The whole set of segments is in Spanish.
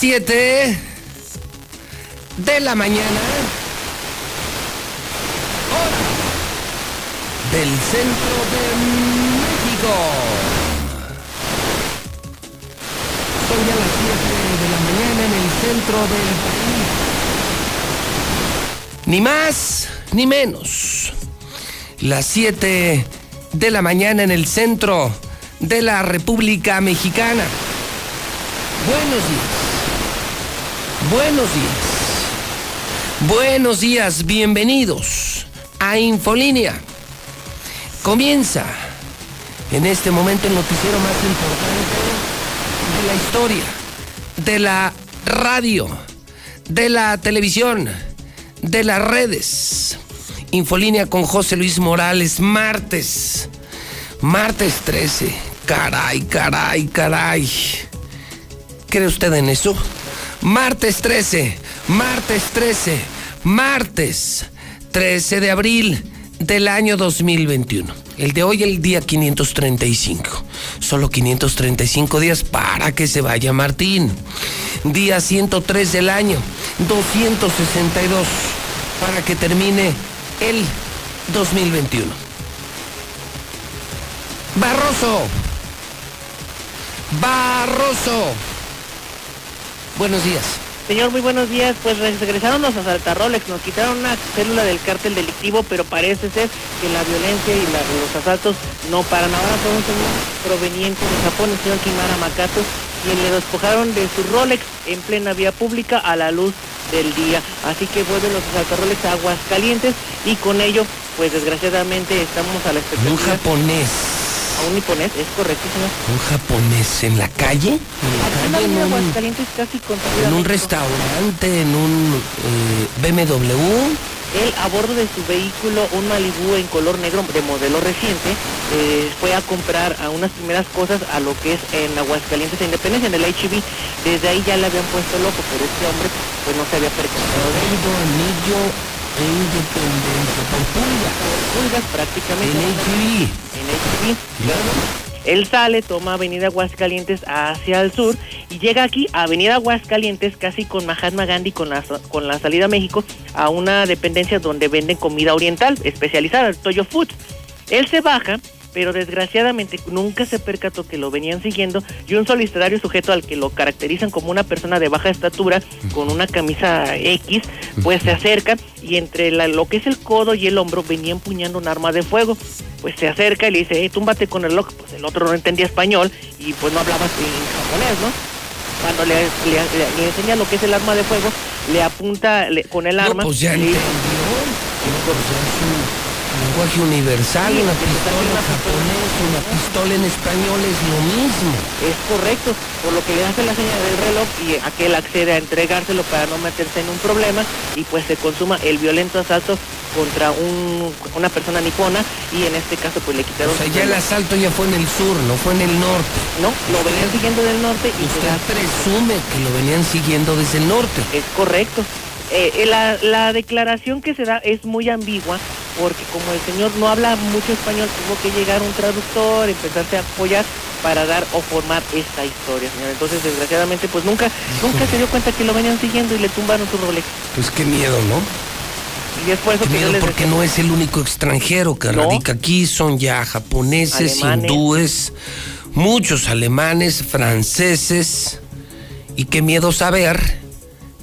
7 de la mañana. Hora del centro de México. Son ya las 7 de la mañana en el centro del país. Ni más ni menos. Las 7 de la mañana en el centro de la República Mexicana. Buenos días. Buenos días. Buenos días, bienvenidos a Infolínea. Comienza en este momento el noticiero más importante de la historia, de la radio, de la televisión, de las redes. Infolínea con José Luis Morales, martes. Martes 13. Caray, caray, caray. ¿Cree usted en eso? Martes 13. Martes 13. Martes 13 de abril del año 2021. El de hoy, el día 535. Solo 535 días para que se vaya Martín. Día 103 del año. 262 para que termine el 2021. Barroso. Barroso. Buenos días. Señor, muy buenos días. Pues regresaron los asaltarrolex, nos quitaron una célula del cártel delictivo, pero parece ser que la violencia y la, los asaltos no paran. Ahora son un señor proveniente de Japón, el señor Kimara Makato, quien le despojaron de su Rolex en plena vía pública a la luz del día. Así que vuelven los asaltarrolex a aguas calientes y con ello, pues desgraciadamente estamos a la expectativa. Un japonés. A un niponés, es correcto, señor. Un japonés en la calle. En la en calle, en un, casi en un restaurante, en un eh, BMW. Él a bordo de su vehículo, un Malibu en color negro de modelo reciente, eh, fue a comprar a unas primeras cosas a lo que es en Aguascalientes e Independencia, en el HB. Desde ahí ya le habían puesto loco, pero este hombre pues no se había percatado Anillo e Independencia. Por pulga. Pulgas En prácticamente. HB. en HB. Él sale, toma Avenida Aguascalientes hacia el sur y llega aquí a Avenida Aguascalientes casi con Mahatma Gandhi con la, con la salida a México a una dependencia donde venden comida oriental especializada, el Toyo Foods. Él se baja, pero desgraciadamente nunca se percató que lo venían siguiendo y un solitario sujeto al que lo caracterizan como una persona de baja estatura con una camisa X, pues se acerca y entre la- lo que es el codo y el hombro venía empuñando un arma de fuego. Pues se acerca y le dice, hey, túmbate con el loco. Pues el otro no entendía español y pues no hablaba en japonés, ¿no? Cuando le, le- le- enseña lo que es el arma de fuego, le apunta le- con el arma. Pues ya entendió. un lenguaje universal. Sí, Una pistola en japonés, una pistola en español es lo mismo. Es correcto, por lo que le hace la señal del reloj y aquel accede a entregárselo para no meterse en un problema y pues se consuma el violento asalto contra un, una persona nipona y en este caso pues le quitaron O sea, ya el asalto ya fue en el sur, no fue en el norte. No, lo venían siguiendo del norte y Usted da- presume que lo venían siguiendo desde el norte. Es correcto. Eh, eh, la, la declaración que se da es muy ambigua porque como el señor no habla mucho español, tuvo que llegar un traductor, empezarse a apoyar para dar o formar esta historia, señor. Entonces, desgraciadamente, pues nunca, nunca se dio cuenta que lo venían siguiendo y le tumbaron su Rolex. Pues qué miedo, ¿no? Y es por eso Qué que yo miedo les porque decía, no es el único extranjero que No. radica aquí, son ya japoneses, Alemanes. hindúes, muchos alemanes, franceses, y qué miedo saber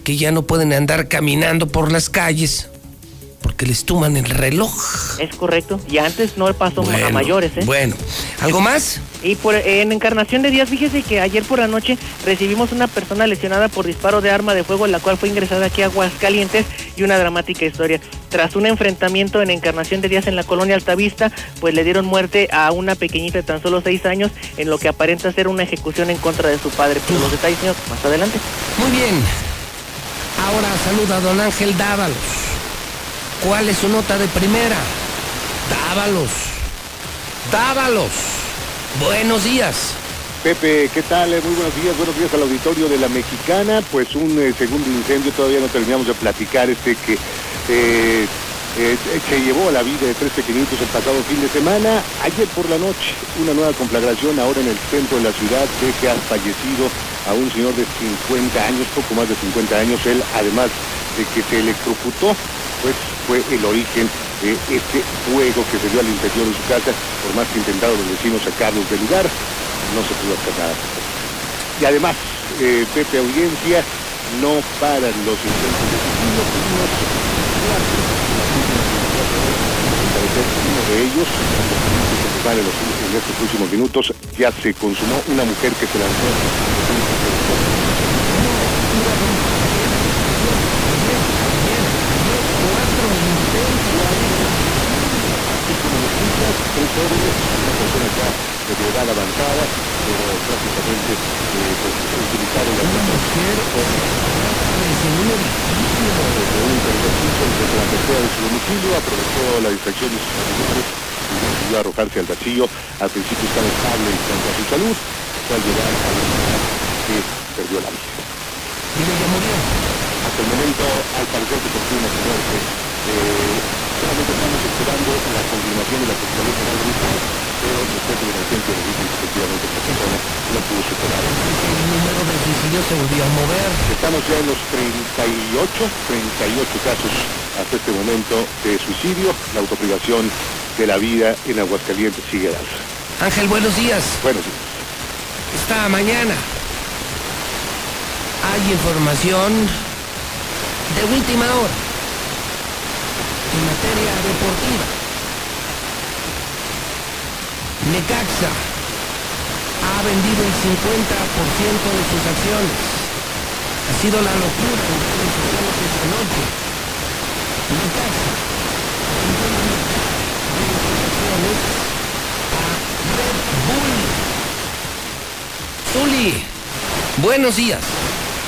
que ya no pueden andar caminando por las calles porque les tuman el reloj. Es correcto. Y antes no pasó a Bueno, mayores, ¿eh? Bueno, ¿algo más? Y por, en Encarnación de Díaz, fíjese que ayer por la noche recibimos una persona lesionada por disparo de arma de fuego, la cual fue ingresada aquí a Aguascalientes y una dramática historia. Tras un enfrentamiento en Encarnación de Díaz en la colonia Altavista, pues le dieron muerte a una pequeñita de tan solo seis años en lo que aparenta ser una ejecución en contra de su padre. Pero los detalles, señor, más adelante. Muy bien. Ahora saluda a don Ángel Dávalos. ¿Cuál es su nota de primera? Dávalos. Dávalos. Buenos días. Pepe, ¿qué tal? Eh, Muy buenos días, buenos días al auditorio de la Mexicana. Pues un eh, segundo incendio, todavía no terminamos de platicar este que eh, se llevó a la vida de tres pequeñitos el pasado fin de semana. Ayer por la noche, una nueva conflagración ahora en el centro de la ciudad de que ha fallecido a un señor de 50 años, poco más de 50 años. Él, además de que se electrocutó, pues fue el origen de este fuego que se dio al interior de su casa. Por más que intentaron los vecinos sacarlos del lugar, no se pudo hacer nada. Y además, eh, Pepe Audiencia, no paran los intentos de. Uno de ellos, en estos últimos minutos, ya se consumó una mujer que se lanzó. Jóvenes, una persona ya de edad avanzada, pero prácticamente eh, pues, utilizaron la mujer desde un ejercicio desde la tercera de su domicilio, aprovechó la distracción de sus familiares y decidió arrojarse al vacío. Al principio estaba estable en cuanto a su salud, fue al llegar a la que perdió la vida. Hasta el momento, al parecer, se confirma su muerte. Eh, Solamente estamos esperando la confirmación de la Fiscalía General del Estado, pero después de la emergencia de que efectivamente esta persona no pudo superar. El número de suicidios se volvió a mover. Estamos ya en los 38, 38 casos hasta este momento de suicidio. La autoprivación de la vida en Aguascalientes sigue al Ángel, buenos días. Buenos días. Esta mañana hay información de última hora en materia deportiva. Necaxa ha vendido el 50% de sus acciones. Ha sido la locura en redes sociales esta noche. Necaxa acciones a Red Bull. Zuli, buenos días.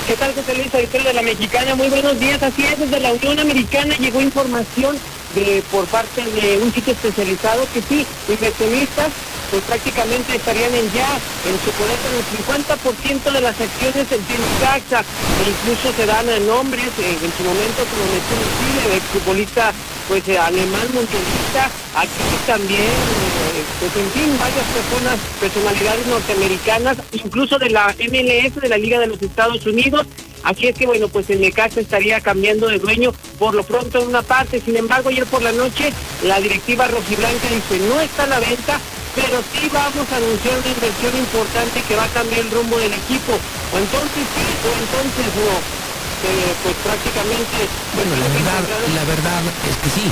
¿Qué tal, José Luis, editor de la Mexicana? Muy buenos días. Así es, desde la Unión Americana llegó información de por parte de un sitio especializado que sí, inversionistas pues prácticamente estarían en ya en su poder el 50% de las acciones en Necaxa e incluso se dan nombres eh, en su momento como Nestor Chile, el futbolista pues alemán mundialista, aquí también eh, pues en fin varias personas, personalidades norteamericanas, incluso de la MLS, de la Liga de los Estados Unidos, Así es que bueno, pues el Necaxa estaría cambiando de dueño por lo pronto en una parte. Sin embargo, ayer por la noche la directiva rojiblanca dice no está a la venta, pero sí vamos a anunciar una inversión importante que va a cambiar el rumbo del equipo. O entonces sí, o entonces no. Pues prácticamente... Pues, bueno, la verdad, la verdad es que sí.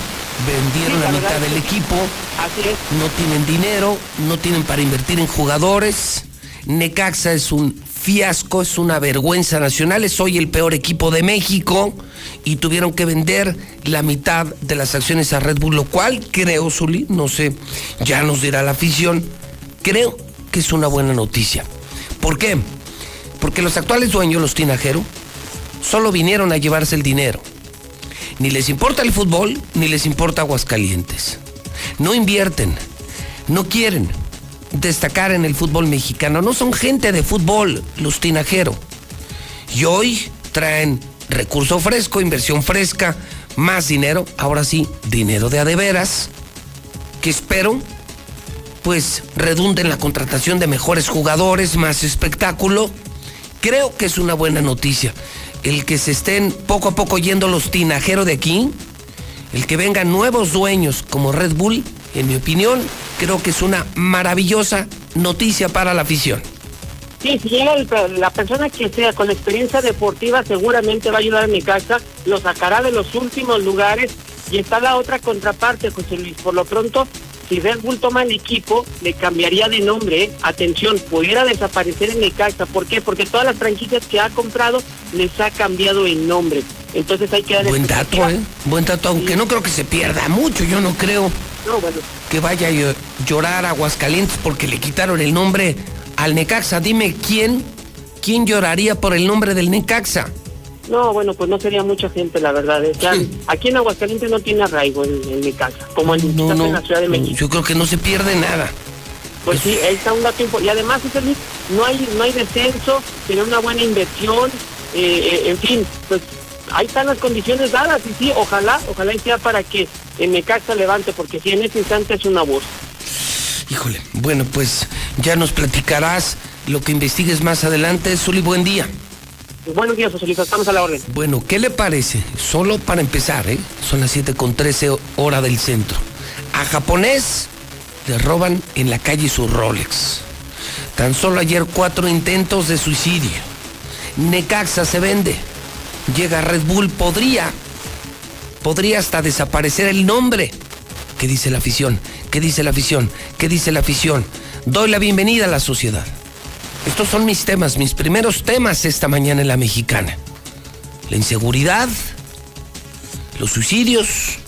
Vendieron la, mitad del equipo. Así es. No tienen dinero, no tienen para invertir en jugadores. Necaxa es un fiasco, es una vergüenza nacional, es hoy el peor equipo de México y tuvieron que vender la mitad de las acciones a Red Bull, lo cual creo, Zuli, no sé, ya nos dirá la afición, creo que es una buena noticia. ¿Por qué? Porque los actuales dueños, los Tinajero, solo vinieron a llevarse el dinero. Ni les importa el fútbol, ni les importa Aguascalientes. No invierten, no quieren destacar en el fútbol mexicano. No son gente de fútbol, los tinajero. Y hoy traen recurso fresco, inversión fresca, más dinero, ahora sí, dinero de adeveras, que espero pues redunde en la contratación de mejores jugadores, más espectáculo. Creo que es una buena noticia. El que se estén poco a poco yendo los tinajeros de aquí, el que vengan nuevos dueños como Red Bull, en mi opinión, creo que es una maravillosa noticia para la afición. Sí, si llega la persona que sea con experiencia deportiva seguramente va a ayudar a mi casa, lo sacará de los últimos lugares y está la otra contraparte, José Luis. Por lo pronto, si Red Bull toma el equipo, le cambiaría de nombre. ¿eh? Atención, pudiera desaparecer en casa. ¿Por qué? Porque todas las franquicias que ha comprado les ha cambiado el nombre. Entonces hay que dar... Buen dato, ¿eh? Buen dato, aunque no creo que se pierda mucho, yo no creo que vaya a llorar a Aguascalientes porque le quitaron el nombre al Necaxa. Dime quién, quién lloraría por el nombre del Necaxa. No, bueno, pues no sería mucha gente, la verdad. ¿eh? Aquí en Aguascalientes no tiene arraigo el, Necaxa, como en, la Ciudad de México. Yo creo que no se pierde nada. Pues sí, ahí está un dato Y además, no hay, no hay descenso, tiene una buena inversión, eh, eh, en fin, pues ahí están las condiciones dadas y sí, ojalá, ojalá sea para que en Necaxa levante, porque si en este instante es una voz. Híjole, bueno, pues ya nos platicarás lo que investigues más adelante. Zuli, buen día. Buenos días, Luis, estamos a la orden. Bueno, ¿qué le parece? Solo para empezar, ¿eh? Son las 7 con 13 hora del centro. A japonés le roban en la calle su Rolex. Tan solo ayer cuatro intentos de suicidio. Necaxa se vende. Llega Red Bull, podría, podría hasta desaparecer el nombre. ¿Qué dice la afición? ¿Qué dice la afición? ¿Qué dice la afición? Doy la bienvenida a la sociedad. Estos son mis temas, mis primeros temas esta mañana en la mexicana. La inseguridad, los suicidios,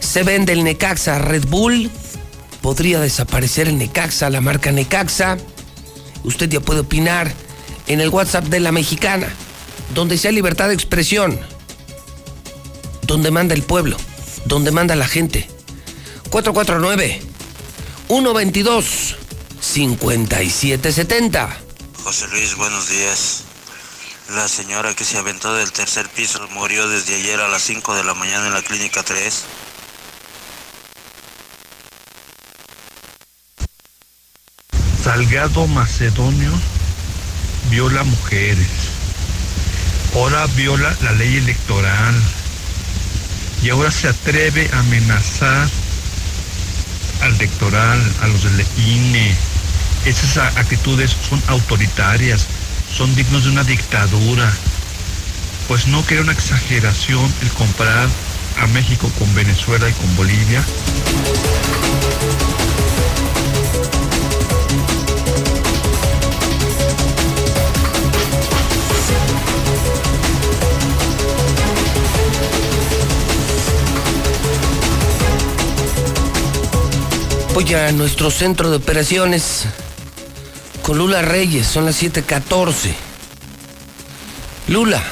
se vende el Necaxa Red Bull, podría desaparecer el Necaxa, la marca Necaxa. Usted ya puede opinar en el WhatsApp de la mexicana, donde sea libertad de expresión, donde manda el pueblo, donde manda la gente. 449 122 5770. José Luis, buenos días. La señora que se aventó del tercer piso murió desde ayer a las 5 de la mañana en la clínica 3. Salgado Macedonio viola mujeres. Ahora viola la ley electoral. Y ahora se atreve a amenazar al electoral, a los del INE. Esas actitudes son autoritarias, son dignos de una dictadura. Pues no crea una exageración el comparar a México con Venezuela y con Bolivia. Voy a nuestro centro de operaciones con Lula Reyes, son las 7:14. Lula,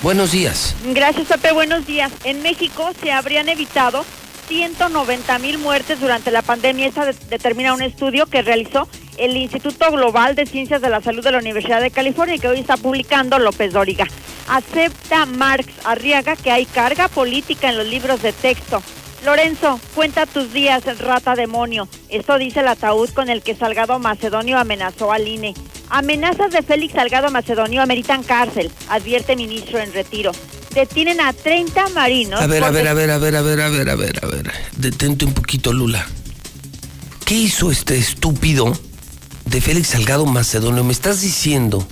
buenos días. Gracias, Pepe, buenos días. En México se habrían evitado 190 mil muertes durante la pandemia. Esta determina un estudio que realizó el Instituto Global de Ciencias de la Salud de la Universidad de California que hoy está publicando López Dóriga. Acepta Marx Arriaga que hay carga política en los libros de texto. Lorenzo, cuenta tus días, rata demonio. Esto dice el ataúd con el que Salgado Macedonio amenazó al INE. Amenazas de Félix Salgado Macedonio ameritan cárcel, advierte ministro en retiro. Detienen a 30 marinos. A ver, a ver, a ver, a ver, a ver, a ver, a ver, a ver. Detente un poquito, Lula. ¿Qué hizo este estúpido de Félix Salgado Macedonio? ¿Me estás diciendo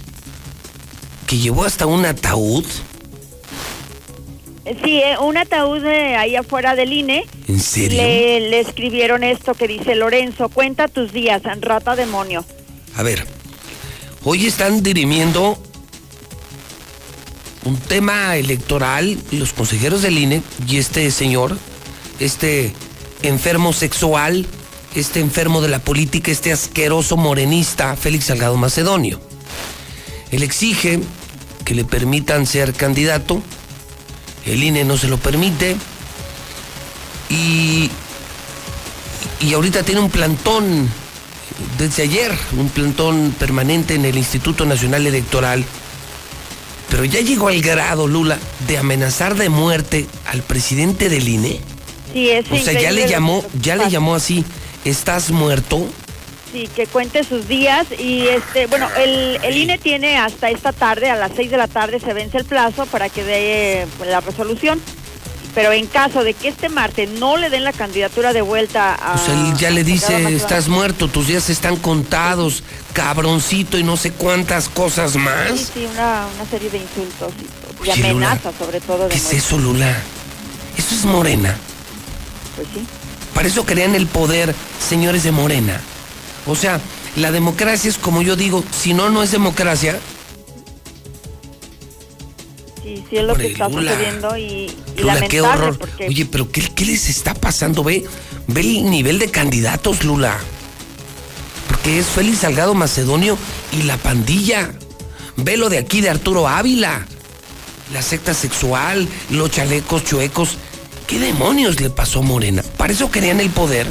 que llevó hasta un ataúd? Sí, eh, un ataúd ahí afuera del INE. ¿En serio? Le, le, escribieron esto que dice Lorenzo, cuenta tus días, rata demonio. A ver, hoy están dirimiendo un tema electoral los consejeros del INE y este señor, este enfermo sexual, este enfermo de la política, este asqueroso morenista, Félix Salgado Macedonio. Él exige que le permitan ser candidato el INE no se lo permite y, y ahorita tiene un plantón desde ayer, un plantón permanente en el Instituto Nacional Electoral, pero ya llegó al grado, Lula, de amenazar de muerte al presidente del INE. Sí, es o sea, ya le llamó, ya le llamó así, ¿estás muerto? Sí, que cuente sus días y este, bueno, el, el INE tiene hasta esta tarde, a las 6 de la tarde se vence el plazo para que dé pues, la resolución. Pero en caso de que este martes no le den la candidatura de vuelta a... Pues él ya le dice, estás muerto, tus días están contados, cabroncito y no sé cuántas cosas más. Sí, sí, una, una serie de insultos y, y amenazas sobre todo. De ¿Qué es eso, Lula? Eso es Morena. Pues sí. Para eso crean el poder, señores de Morena. O sea, la democracia es como yo digo, si no, no es democracia. Sí, sí es lo que está Lula. sucediendo y, y Lula, qué horror. porque Oye, pero ¿qué, ¿qué les está pasando? Ve, ve el nivel de candidatos, Lula. Porque es Félix Salgado Macedonio y la pandilla. Ve lo de aquí de Arturo Ávila. La secta sexual, los chalecos chuecos. ¿Qué demonios le pasó a Morena? Para eso querían el poder.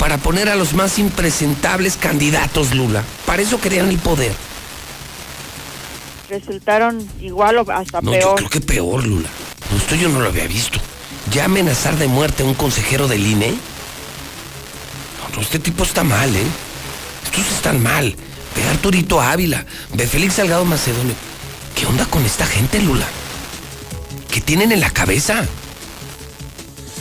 Para poner a los más impresentables candidatos, Lula. Para eso querían el poder. resultaron igual o hasta No, yo creo que peor, Lula. No, esto yo no lo había visto. Ya amenazar de muerte a un consejero del INE. No, no, este tipo está mal, ¿eh? Estos están mal. Ve a Arturito Ávila, ve Félix Salgado Macedonio. ¿Qué onda con esta gente, Lula? ¿Qué tienen en la cabeza?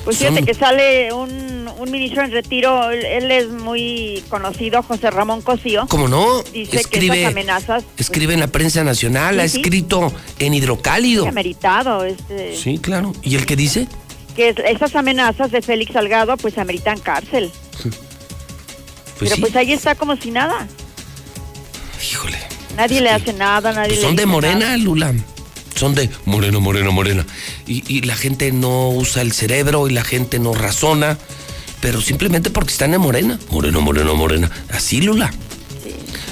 Pues fíjate que sale un, un ministro en retiro, él, él es muy conocido, José Ramón Cosío. ¿Cómo no? Dice que escribe, esas amenazas, pues, escribe en la prensa nacional, Sí, ha escrito en Hidrocálido. ameritado, este, Sí, claro. ¿Y el que dice? que es- esas amenazas de Félix Salgado pues ameritan cárcel. Pues Pero sí. pues ahí está como si nada. Híjole. Nadie le hace nada, nadie Pues le son de morena, nada. Lula. Son de moreno, moreno, morena. Y, y la gente no usa el cerebro y la gente no razona, pero simplemente porque están en morena. Moreno, moreno, morena. Así, Lula.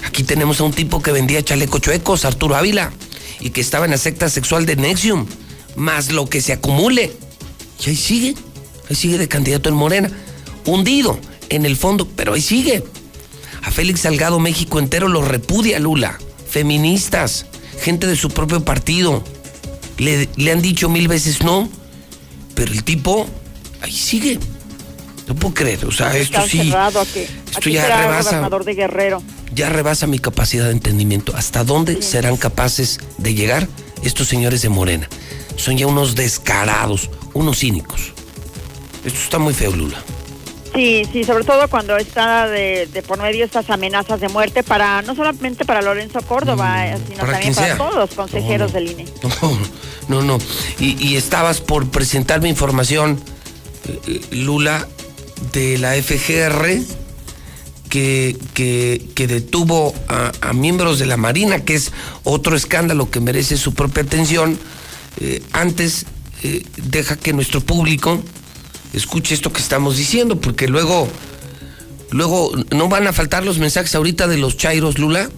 Aquí tenemos a un tipo que vendía chaleco chuecos, Arturo Ávila, y que estaba en la secta sexual de Nexium, más lo que se acumule. Y ahí sigue, ahí sigue de candidato en Morena, hundido en el fondo, pero ahí sigue. A Félix Salgado México entero lo repudia Lula, feministas, gente de su propio partido. Le, le han dicho mil veces no, pero el tipo ahí sigue. No puedo creer, o sea, esto Está sí, cerrado a que esto aquí ya rebasa, de Guerrero. ya rebasa mi capacidad de entendimiento. ¿Hasta dónde serán capaces de llegar estos señores de Morena? Son ya unos descarados, unos cínicos. Esto está muy feo, Lula. Sí, sí, sobre todo cuando está de, de por medio estas amenazas de muerte para no solamente para Lorenzo Córdoba, eh, sino Mm, para también para todos los consejeros No, no. del INE. No, no, no. Y, y estabas por presentarme información, eh, eh, Lula, de la FGR que, que, detuvo a, a miembros de la Marina, que es otro escándalo que merece su propia atención. Eh, antes, eh, deja que nuestro público escuche esto que estamos diciendo, porque luego, luego no van a faltar los mensajes ahorita de los Chairos, Lula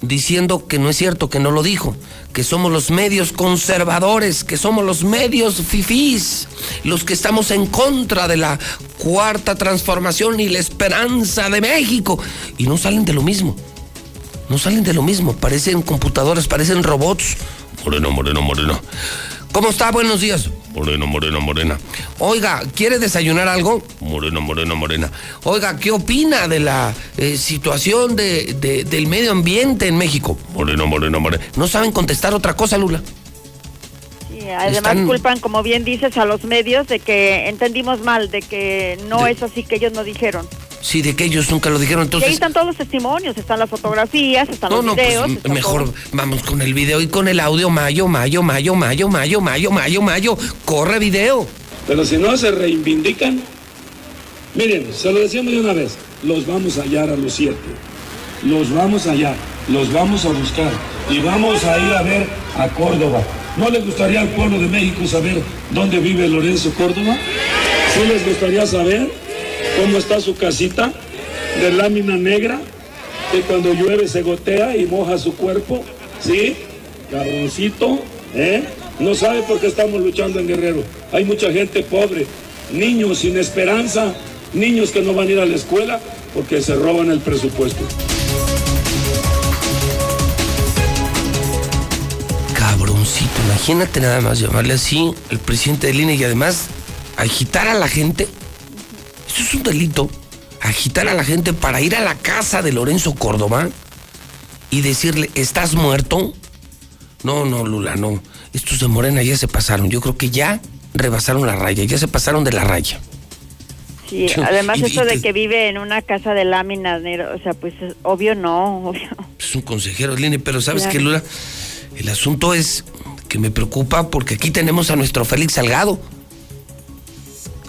diciendo que no es cierto, que no lo dijo, que somos los medios conservadores, que somos los medios fifís, los que estamos en contra de la cuarta transformación y la esperanza de México. Y no salen de lo mismo, no salen de lo mismo, parecen computadoras, parecen robots. Moreno, moreno, moreno. ¿Cómo está? Buenos días. Moreno, moreno, morena. Oiga, ¿quiere desayunar algo? Moreno, moreno, morena. Oiga, ¿qué opina de la eh, situación de, de- del medio ambiente en México? Moreno, moreno, moreno. No saben contestar otra cosa, Lula. Sí, además Están- culpan, como bien dices, a los medios de que entendimos mal, de que no De- es así que ellos no dijeron. Sí, de que ellos nunca lo dijeron. y ahí Entonces, están todos los testimonios, están las fotografías, están no, los no, pues videos. está mejor todo. vamos con el video y con el audio. Mayo, mayo, mayo, mayo, mayo, mayo, mayo, mayo. Corre video. Pero si no se reivindican, miren, se lo decíamos de una vez, los vamos a hallar a los siete. Los vamos a hallar, los vamos a buscar y vamos a ir a ver a Córdoba. ¿No les gustaría al pueblo de México saber dónde vive Lorenzo Córdoba? ¿Sí les gustaría saber cómo está su casita de lámina negra? Que cuando llueve se gotea y moja su cuerpo. ¿Sí? Cabroncito, ¿eh? No sabe por qué estamos luchando en Guerrero. Hay mucha gente pobre, niños sin esperanza, niños que no van a ir a la escuela porque se roban el presupuesto. Cabroncito, imagínate nada más llamarle así el presidente del INE y además agitar a la gente. Eso es un delito. Agitar a la gente para ir a la casa de Lorenzo Córdoba y decirle, ¿estás muerto? No, no, Lula, no. Estos de Morena ya se pasaron. Yo creo que ya rebasaron la raya, ya se pasaron de la raya. Sí, además y- eso y de que vive en una casa de láminas, o sea, pues es obvio no, obvio. Es un consejero del INE, pero ¿sabes Claro. qué, Lula? El asunto es que me preocupa porque aquí tenemos a nuestro Félix Salgado.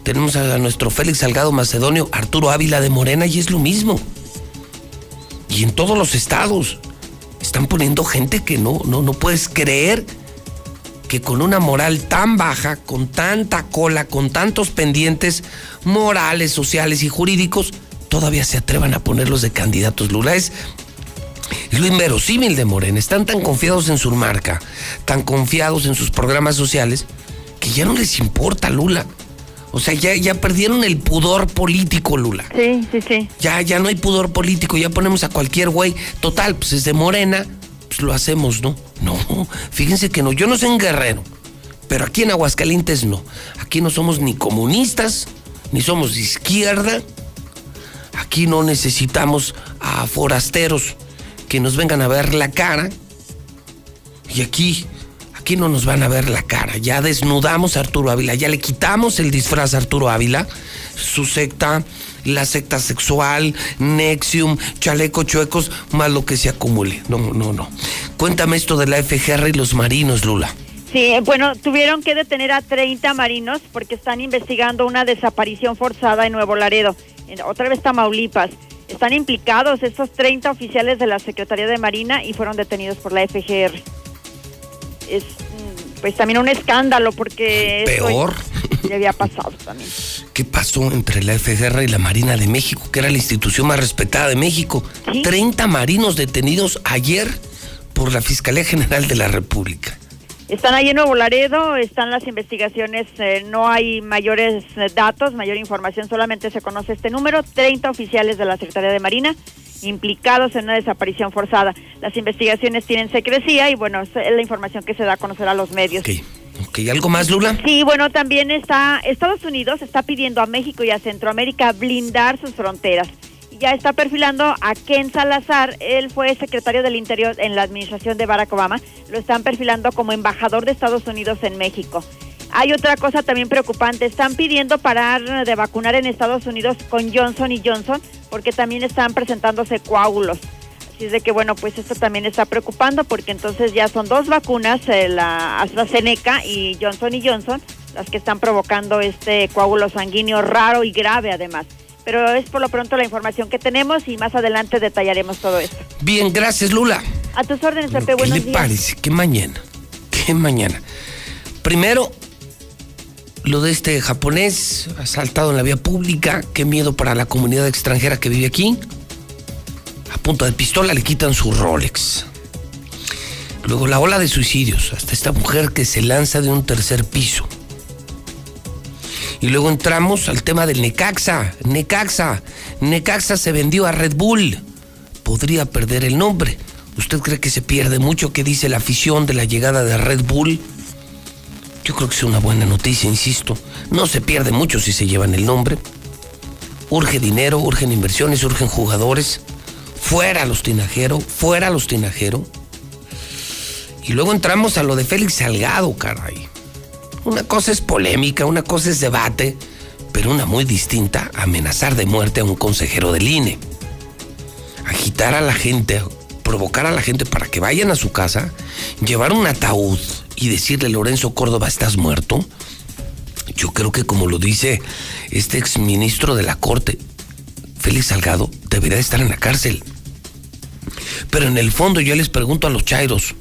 Tenemos a nuestro Félix Salgado Macedonio, Arturo Ávila de Morena, y es lo mismo. Y en todos los estados están poniendo gente que no, no, no puedes creer que con una moral tan baja, con tanta cola, con tantos pendientes morales, sociales y jurídicos, todavía se atrevan a ponerlos de candidatos. Lula es lo inverosímil de Morena. Están tan confiados en su marca, tan confiados en sus programas sociales, que ya no les importa Lula. O sea, ya, ya perdieron el pudor político, Lula. Sí, sí, sí. Ya, ya no hay pudor político, ya ponemos a cualquier güey. Total, pues es de Morena. pues lo hacemos, ¿no? No, fíjense que no, yo no sé en Guerrero, pero aquí en Aguascalientes no. Aquí no somos ni comunistas, ni somos de izquierda. Aquí no necesitamos a forasteros que nos vengan a ver la cara. Y aquí, aquí no nos van a ver la cara. Ya desnudamos a Arturo Ávila, ya le quitamos el disfraz a Arturo Ávila, su secta, la secta sexual, Nexium, chaleco chuecos, más lo que se acumule. No, no, no. Cuéntame esto de la FGR y los marinos, Lula. Sí, bueno, tuvieron que detener a 30 marinos porque están investigando una desaparición forzada en Nuevo Laredo, otra vez Tamaulipas. Están implicados estos 30 oficiales de la Secretaría de Marina y fueron detenidos por la FGR. Es pues también un escándalo porque... Peor. Ya había pasado también. ¿Qué pasó entre la FGR y la Marina de México, que era la institución más respetada de México? 30 marinos detenidos ayer por la Fiscalía General de la República. Están ahí en Nuevo Laredo, están las investigaciones, eh, no hay mayores eh, datos, mayor información, solamente se conoce este número, 30 oficiales de la Secretaría de Marina implicados en una desaparición forzada. Las investigaciones tienen secrecía y bueno, es la información que se da a conocer a los medios. Ok, ¿algo más, Lula? Sí, bueno, también está, Estados Unidos está pidiendo a México y a Centroamérica blindar sus fronteras ya está perfilando a Ken Salazar. Él fue secretario del Interior en la administración de Barack Obama. Lo están perfilando como embajador de Estados Unidos en México. Hay otra cosa también preocupante. Están pidiendo parar de vacunar en Estados Unidos con Johnson y Johnson porque también están presentándose coágulos. Así es de que, bueno, pues esto también está preocupando porque entonces ya son dos vacunas, eh, la AstraZeneca y Johnson y Johnson, las que están provocando este coágulo sanguíneo raro y grave además pero es por lo pronto la información que tenemos y más adelante detallaremos todo esto. Bien, gracias Lula. A tus órdenes, Pepe, buenos ¿Qué le parece? ¿Qué mañana? ¿Qué mañana? Primero, lo de este japonés asaltado en la vía pública, qué miedo para la comunidad extranjera que vive aquí. A punto de pistola le quitan su Rolex. Luego la ola de suicidios, hasta esta mujer que se lanza de un tercer piso. Y luego entramos al tema del Necaxa. Necaxa. Necaxa se vendió a Red Bull. Podría perder el nombre. ¿Usted cree que se pierde mucho? ¿Qué dice la afición de la llegada de Red Bull? Yo creo que es una buena noticia, insisto. No se pierde mucho si se llevan el nombre. Urge dinero, urgen inversiones, urgen jugadores. Fuera los tinajeros, fuera los tinajeros. Y luego entramos a lo de Félix Salgado, caray. Una cosa es polémica, una cosa es debate, pero una muy distinta, amenazar de muerte a un consejero del INE. Agitar a la gente, provocar a la gente para que vayan a su casa, llevar un ataúd y decirle, Lorenzo Córdoba, estás muerto. Yo creo que como lo dice este exministro de la Corte, Félix Salgado, debería estar en la cárcel. Pero en el fondo yo les pregunto a los chairos,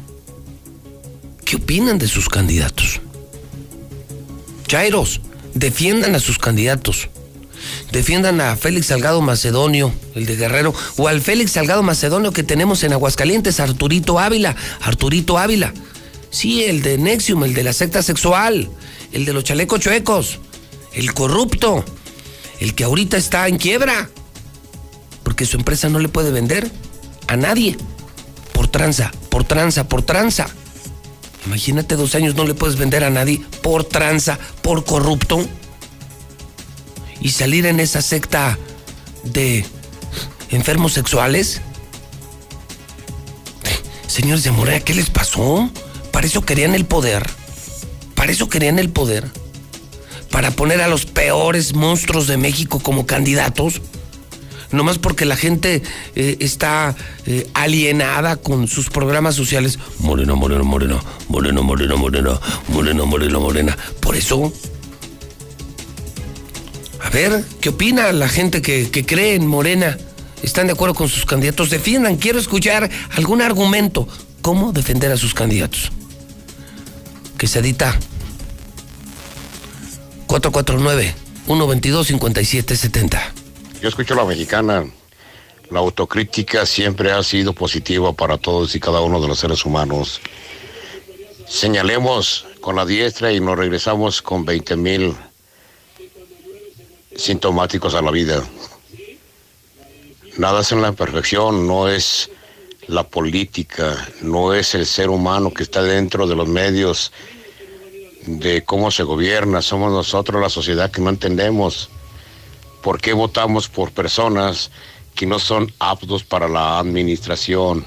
¿qué opinan de sus candidatos? Chairos, defiendan a sus candidatos. Defiendan a Félix Salgado Macedonio, el de Guerrero, o al Félix Salgado Macedonio que tenemos en Aguascalientes, Arturito Ávila. Arturito Ávila. Sí, el de Nexium, el de la secta sexual, el de los chalecos chuecos, el corrupto, el que ahorita está en quiebra, porque su empresa no le puede vender a nadie. Por tranza, por tranza, por tranza. Imagínate dos años no le puedes vender a nadie por tranza, por corrupto. Y salir en esa secta de enfermos sexuales. Señores de Morena, ¿qué les pasó? Para eso querían el poder. Para eso querían el poder. Para poner a los peores monstruos de México como candidatos nomás porque la gente eh, está eh, alienada con sus programas sociales. Morena, morena, morena, morena, morena, morena, morena, morena, morena. Por eso. A ver, ¿qué opina la gente que, que cree en Morena? ¿Están de acuerdo con sus candidatos? Defiendan, quiero escuchar algún argumento. ¿Cómo defender a sus candidatos? Quesadita. 449 122 5770 yo escucho a la mexicana. La autocrítica siempre ha sido positiva para todos y cada uno de los seres humanos. Señalemos con la diestra y nos regresamos con 20 mil sintomáticos a la vida. Nada es en la perfección, no es la política, no es el ser humano que está dentro de los medios de cómo se gobierna, somos nosotros la sociedad que no entendemos por qué votamos por personas que no son aptos para la administración.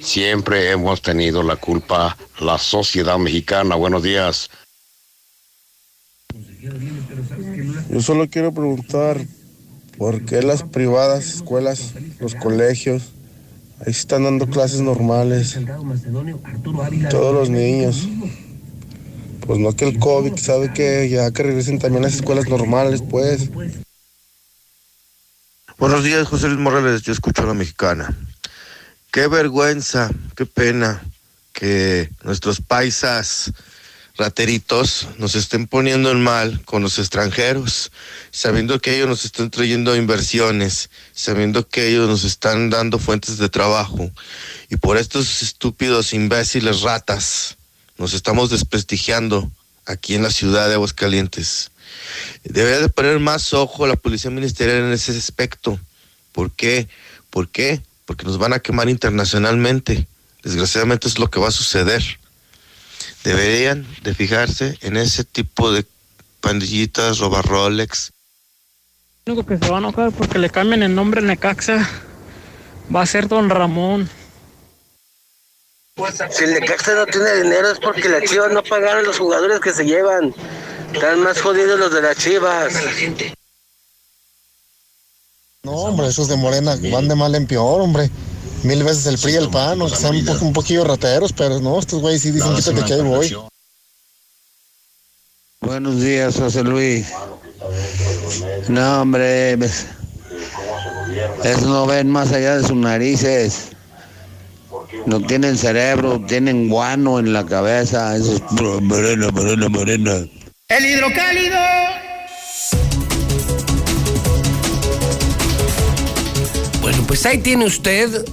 Siempre hemos tenido la culpa la sociedad mexicana. Buenos días. Yo solo quiero preguntar por qué las privadas, escuelas, los colegios, ahí están dando clases normales. Todos los niños. Pues no que el COVID, sabe que ya que regresen también las escuelas normales, pues. Buenos días, José Luis Morales. Yo escucho a la mexicana. Qué vergüenza, qué pena que nuestros paisas rateritos nos estén poniendo en mal con los extranjeros, sabiendo que ellos nos están trayendo inversiones, sabiendo que ellos nos están dando fuentes de trabajo. Y por estos estúpidos imbéciles ratas nos estamos desprestigiando aquí en la ciudad de Aguascalientes. Debería de poner más ojo la policía ministerial en ese aspecto. ¿Por qué? ¿Por qué? Porque nos van a quemar internacionalmente. Desgraciadamente es lo que va a suceder deberían de fijarse en ese tipo de pandillitas, roba Rolex. Lo único que se va a enojar porque le cambien el nombre en Necaxa va a ser Don Ramón. Si el Necaxa no tiene dinero es porque las Chivas no pagaron los jugadores que se llevan. Están más jodidos los de las Chivas. No, hombre, esos de Morena van de mal en peor, hombre mil veces el PRI y el PAN, o sean un, poco, un poquillo rateros, pero no, estos güeyes sí dicen quítate que ahí voy. Buenos días, José Luis. No, hombre, esos no ven más allá de sus narices. No tienen cerebro, tienen guano en la cabeza. Esos morena, morena, morena. El hidrocálido. Bueno, pues ahí tiene usted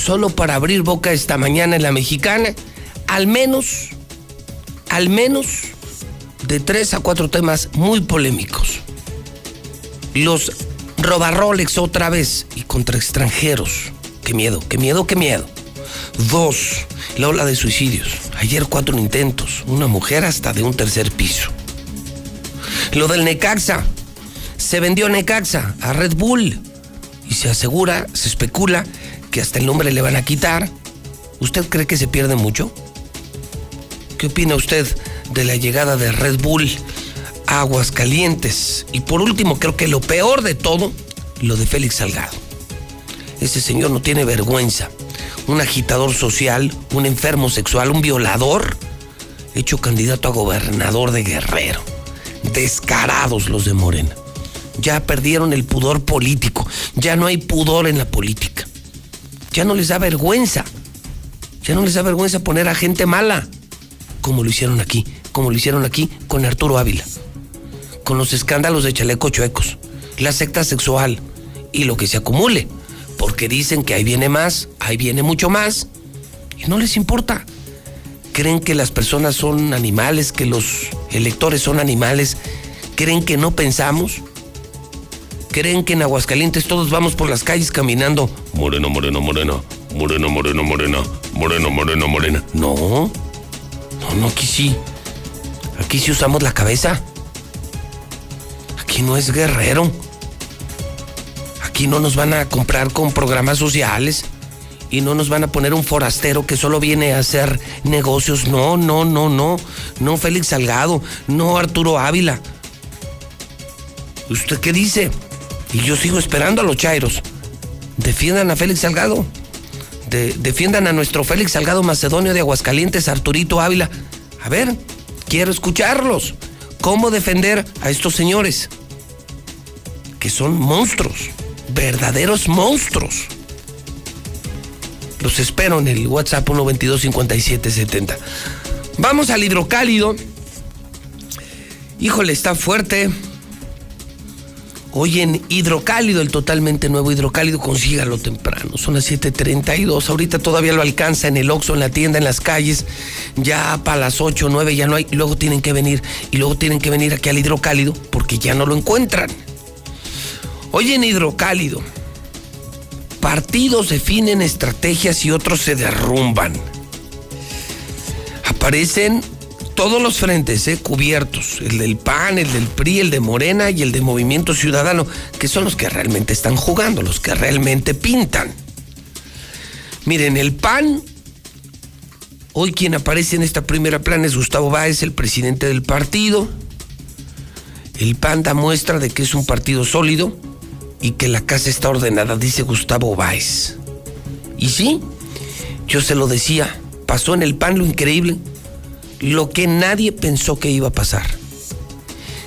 solo para abrir boca esta mañana en la mexicana, al menos, al menos de tres a cuatro temas muy polémicos. Los robarrolex otra vez y contra extranjeros. Qué miedo, qué miedo, qué miedo. Dos, la ola de suicidios. Ayer cuatro intentos, una mujer hasta de un tercer piso. Lo del Necaxa. Se vendió Necaxa a Red Bull y se asegura, se especula que hasta el nombre le van a quitar. ¿Usted cree que se pierde mucho? ¿Qué opina usted de la llegada de Red Bull a Aguascalientes? Y por último, creo que lo peor de todo, lo de Félix Salgado. Ese señor no tiene vergüenza. Un agitador social, un enfermo sexual, un violador, hecho candidato a gobernador de Guerrero. Descarados los de Morena. Ya perdieron el pudor político. Ya no hay pudor en la política ya no les da vergüenza. Ya no les da vergüenza poner a gente mala, como lo hicieron aquí, como lo hicieron aquí con Arturo Ávila, con los escándalos de chaleco chuecos, la secta sexual y lo que se acumule, porque dicen que ahí viene más, ahí viene mucho más, y no les importa. Creen que las personas son animales, que los electores son animales, creen que no pensamos, creen que en Aguascalientes todos vamos por las calles caminando moreno, moreno, morena, moreno, moreno, morena, moreno, moreno, morena. No, no, no, aquí sí. Aquí sí usamos la cabeza. Aquí no es guerrero. Aquí no nos van a comprar con programas sociales y no nos van a poner un forastero que solo viene a hacer negocios. No, no, no, no. No Félix Salgado, no Arturo Ávila. ¿Usted qué dice? Y yo sigo esperando a los chairos. Defiendan a Félix Salgado. defiendan a nuestro Félix Salgado Macedonio de Aguascalientes, Arturito Ávila. A ver, quiero escucharlos. ¿Cómo defender a estos señores? Que son monstruos, verdaderos monstruos. Los espero en el WhatsApp 122 Vamos al hidrocálido. Híjole, está fuerte. Hoy en Hidrocálido, el totalmente nuevo Hidrocálido, consígalo temprano. Son las 7:32. Ahorita todavía lo alcanza en el Oxxo, en la tienda, en las calles. Ya para las 8 o 9 ya no hay. Luego tienen que venir. Y luego tienen que venir aquí al Hidrocálido porque ya no lo encuentran. Hoy en Hidrocálido, partidos definen estrategias y otros se derrumban. Aparecen todos los frentes eh, cubiertos, el del PAN, el del PRI, el de Morena y el de Movimiento Ciudadano, que son los que realmente están jugando, los que realmente pintan. Miren, el PAN, hoy quien aparece en esta primera plana es Gustavo Báez, el presidente del partido. El PAN da muestra de que es un partido sólido y que la casa está ordenada, dice Gustavo Báez. Y sí, yo se lo decía, pasó en el PAN lo increíble, lo que nadie pensó que iba a pasar.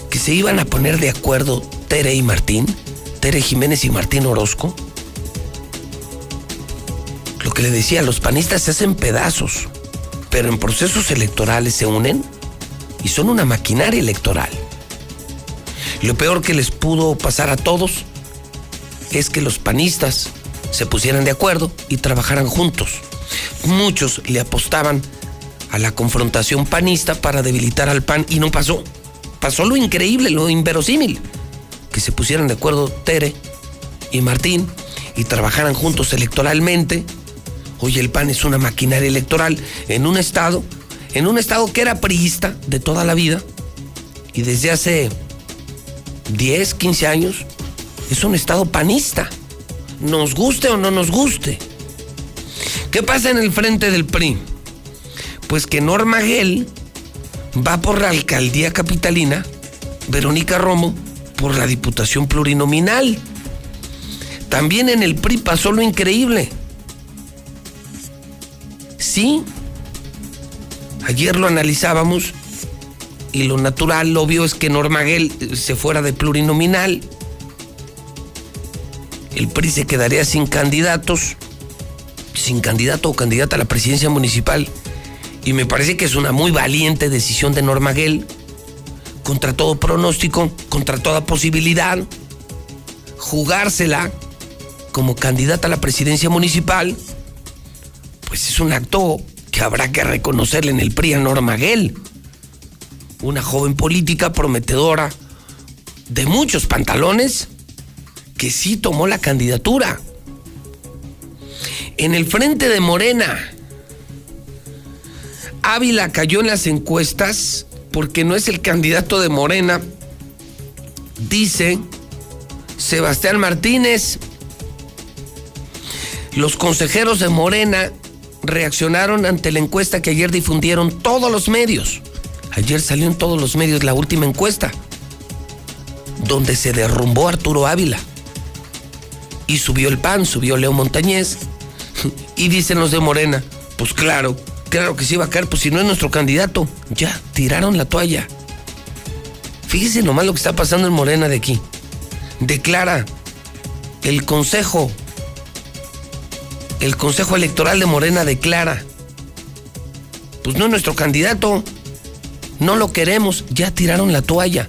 Que se iban a poner de acuerdo Tere y Martín, Tere Jiménez y Martín Orozco. Lo que le decía, los panistas se hacen pedazos, pero en procesos electorales se unen y son una maquinaria electoral. Lo peor que les pudo pasar a todos es que los panistas se pusieran de acuerdo y trabajaran juntos. Muchos le apostaban a la confrontación panista para debilitar al PAN y no pasó. Pasó lo increíble, lo inverosímil, que se pusieran de acuerdo Tere y Martín y trabajaran juntos electoralmente. Hoy el PAN es una maquinaria electoral en un estado, en un estado que era priista de toda la vida y desde hace 10, 15 años, es un Estado panista. Nos guste o no nos guste. ¿Qué pasa en el frente del PRI? Pues que Norma Gell va por la alcaldía capitalina, Verónica Romo por la diputación plurinominal. También en el PRI pasó lo increíble. Sí, ayer lo analizábamos y lo natural, lo obvio es que Norma Gell se fuera de plurinominal. El PRI se quedaría sin candidatos, sin candidato o candidata a la presidencia municipal. Y me parece que es una muy valiente decisión de Norma Gell, contra todo pronóstico, contra toda posibilidad, jugársela como candidata a la presidencia municipal, pues es un acto que habrá que reconocerle en el PRI a Norma Gell una joven política prometedora de muchos pantalones que sí tomó la candidatura. En el frente de Morena, Ávila cayó en las encuestas porque no es el candidato de Morena, dice Sebastián Martínez. Los consejeros de Morena reaccionaron ante la encuesta que ayer difundieron todos los medios. Ayer salió en todos los medios la última encuesta, donde se derrumbó Arturo Ávila. Y subió el PAN, subió Leo Montañez. Y dicen los de Morena, pues claro, claro que sí va a caer, pues si no es nuestro candidato. Ya, tiraron la toalla. Fíjese nomás lo que está pasando en Morena de aquí. Declara el Consejo, el Consejo Electoral de Morena declara, pues no es nuestro candidato no lo queremos, ya tiraron la toalla.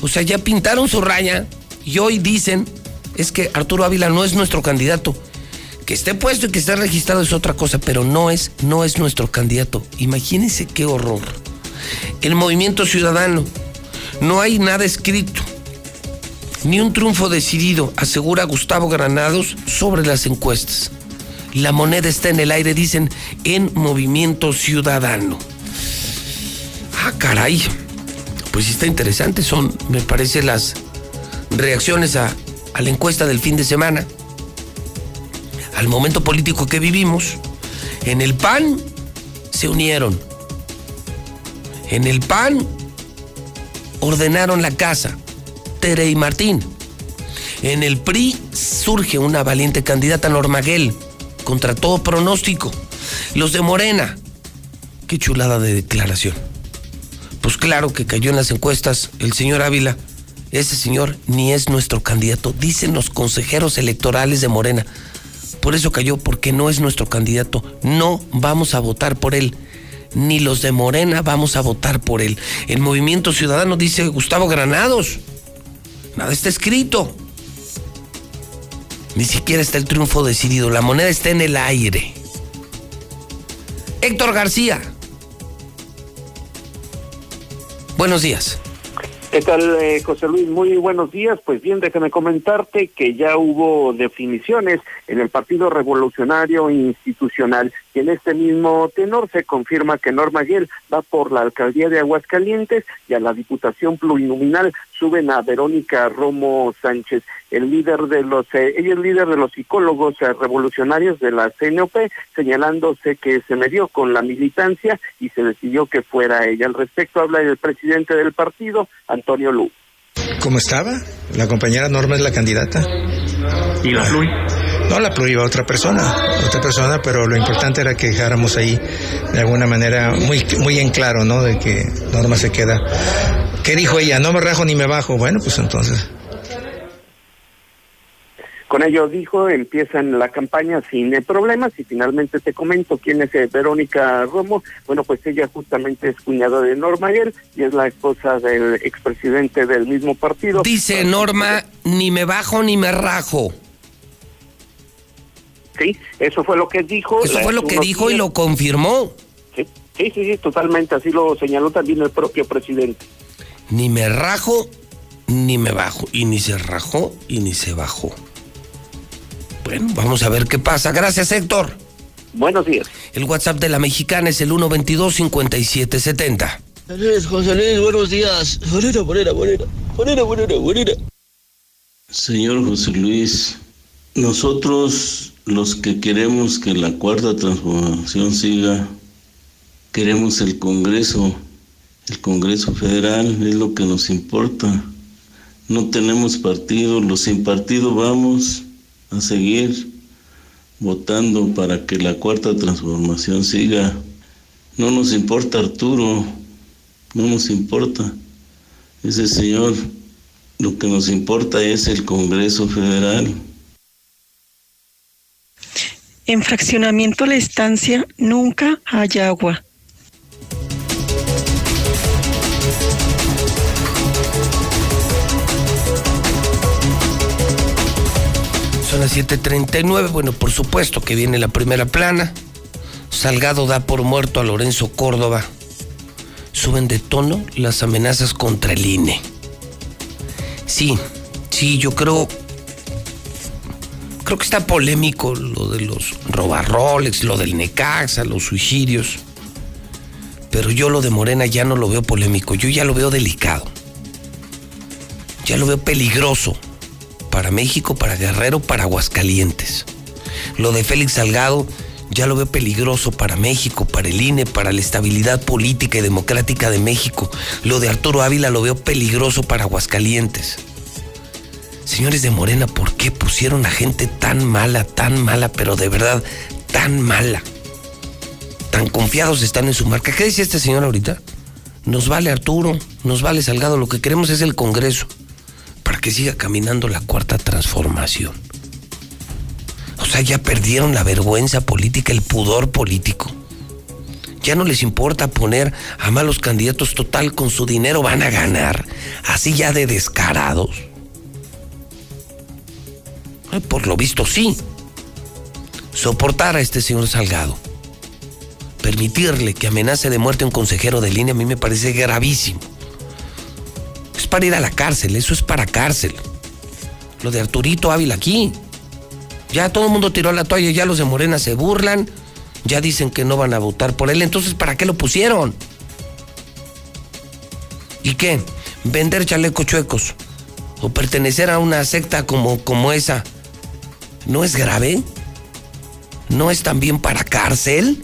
O sea, ya pintaron su raya y hoy dicen es que Arturo Ávila no es nuestro candidato. Que esté puesto y que esté registrado es otra cosa, pero no es, no es nuestro candidato. Imagínense qué horror. El movimiento ciudadano, no hay nada escrito, ni un triunfo decidido, asegura Gustavo Granados sobre las encuestas. La moneda está en el aire, dicen, en movimiento ciudadano. Ah, caray. Pues está interesante. Son, me parece, las reacciones a, a la encuesta del fin de semana. Al momento político que vivimos. En el PAN se unieron. En el PAN ordenaron la casa. Tere y Martín. En el PRI surge una valiente candidata Normaguel, contra todo pronóstico. Los de Morena. Qué chulada de declaración. Pues claro que cayó en las encuestas el señor Ávila. Ese señor ni es nuestro candidato, dicen los consejeros electorales de Morena. Por eso cayó, porque no es nuestro candidato. No vamos a votar por él. Ni los de Morena vamos a votar por él. El Movimiento Ciudadano dice Gustavo Granados. Nada está escrito. Ni siquiera está el triunfo decidido. La moneda está en el aire. Héctor García. Buenos días. ¿Qué tal, eh, José Luis? Muy buenos días. Pues bien, déjame comentarte que ya hubo definiciones en el Partido Revolucionario Institucional y en este mismo tenor se confirma que Norma Guel va por la alcaldía de Aguascalientes y a la Diputación Plurinominal suben a Verónica Romo Sánchez, el líder de los, eh, ella es líder de los psicólogos eh, revolucionarios de la CNOP, señalándose que se medió con la militancia y se decidió que fuera ella. Al respecto habla el presidente del partido, Antonio Lu. ¿Cómo estaba? La compañera Norma es la candidata. ¿Y la Plui? No, la iba otra persona, otra persona, pero lo importante era que dejáramos ahí de alguna manera muy, muy en claro, ¿no? De que Norma se queda. ¿Qué dijo ella? No me rajo ni me bajo. Bueno, pues entonces. Con ello dijo, empiezan la campaña sin problemas y finalmente te comento quién es eh, Verónica Romo. Bueno, pues ella justamente es cuñada de Norma Guel y es la esposa del expresidente del mismo partido. Dice Norma, ni me bajo ni me rajo. Sí, eso fue lo que dijo. Eso fue lo que dijo y lo confirmó. Sí, sí, sí, sí, totalmente. Así lo señaló también el propio presidente. Ni me rajo ni me bajo. Y ni se rajó y ni se bajó. Bueno, vamos a ver qué pasa. Gracias, Héctor. Buenos días. El WhatsApp de la mexicana es el 122-5770. José Luis, José Luis, buenos días. Bonera, bonera, bonera. Señor José Luis, nosotros los que queremos que la cuarta transformación siga, queremos el Congreso, el Congreso Federal, es lo que nos importa. No tenemos partido, los sin partido vamos a seguir votando para que la cuarta transformación siga. No nos importa Arturo, no nos importa ese señor. Lo que nos importa es el Congreso Federal. En fraccionamiento La Estancia nunca hay agua. Son las 7:39. Bueno, por supuesto que viene la primera plana. Salgado da por muerto a Lorenzo Córdoba. Suben de tono las amenazas contra el INE. Sí, sí, yo creo. Creo que está polémico lo de los robarroles, lo del Necaxa, los suicidios. Pero yo lo de Morena ya no lo veo polémico, yo ya lo veo delicado. Ya lo veo peligroso para México, para Guerrero, para Aguascalientes. Lo de Félix Salgado ya lo veo peligroso para México, para el INE, para la estabilidad política y democrática de México. Lo de Arturo Ávila lo veo peligroso para Aguascalientes. Señores de Morena, ¿por qué pusieron a gente tan mala, tan mala, pero de verdad tan mala? Tan confiados están en su marca. ¿Qué dice este señor ahorita? Nos vale Arturo, nos vale Salgado, lo que queremos es el Congreso para que siga caminando la cuarta transformación. O sea, ya perdieron la vergüenza política, el pudor político. Ya no les importa poner a malos candidatos total, con su dinero van a ganar. Así ya de descarados. Por lo visto sí. Soportar a este señor Salgado. Permitirle que amenace de muerte a un consejero de línea a mí me parece gravísimo. Es para ir a la cárcel, eso es para cárcel. Lo de Arturito Ávila aquí. Ya todo el mundo tiró la toalla, ya los de Morena se burlan, ya dicen que no van a votar por él, entonces ¿para qué lo pusieron? ¿Y qué? ¿Vender chalecos chuecos? ¿O pertenecer a una secta como, como esa? ¿No es grave? ¿No es también para cárcel?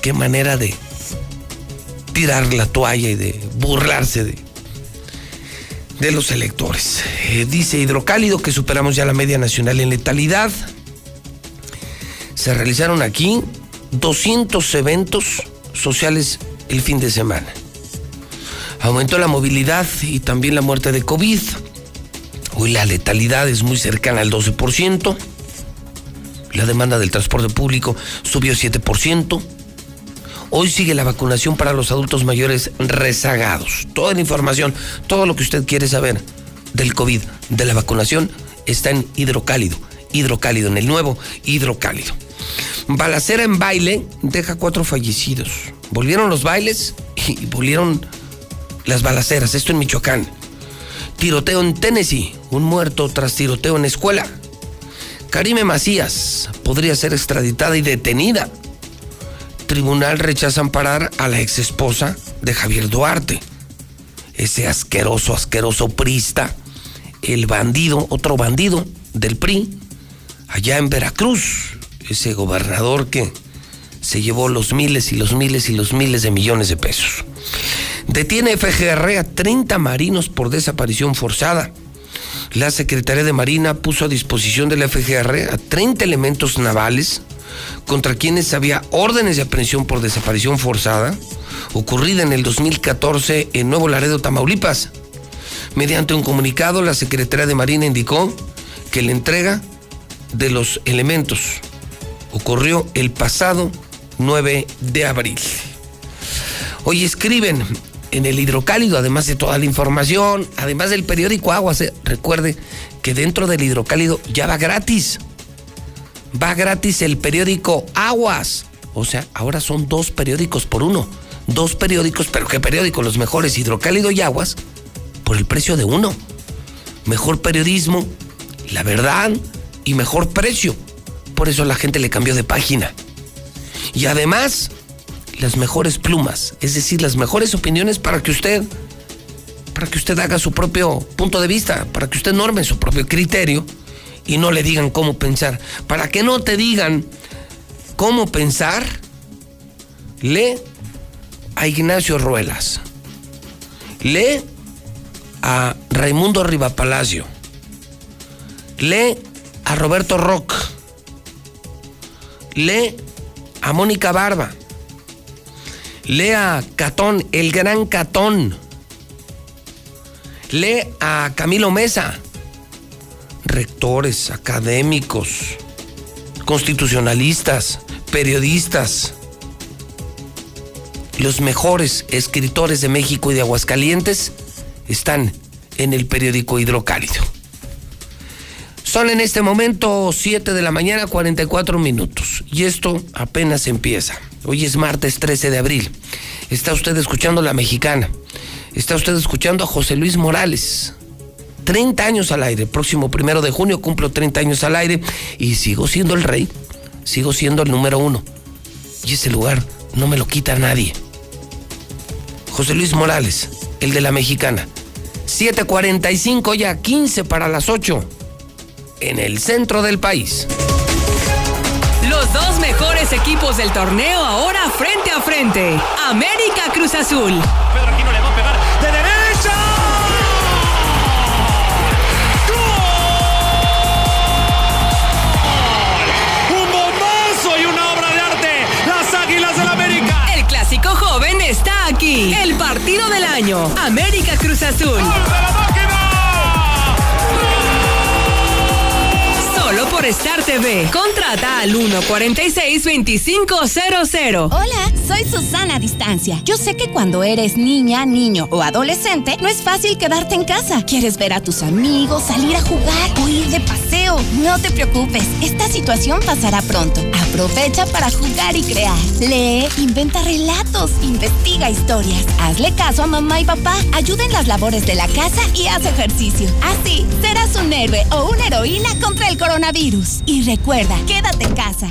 ¿Qué manera de tirar la toalla y de burlarse de, los electores? Eh, dice Hidrocálido que superamos ya la media nacional en letalidad. Se realizaron aquí 200 eventos sociales el fin de semana. Aumentó la movilidad y también la muerte de COVID. Hoy la letalidad es muy cercana al 12%. La demanda del transporte público subió 7%. Hoy sigue la vacunación para los adultos mayores rezagados. Toda la información, todo lo que usted quiere saber del COVID, de la vacunación, está en hidrocálido. Hidrocálido, en el nuevo hidrocálido. Balacera en baile deja cuatro fallecidos. Volvieron los bailes y volvieron las balaceras, esto en Michoacán. Tiroteo en Tennessee, un muerto tras tiroteo en escuela. Karime Macías podría ser extraditada y detenida. Tribunal rechaza amparar a la exesposa de Javier Duarte. Ese asqueroso, asqueroso prista, el bandido, otro bandido del PRI, allá en Veracruz, ese gobernador que se llevó los miles y los miles y los miles de millones de pesos. Detiene FGR a 30 marinos por desaparición forzada. La Secretaría de Marina puso a disposición de la FGR a 30 elementos navales contra quienes había órdenes de aprehensión por desaparición forzada ocurrida en el 2014 en Nuevo Laredo, Tamaulipas. Mediante un comunicado, la Secretaría de Marina indicó que la entrega de los elementos ocurrió el pasado 9 de abril. Hoy escriben en el hidrocálido, además de toda la información, además del periódico Aguas, recuerde que dentro del hidrocálido ya va gratis. Va gratis el periódico Aguas. O sea, ahora son dos periódicos por uno. Dos periódicos, pero ¿qué periódicos? Los mejores, hidrocálido y Aguas, por el precio de uno. Mejor periodismo, la verdad y mejor precio. Por eso la gente le cambió de página. Y además, las mejores plumas, es decir, las mejores opiniones para que usted para que usted haga su propio punto de vista, para que usted norme su propio criterio y no le digan cómo pensar. Para que no te digan cómo pensar, lee a Ignacio Ruelas. Lee a Raimundo Rivapalacio. Lee a Roberto Rock. Lee a Mónica Barba. Lee a Catón, el gran Catón. Lee a Camilo Mesa. Rectores, académicos, constitucionalistas, periodistas, los mejores escritores de México y de Aguascalientes están en el periódico Hidrocálido. Son en este momento 7 de la mañana 44 minutos y esto apenas empieza. Hoy es martes 13 de abril. Está usted escuchando La Mexicana. Está usted escuchando a José Luis Morales. 30 años al aire. próximo primero de junio cumplo 30 años al aire y sigo siendo el rey. Sigo siendo el número uno. Y ese lugar no me lo quita nadie. José Luis Morales, el de La Mexicana. 7:45 ya 15 para las 8 en el centro del país. Los dos mejores equipos del torneo ahora frente a frente. América Cruz Azul. Pedro Aquino le va a pegar de derecha. ¡Gol! Un bombazo y una obra de arte. Las Águilas del América. El clásico joven está aquí. El partido del año. América Cruz Azul. ¡Gol de la máquina! Solo por Star TV. Contrata al 146-2500. Hola, soy Susana Distancia. Yo sé que cuando eres niña, niño o adolescente, no es fácil quedarte en casa. Quieres ver a tus amigos, salir a jugar o ir de paseo. No te preocupes, esta situación pasará pronto. Aprovecha para jugar y crear. Lee, inventa relatos, investiga historias. Hazle caso a mamá y papá. Ayuda en las labores de la casa y haz ejercicio. Así, serás un héroe o una heroína contra el coronavirus. Y recuerda, quédate en casa.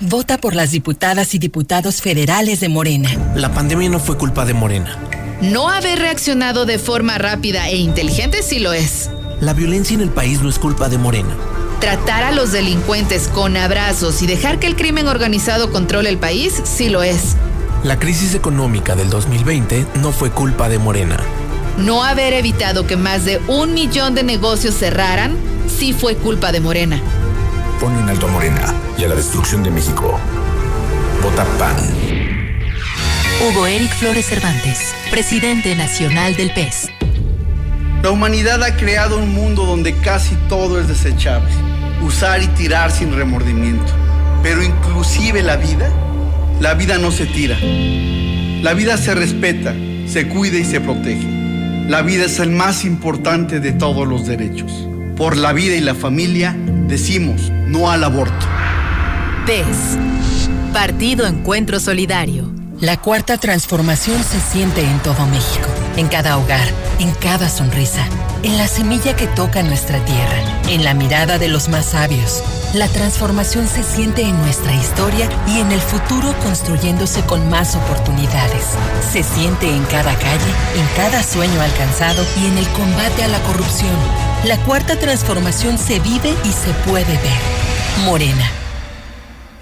Vota por las diputadas y diputados federales de Morena. La pandemia no fue culpa de Morena. No haber reaccionado de forma rápida e inteligente sí lo es. La violencia en el país no es culpa de Morena. Tratar a los delincuentes con abrazos y dejar que el crimen organizado controle el país sí lo es. La crisis económica del 2020 no fue culpa de Morena. No haber evitado que más de un millón de negocios cerraran sí fue culpa de Morena. Pone en alto a Morena y a la destrucción de México. Vota PAN. Hugo Eric Flores Cervantes, presidente nacional del PES. La humanidad ha creado un mundo donde casi todo es desechable, usar y tirar sin remordimiento. Pero inclusive la vida, la vida no se tira. La vida se respeta, se cuida y se protege. La vida es el más importante de todos los derechos. Por la vida y la familia decimos no al aborto. PES. Partido Encuentro Solidario. La cuarta transformación se siente en todo México, en cada hogar, en cada sonrisa, en la semilla que toca nuestra tierra, en la mirada de los más sabios. La transformación se siente en nuestra historia y en el futuro construyéndose con más oportunidades. Se siente en cada calle, en cada sueño alcanzado y en el combate a la corrupción. La cuarta transformación se vive y se puede ver. Morena.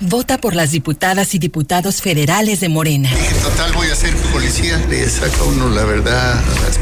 Vota por las diputadas y diputados federales de Morena. En total voy a ser policía. Le saca uno la verdad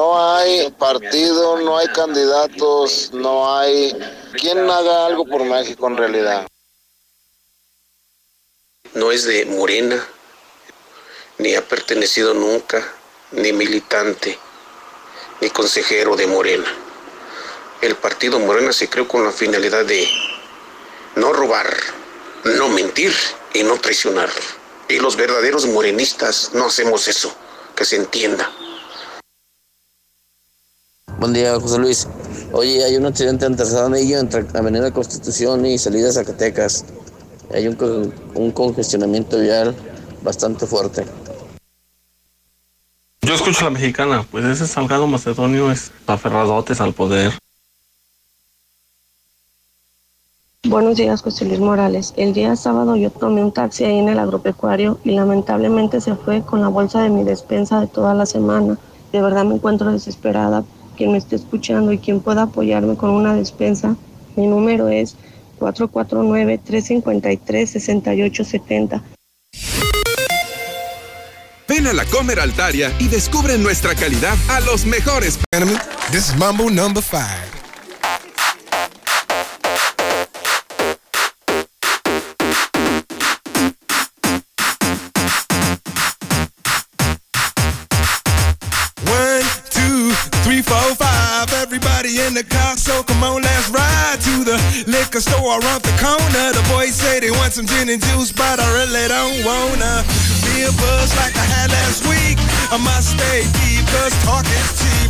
No hay partido, no hay candidatos, no hay quien haga algo por México en realidad. No es de Morena, ni ha pertenecido nunca, ni militante, ni consejero de Morena. El partido Morena se creó con la finalidad de no robar, no mentir y no traicionar. Y los verdaderos morenistas no hacemos eso, que se entienda. Buen día, José Luis. Oye, hay un accidente en Terceranillo entre Avenida Constitución y Salida Zacatecas. Hay un, con- un congestionamiento vial bastante fuerte. Yo escucho a la mexicana, pues ese Salgado Macedonio es aferradotes al poder. Buenos días, José Luis Morales. El día sábado yo tomé un taxi ahí en el agropecuario y lamentablemente se fue con la bolsa de mi despensa de toda la semana. De verdad me encuentro desesperada quien me esté escuchando y quien pueda apoyarme con una despensa, mi número es 449-353-6870. Ven a la Comer Altaria y descubre nuestra calidad a los mejores. This is Mambo number five. Everybody in the car, so come on, let's ride to the liquor store around the corner. The boys say they want some gin and juice, but I really don't wanna be a buzz like I had last week. I must stay deep, cause talk is cheap.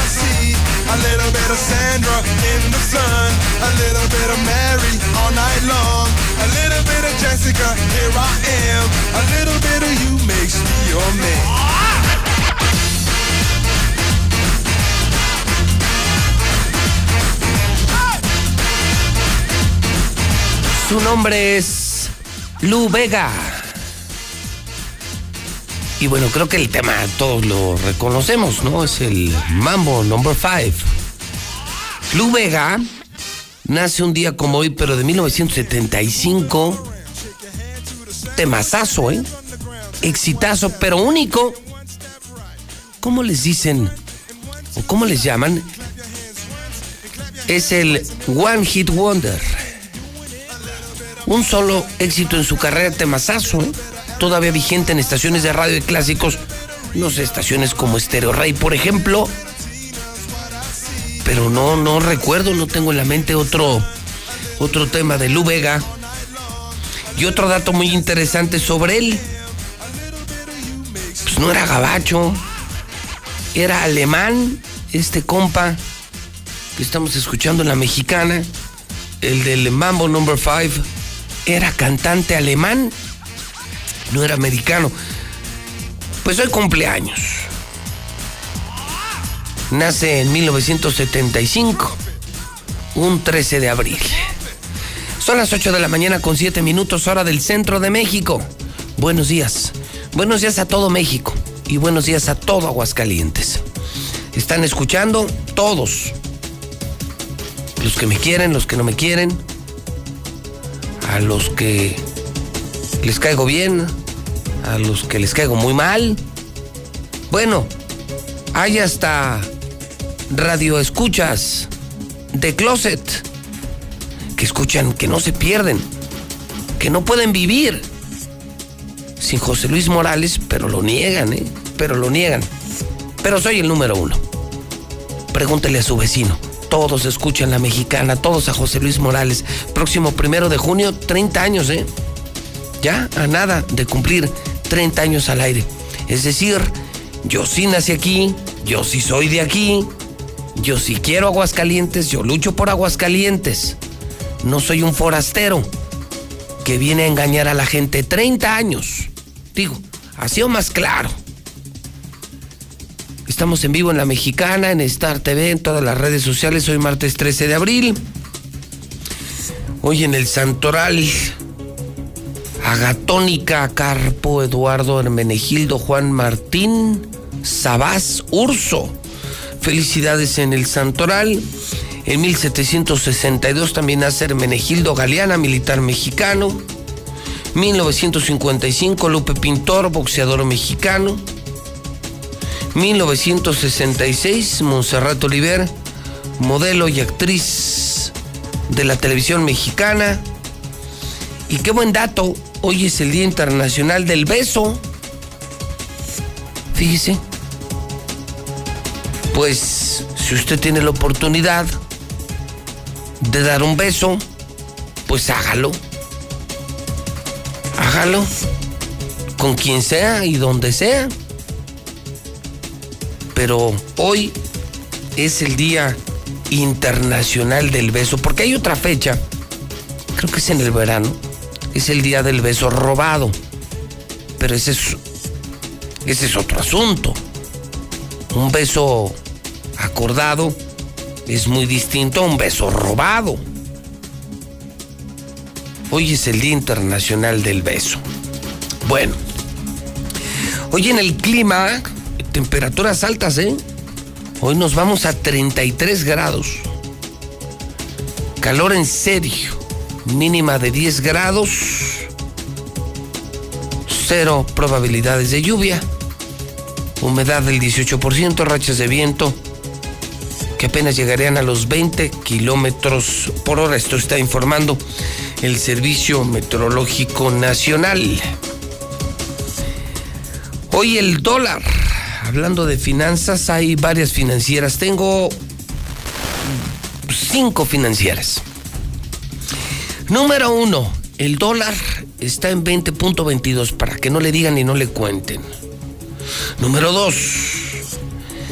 A little bit of Sandra in the sun. A little bit of Mary all night long. A little bit of Jessica, here I am. A little bit of you makes me your man. Su nombre es Lu Vega. Y bueno, creo que el tema todos lo reconocemos, ¿no? Es el Mambo Number 5. Lu Vega nace un día como hoy, pero de 1975. Temazazo, ¿eh? Exitazo, pero único. ¿Cómo les dicen? ¿O cómo les llaman? Es el One Hit Wonder. Un solo éxito en su carrera temazazo, ¿eh? Todavía vigente en estaciones de radio y clásicos, no sé, estaciones como Stereo Rey, por ejemplo. Pero no, no recuerdo, no tengo en la mente otro, otro tema de Lu Vega. Y otro dato muy interesante sobre él. Pues no era gabacho, era alemán, este compa que estamos escuchando en la mexicana, el del Mambo Number 5, era cantante alemán, no era americano. Pues hoy cumpleaños. Nace en 1975, un 13 de abril. Son las 8 de la mañana con 7 minutos hora del centro de México. Buenos días. Buenos días a todo México y buenos días a todo Aguascalientes. Están escuchando todos. Los que me quieren, los que no me quieren. A los que les caigo bien, a los que les caigo muy mal. Bueno, hay hasta radio escuchas de closet que escuchan, que no se pierden, que no pueden vivir sin José Luis Morales, pero lo niegan, ¿eh? Pero lo niegan. Pero soy el número uno. Pregúntele a su vecino. Todos escuchan la mexicana, todos a José Luis Morales. Próximo primero de junio, 30 años, ¿eh? Ya a nada de cumplir 30 años al aire. Es decir, yo sí nací aquí, yo sí soy de aquí, yo sí quiero Aguascalientes, yo lucho por Aguascalientes. No soy un forastero que viene a engañar a la gente 30 años. Digo, ha sido más claro. Estamos en vivo en La Mexicana, en Star TV, en todas las redes sociales. Hoy martes 13 de abril. Hoy en el Santoral. Agatónica, Carpo, Eduardo Hermenegildo, Juan Martín, Sabás, Urso. Felicidades en el Santoral. En 1762 también nace Hermenegildo Galeana, militar mexicano. 1955 Lupe Pintor, boxeador mexicano. 1966 Monserrat Oliver, modelo y actriz de la televisión mexicana. Y qué buen dato, hoy es el Día Internacional del Beso. Fíjese. Pues si usted tiene la oportunidad de dar un beso, pues hágalo. Hágalo. Con quien sea y donde sea. Pero hoy es el Día Internacional del Beso, porque hay otra fecha, creo que es en el verano, es el Día del Beso Robado. Pero ese es, ese es otro asunto. Un beso acordado es muy distinto a un beso robado. Hoy es el Día Internacional del Beso. Bueno, hoy en el clima, temperaturas altas, ¿eh? Hoy nos vamos a 33 grados. Calor en serio. Mínima de 10 grados. Cero probabilidades de lluvia. Humedad del 18%, rachas de viento que apenas llegarían a los 20 kilómetros por hora. Esto está informando el Servicio Meteorológico Nacional. Hoy el dólar, hablando de finanzas, hay varias financieras. Tengo cinco financieras. Número uno, el dólar está en 20.22 para que no le digan y no le cuenten. Número dos,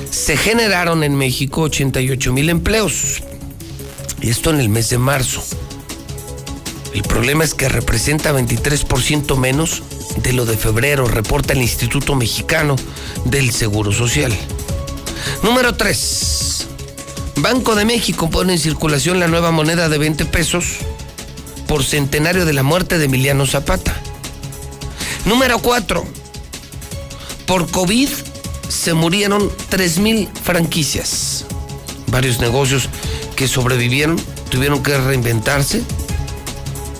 se generaron en México 88 mil empleos. Y esto en el mes de marzo. El problema es que representa 23% menos de lo de febrero, reporta el Instituto Mexicano del Seguro Social. Número 3. Banco de México pone en circulación la nueva moneda de 20 pesos por centenario de la muerte de Emiliano Zapata. Número 4. Por COVID se murieron 3.000 franquicias. Varios negocios que sobrevivieron tuvieron que reinventarse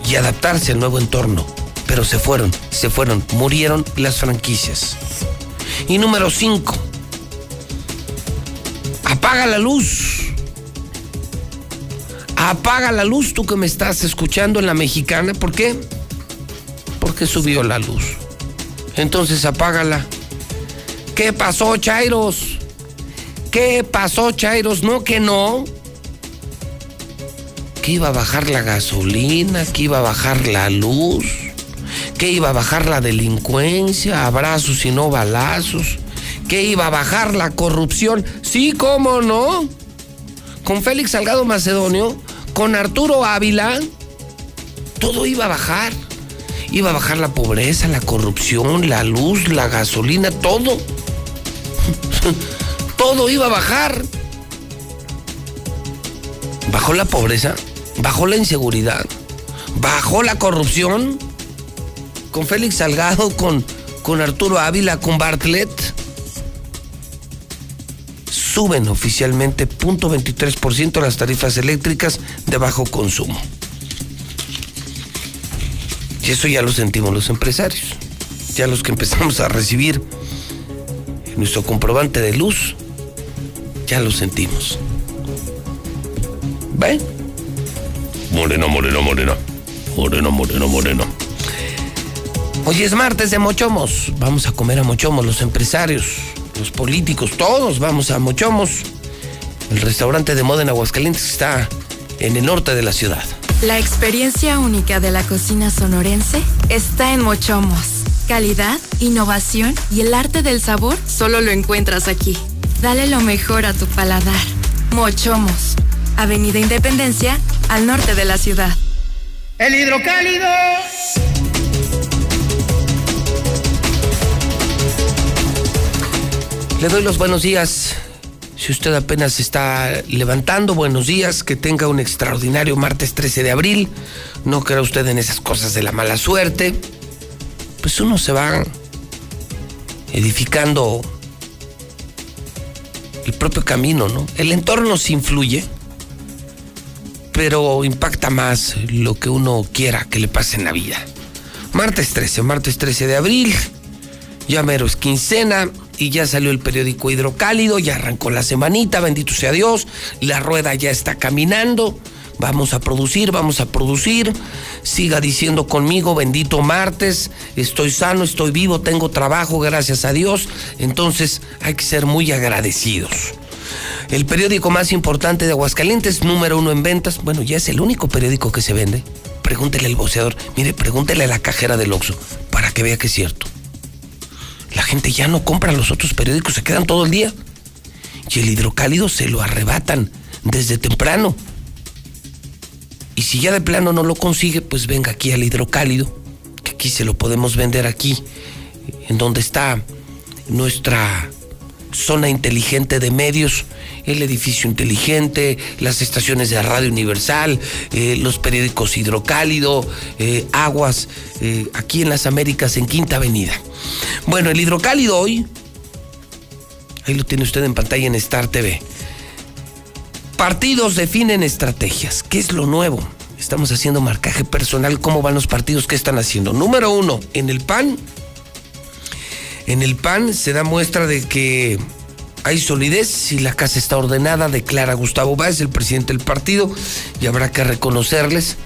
y adaptarse al nuevo entorno. Pero se fueron, se fueron, murieron las franquicias. Y número 5. Apaga la luz. Apaga la luz tú que me estás escuchando en la mexicana. ¿Por qué? Porque subió la luz. Entonces apágala. ¿Qué pasó, Chairos? ¿Qué pasó, Chairos? No, que no. Que iba a bajar la gasolina, que iba a bajar la luz, que iba a bajar la delincuencia, abrazos y no balazos, que iba a bajar la corrupción. Sí, cómo no. Con Félix Salgado Macedonio, con Arturo Ávila, todo iba a bajar. Iba a bajar la pobreza, la corrupción, la luz, la gasolina, todo. todo iba a bajar. Bajó la pobreza, bajó la inseguridad, bajó la corrupción. Con Félix Salgado, con, con Arturo Ávila, con Bartlett. Suben oficialmente 0.23% las tarifas eléctricas de bajo consumo. Y eso ya lo sentimos los empresarios. Ya los que empezamos a recibir nuestro comprobante de luz, ya lo sentimos. ¿Ve? Moreno, moreno, moreno. Moreno, moreno, moreno. Hoy es martes de Mochomos. Vamos a comer a Mochomos, los empresarios, los políticos, todos vamos a Mochomos. El restaurante de moda en Aguascalientes está en el norte de la ciudad. La experiencia única de la cocina sonorense está en Mochomos. Calidad, innovación y el arte del sabor solo lo encuentras aquí. Dale lo mejor a tu paladar. Mochomos, Avenida Independencia, al norte de la ciudad. El hidrocálido. Le doy los buenos días. Si usted apenas está levantando, buenos días, que tenga un extraordinario martes 13 de abril. No crea usted en esas cosas de la mala suerte. Pues uno se va edificando el propio camino, ¿no? El entorno se influye, pero impacta más lo que uno quiera que le pase en la vida. Martes 13, martes 13 de abril, ya mero es quincena y ya salió el periódico Hidrocálido, ya arrancó la semanita, bendito sea Dios, la rueda ya está caminando. Vamos a producir, vamos a producir. Siga diciendo conmigo, bendito martes, estoy sano, estoy vivo, tengo trabajo, gracias a Dios. Entonces hay que ser muy agradecidos. El periódico más importante de Aguascalientes, número uno en ventas, bueno, ya es el único periódico que se vende. Pregúntele al voceador, mire, pregúntele a la cajera del Oxxo, para que vea que es cierto. La gente ya no compra los otros periódicos, se quedan todo el día. Y el hidrocálido se lo arrebatan desde temprano. Y si ya de plano no lo consigue, pues venga aquí al hidrocálido, que aquí se lo podemos vender aquí, en donde está nuestra zona inteligente de medios, el edificio inteligente, las estaciones de radio universal, eh, los periódicos hidrocálido, eh, aguas, eh, aquí en las Américas, en Quinta Avenida. Bueno, el hidrocálido hoy, ahí lo tiene usted en pantalla en Star TV. Partidos definen estrategias. ¿Qué es lo nuevo? Estamos haciendo marcaje personal. ¿Cómo van los partidos? ¿Qué están haciendo? Número uno, en el PAN. En el PAN se da muestra de que hay solidez y la casa está ordenada, declara Gustavo Báez, el presidente del partido, y habrá que reconocerles.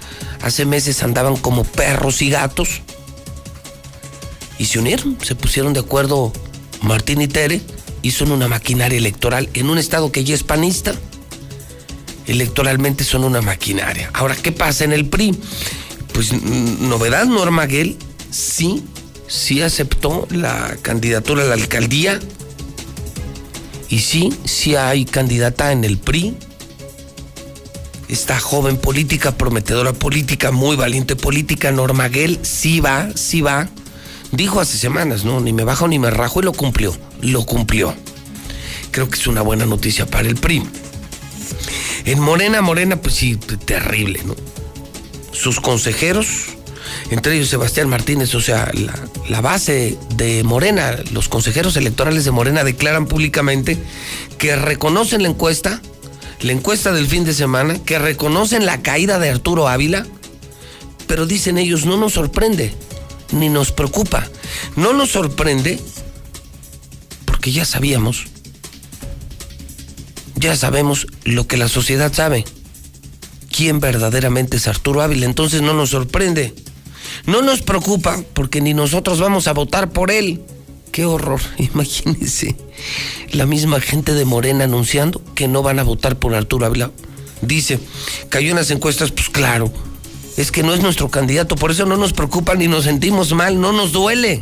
Hace meses andaban como perros y gatos y se unieron, se pusieron de acuerdo Martín y Tere y son una maquinaria electoral en un estado que ya es panista electoralmente son una maquinaria. Ahora, ¿qué pasa en el PRI? Pues novedad, Norma Guel sí, sí aceptó la candidatura a la alcaldía y sí, sí hay candidata en el PRI. Esta joven política, prometedora política, muy valiente política, Norma Guel, sí va, sí va. Dijo hace semanas, no, ni me bajo ni me rajo y lo cumplió, lo cumplió. Creo que es una buena noticia para el PRI. En Morena, Morena, pues sí, terrible, ¿no? sus consejeros, entre ellos Sebastián Martínez, o sea, la, base de Morena, los consejeros electorales de Morena declaran públicamente que reconocen la encuesta, la encuesta del fin de semana, que reconocen la caída de Arturo Ávila, pero dicen ellos, no nos sorprende, ni nos preocupa. No nos sorprende porque ya sabíamos, ya sabemos lo que la sociedad sabe, quién verdaderamente es Arturo Ávila, entonces no nos sorprende. No nos preocupa porque ni nosotros vamos a votar por él. Qué horror, imagínense. La misma gente de Morena anunciando que no van a votar por Arturo Ávila. Dice, cayó en las encuestas, pues claro, es que no es nuestro candidato, por eso no nos preocupa ni nos sentimos mal, no nos duele.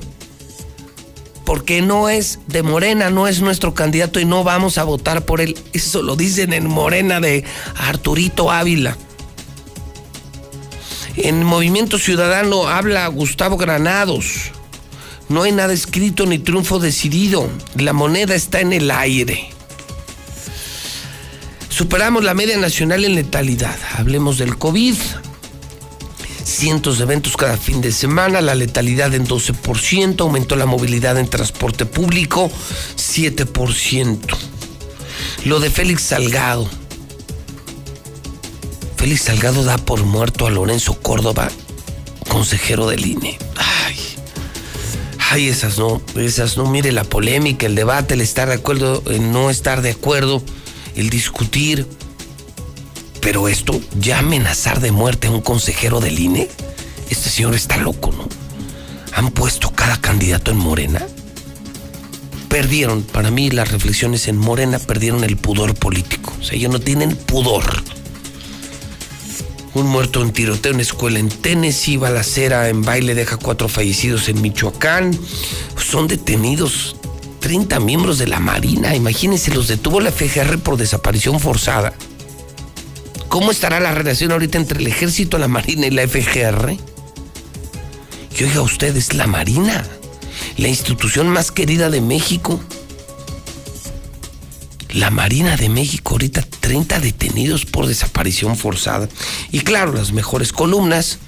Porque no es de Morena, no es nuestro candidato y no vamos a votar por él. Eso lo dicen en Morena de Arturito Ávila. En Movimiento Ciudadano habla Gustavo Granados. No hay nada escrito ni triunfo decidido. La moneda está en el aire. Superamos la media nacional en letalidad. Hablemos del COVID. Cientos de eventos cada fin de semana, la letalidad en 12%, aumentó la movilidad en transporte público 7%. Lo de Félix Salgado. Félix Salgado da por muerto a Lorenzo Córdoba, consejero del INE. Ay, ay, esas no, esas no. Mire la polémica, el debate, el estar de acuerdo, el no estar de acuerdo, el discutir. Pero esto, ya amenazar de muerte a un consejero del INE, este señor está loco, ¿no? Han puesto cada candidato en Morena. Perdieron, para mí las reflexiones en Morena perdieron el pudor político. O sea, ellos no tienen pudor. Un muerto en tiroteo en escuela en Tennessee, balacera en baile deja cuatro fallecidos en Michoacán. Son detenidos 30 miembros de la Marina. Imagínense, los detuvo la FGR por desaparición forzada. ¿Cómo estará la relación ahorita entre el ejército, la Marina y la FGR? Y oiga usted, es la Marina, la institución más querida de México. La Marina de México, ahorita 30 detenidos por desaparición forzada. Y claro, las mejores columnas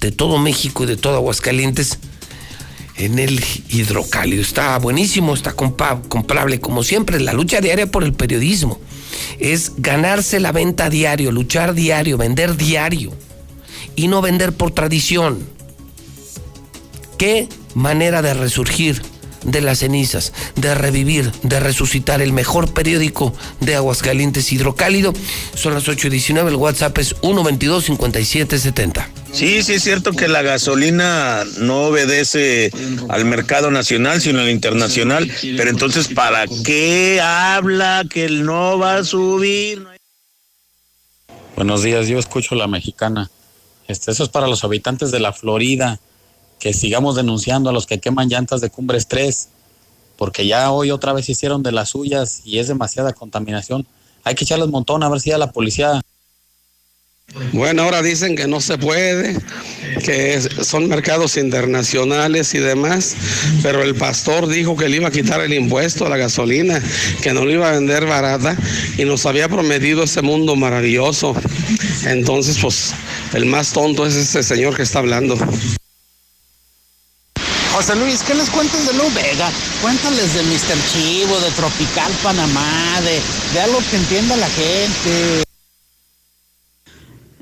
de todo México y de todo Aguascalientes en el hidrocálido. Está buenísimo, está comprable como siempre. La lucha diaria por el periodismo es ganarse la venta diario, luchar diario, vender diario y no vender por tradición. ¿Qué manera de resurgir de las cenizas, de revivir, de resucitar el mejor periódico de Aguascalientes Hidrocálido? Son las 8.19, el WhatsApp es 122-5770. Sí, sí es cierto que la gasolina no obedece al mercado nacional, sino al internacional, pero entonces ¿para qué habla que no va a subir? Buenos días, yo escucho la mexicana. Este, eso es para los habitantes de la Florida, que sigamos denunciando a los que queman llantas de Cumbres 3, porque ya hoy otra vez hicieron de las suyas y es demasiada contaminación. Hay que echarles un montón a ver si a la policía bueno, ahora dicen que no se puede, que son mercados internacionales y demás, pero el pastor dijo que le iba a quitar el impuesto a la gasolina, que no lo iba a vender barata y nos había prometido ese mundo maravilloso. Entonces, pues, el más tonto es ese señor que está hablando. José Luis, ¿qué les cuentan de Lu Vega? Cuéntales de Mr. Chivo, de Tropical Panamá, de, de algo que entienda la gente.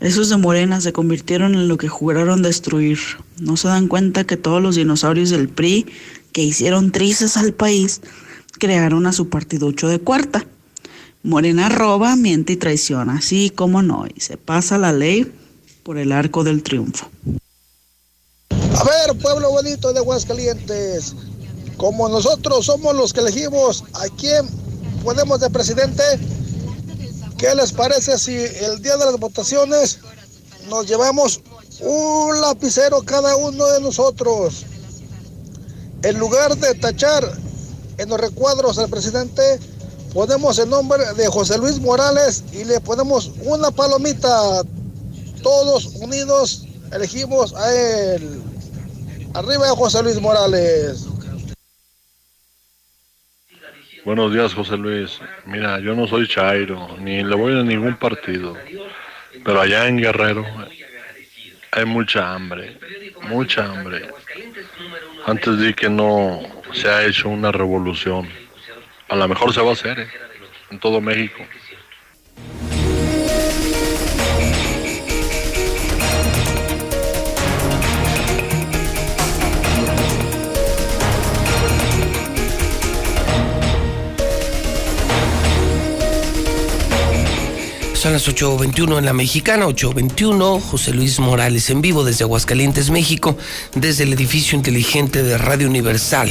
Esos de Morena se convirtieron en lo que juraron destruir. No se dan cuenta que todos los dinosaurios del PRI que hicieron trizas al país crearon a su partiducho de cuarta. Morena roba, miente y traiciona, así como no, y se pasa la ley por el arco del triunfo. A ver, pueblo bonito de Aguascalientes, como nosotros somos los que elegimos a quién podemos de presidente, ¿Qué les parece si el día de las votaciones nos llevamos un lapicero cada uno de nosotros? En lugar de tachar en los recuadros al presidente, ponemos el nombre de José Luis Morales y le ponemos una palomita. Todos unidos elegimos a él. Arriba José Luis Morales. Buenos días, José Luis. Mira, yo no soy Chairo, ni le voy a ningún partido. Pero allá en Guerrero, hay mucha hambre, mucha hambre. Antes di que no se ha hecho una revolución. A lo mejor se va a hacer ¿eh? en todo México. Son las 8.21 en la mexicana, 8.21. José Luis Morales en vivo desde Aguascalientes, México, desde el edificio inteligente de Radio Universal.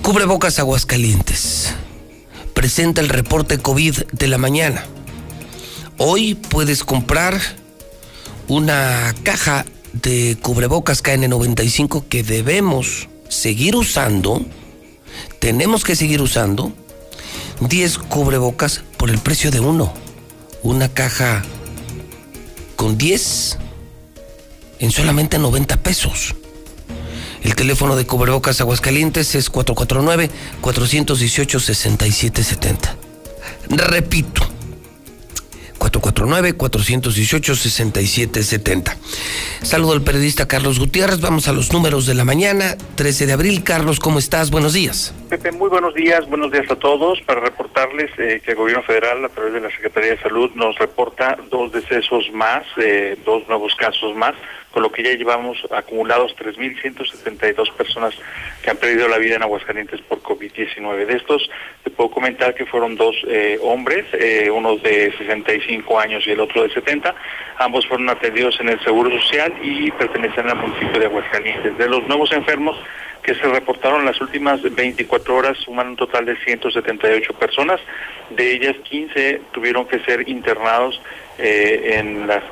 Cubrebocas Aguascalientes. Presenta el reporte COVID de la mañana. Hoy puedes comprar una caja de cubrebocas KN95 que debemos seguir usando. Tenemos que seguir usando 10 cubrebocas por el precio de uno. Una caja con 10 en solamente 90 pesos. El teléfono de cubrebocas Aguascalientes es 449-418-6770. Repito, 449-418-6770. Saludo al periodista Carlos Gutiérrez. Vamos a los números de la mañana, 13 de abril. Carlos, ¿cómo estás? Buenos días. Muy buenos días. Buenos días a todos. Para reportarles eh, que el gobierno federal, a través de la Secretaría de Salud, nos reporta dos decesos más, eh, dos nuevos casos más con lo que ya llevamos acumulados 3.172 personas que han perdido la vida en Aguascalientes por COVID-19. De estos, te puedo comentar que fueron dos eh, hombres, uno de 65 años y el otro de 70. Ambos fueron atendidos en el Seguro Social y pertenecen al municipio de Aguascalientes. De los nuevos enfermos, que se reportaron las últimas 24 horas suman un total de 178 personas. De ellas, 15 tuvieron que ser internados eh, en las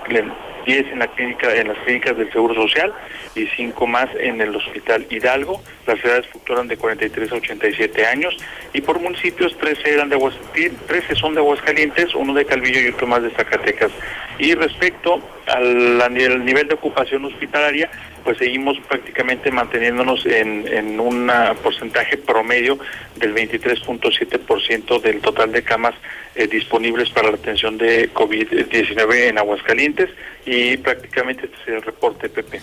10 en la clínica en las clínicas del Seguro Social y 5 más en el Hospital Hidalgo. Las edades fluctuaron de 43 a 87 años y por municipios 13 eran de Aguascalientes, 13 son de Aguascalientes, uno de Calvillo y otro más de Zacatecas. Y respecto al nivel de ocupación hospitalaria, pues seguimos prácticamente manteniéndonos en, en un porcentaje promedio del 23.7% del total de camas eh, disponibles para la atención de COVID-19 en Aguascalientes y prácticamente este es el reporte, Pepe.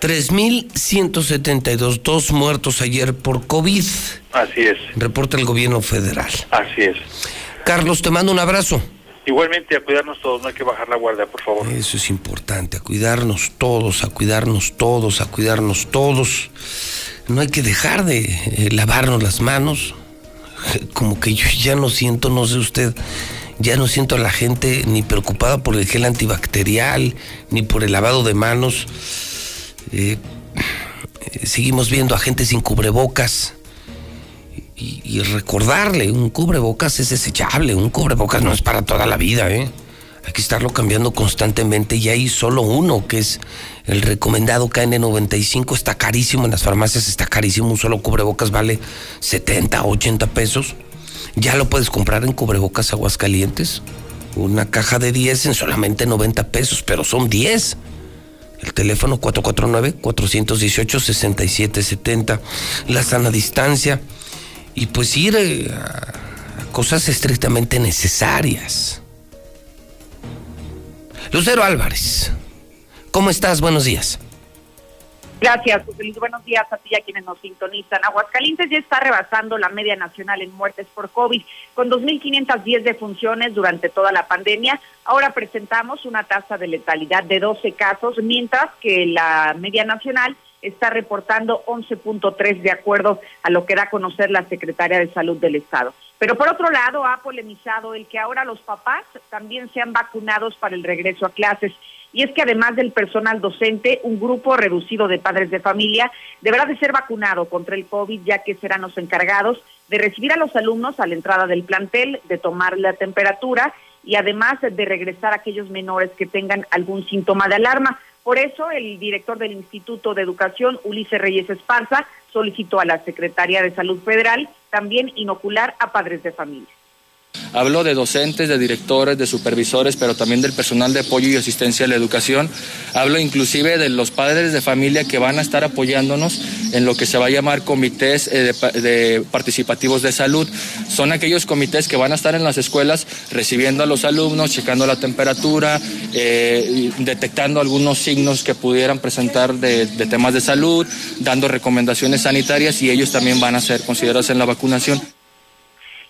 3.172, dos muertos ayer por COVID. Así es. Reporta el gobierno federal. Así es. Carlos, te mando un abrazo. Igualmente a cuidarnos todos, no hay que bajar la guardia, por favor. Eso es importante, a cuidarnos todos, a cuidarnos todos, a cuidarnos todos. No hay que dejar de eh, lavarnos las manos. Como que yo ya no siento, no sé usted, ya no siento a la gente ni preocupada por el gel antibacterial, ni por el lavado de manos. Eh, eh, seguimos viendo a gente sin cubrebocas y, recordarle, un cubrebocas es desechable, un cubrebocas no es para toda la vida, ¿eh? Hay que estarlo cambiando constantemente y hay solo uno, que es el recomendado KN95, está carísimo, en las farmacias está carísimo, un solo cubrebocas vale 70, 80 pesos. Ya lo puedes comprar en cubrebocas aguascalientes, una caja de 10 en solamente 90 pesos, pero son 10. El teléfono 449-418-6770, la sana distancia y pues ir eh, a cosas estrictamente necesarias. Lucero Álvarez, ¿cómo estás? Buenos días. Gracias, José Luis. Buenos días a ti y a quienes nos sintonizan. Aguascalientes ya está rebasando la media nacional en muertes por COVID, con 2.510 defunciones durante toda la pandemia. Ahora presentamos una tasa de letalidad de 12 casos, mientras que la media nacional está reportando 11.3 de acuerdo a lo que da a conocer la Secretaria de Salud del Estado. Pero por otro lado, ha polemizado el que ahora los papás también sean vacunados para el regreso a clases. Y es que además del personal docente, un grupo reducido de padres de familia deberá de ser vacunado contra el COVID, ya que serán los encargados de recibir a los alumnos a la entrada del plantel, de tomar la temperatura y además de regresar a aquellos menores que tengan algún síntoma de alarma. Por eso, el director del Instituto de Educación, Ulises Reyes Esparza, solicitó a la Secretaría de Salud Federal también inocular a padres de familia. Hablo de docentes, de directores, de supervisores, pero también del personal de apoyo y asistencia a la educación. Hablo inclusive de los padres de familia que van a estar apoyándonos en lo que se va a llamar comités eh, de, participativos de salud. Son aquellos comités que van a estar en las escuelas recibiendo a los alumnos, checando la temperatura, eh, detectando algunos signos que pudieran presentar de, de temas de salud, dando recomendaciones sanitarias y ellos también van a ser considerados en la vacunación.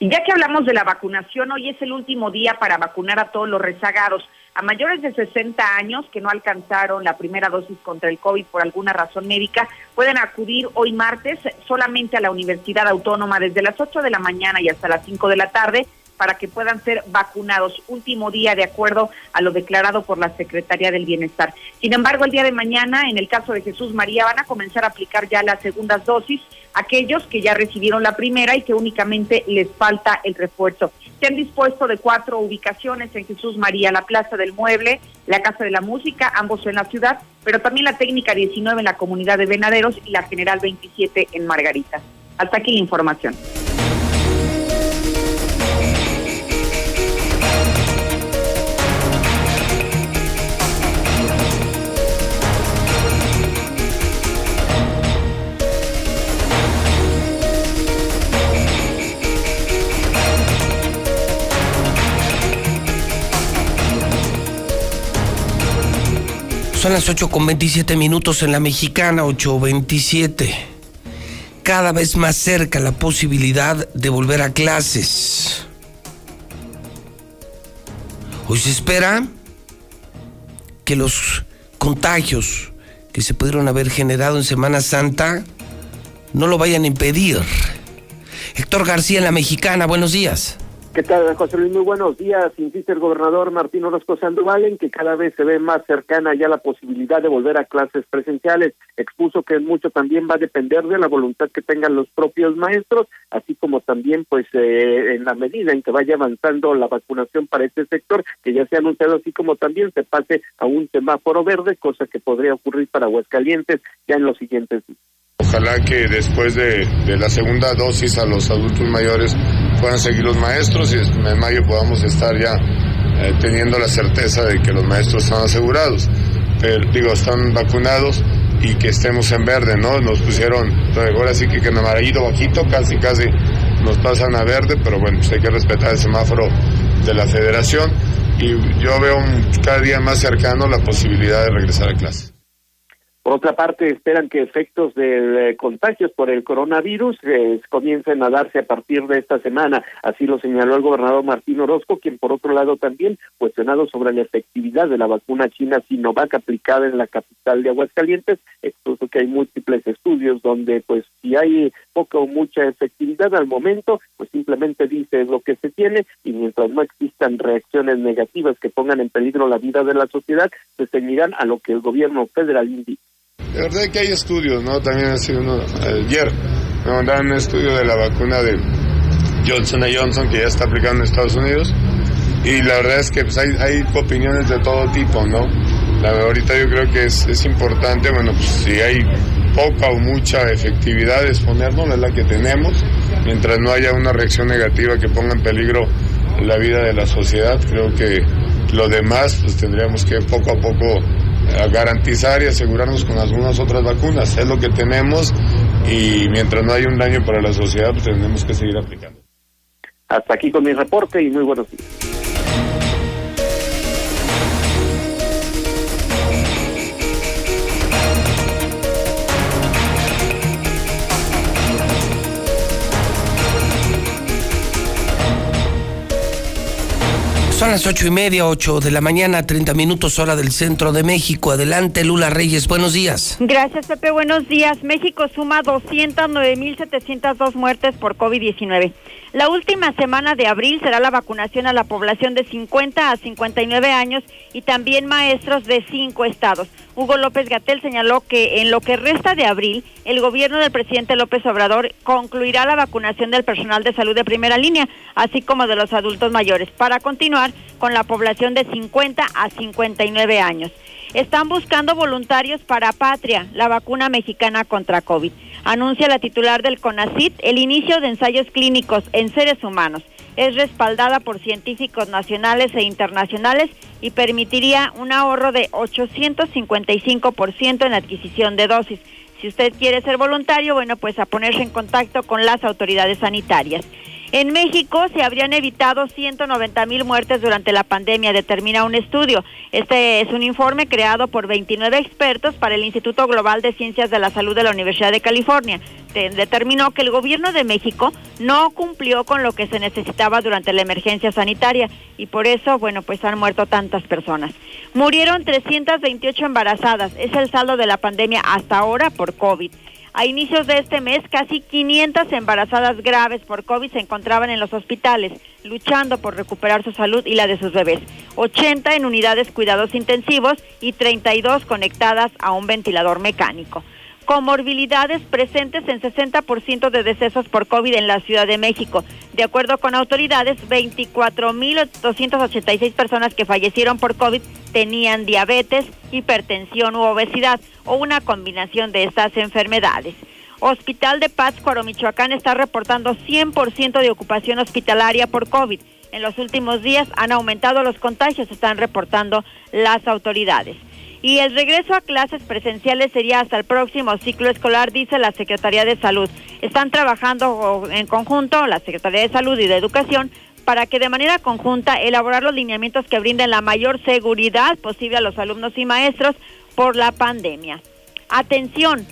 Y ya que hablamos de la vacunación, hoy es el último día para vacunar a todos los rezagados. A mayores de 60 años que no alcanzaron la primera dosis contra el COVID por alguna razón médica, pueden acudir hoy martes solamente a la Universidad Autónoma desde las 8 de la mañana y hasta las 5 de la tarde para que puedan ser vacunados. Último día de acuerdo a lo declarado por la Secretaría del Bienestar. Sin embargo, el día de mañana, en el caso de Jesús María, van a comenzar a aplicar ya las segundas dosis aquellos que ya recibieron la primera y que únicamente les falta el refuerzo. Se han dispuesto de cuatro ubicaciones en Jesús María, la Plaza del Mueble, la Casa de la Música, ambos en la ciudad, pero también la Técnica 19 en la comunidad de Venaderos y la General 27 en Margarita. Hasta aquí la información. Son las 8 con 27 minutos en la mexicana, 8.27. Cada vez más cerca la posibilidad de volver a clases. Hoy se espera que los contagios que se pudieron haber generado en Semana Santa no lo vayan a impedir. Héctor García en la mexicana, buenos días. ¿Qué tal, José Luis? Muy buenos días. Insiste el gobernador Martín Orozco Sandoval en que cada vez se ve más cercana ya la posibilidad de volver a clases presenciales. Expuso que mucho también va a depender de la voluntad que tengan los propios maestros, así como también, pues, eh, en la medida en que vaya avanzando la vacunación para este sector, que ya se ha anunciado, así como también se pase a un semáforo verde, cosa que podría ocurrir para Aguascalientes ya en los siguientes días. Ojalá que después de, la segunda dosis a los adultos mayores puedan seguir los maestros y en mayo podamos estar ya eh, teniendo la certeza de que los maestros están asegurados, pero digo, están vacunados y que estemos en verde, ¿no? Nos pusieron, ahora sí que, en amarillo bajito, casi, casi nos pasan a verde, pero bueno, pues hay que respetar el semáforo de la federación y yo veo cada día más cercano la posibilidad de regresar a clase. Por otra parte, esperan que efectos de contagios por el coronavirus eh, comiencen a darse a partir de esta semana. Así lo señaló el gobernador Martín Orozco, quien por otro lado también cuestionado sobre la efectividad de la vacuna china Sinovac aplicada en la capital de Aguascalientes, expuso que hay múltiples estudios donde pues si hay poca o mucha efectividad al momento, pues simplemente dice lo que se tiene y mientras no existan reacciones negativas que pongan en peligro la vida de la sociedad, se ceñirán a lo que el gobierno federal indica. De verdad que hay estudios, ¿no? También ha sido uno, ayer me mandaron un estudio de la vacuna de Johnson Johnson que ya está aplicando en Estados Unidos y la verdad es que pues, hay, opiniones de todo tipo, ¿no? La, ahorita yo creo que es, es importante, bueno, pues si hay poca o mucha efectividad, exponernos, es la que tenemos, mientras no haya una reacción negativa que ponga en peligro la vida de la sociedad, creo que lo demás pues tendríamos que poco a poco garantizar y asegurarnos con algunas otras vacunas. Es lo que tenemos y mientras no haya un daño para la sociedad, pues tenemos que seguir aplicando. Hasta aquí con mi reporte y muy buenos días. Son las ocho y media, ocho de la mañana, 30 minutos hora del centro de México. Adelante, Lula Reyes, buenos días. Gracias, Pepe, buenos días. México suma 209.702 muertes por COVID-19. La última semana de abril será la vacunación a la población de 50 a 59 años y también maestros de cinco estados. Hugo López Gatel señaló que en lo que resta de abril, el gobierno del presidente López Obrador concluirá la vacunación del personal de salud de primera línea, así como de los adultos mayores, para continuar con la población de 50 a 59 años. Están buscando voluntarios para Patria, la vacuna mexicana contra COVID. Anuncia la titular del CONACIT el inicio de ensayos clínicos en seres humanos. es respaldada por científicos nacionales e internacionales y permitiría un ahorro de 855% en la adquisición de dosis. Si usted quiere ser voluntario, bueno, pues a ponerse en contacto con las autoridades sanitarias. En México se habrían evitado 190 mil muertes durante la pandemia, determina un estudio. Este es un informe creado por 29 expertos para el Instituto Global de Ciencias de la Salud de la Universidad de California. determinó que el gobierno de México no cumplió con lo que se necesitaba durante la emergencia sanitaria y por eso, bueno, pues han muerto tantas personas. Murieron 328 embarazadas, es el saldo de la pandemia hasta ahora por COVID. A inicios de este mes, casi 500 embarazadas graves por COVID se encontraban en los hospitales, luchando por recuperar su salud y la de sus bebés. 80 en unidades cuidados intensivos y 32 conectadas a un ventilador mecánico comorbilidades presentes en 60% de decesos por COVID en la Ciudad de México. De acuerdo con autoridades, 24.286 personas que fallecieron por COVID tenían diabetes, hipertensión u obesidad o una combinación de estas enfermedades. Hospital de Pátzcuaro, Michoacán, está reportando 100% de ocupación hospitalaria por COVID. En los últimos días han aumentado los contagios, están reportando las autoridades. Y el regreso a clases presenciales sería hasta el próximo ciclo escolar, dice la Secretaría de Salud. Están trabajando en conjunto la Secretaría de Salud y de Educación para que de manera conjunta elaborar los lineamientos que brinden la mayor seguridad posible a los alumnos y maestros por la pandemia. Atención,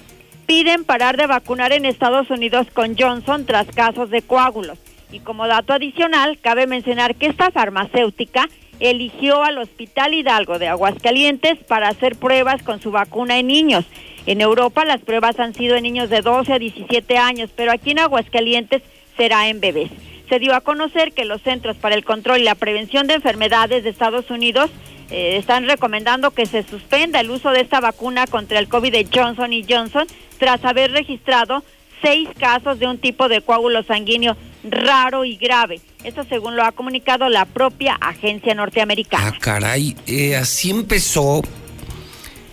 piden parar de vacunar en Estados Unidos con Johnson tras casos de coágulos. Y como dato adicional, cabe mencionar que esta farmacéutica eligió al Hospital Hidalgo de Aguascalientes para hacer pruebas con su vacuna en niños. En Europa las pruebas han sido en niños de 12 a 17 años, pero aquí en Aguascalientes será en bebés. Se dio a conocer que los Centros para el Control y la Prevención de Enfermedades de Estados Unidos eh, están recomendando que se suspenda el uso de esta vacuna contra el COVID de Johnson y Johnson tras haber registrado seis casos de un tipo de coágulo sanguíneo raro y grave. Esto según lo ha comunicado la propia agencia norteamericana. Ah, caray, eh, así empezó,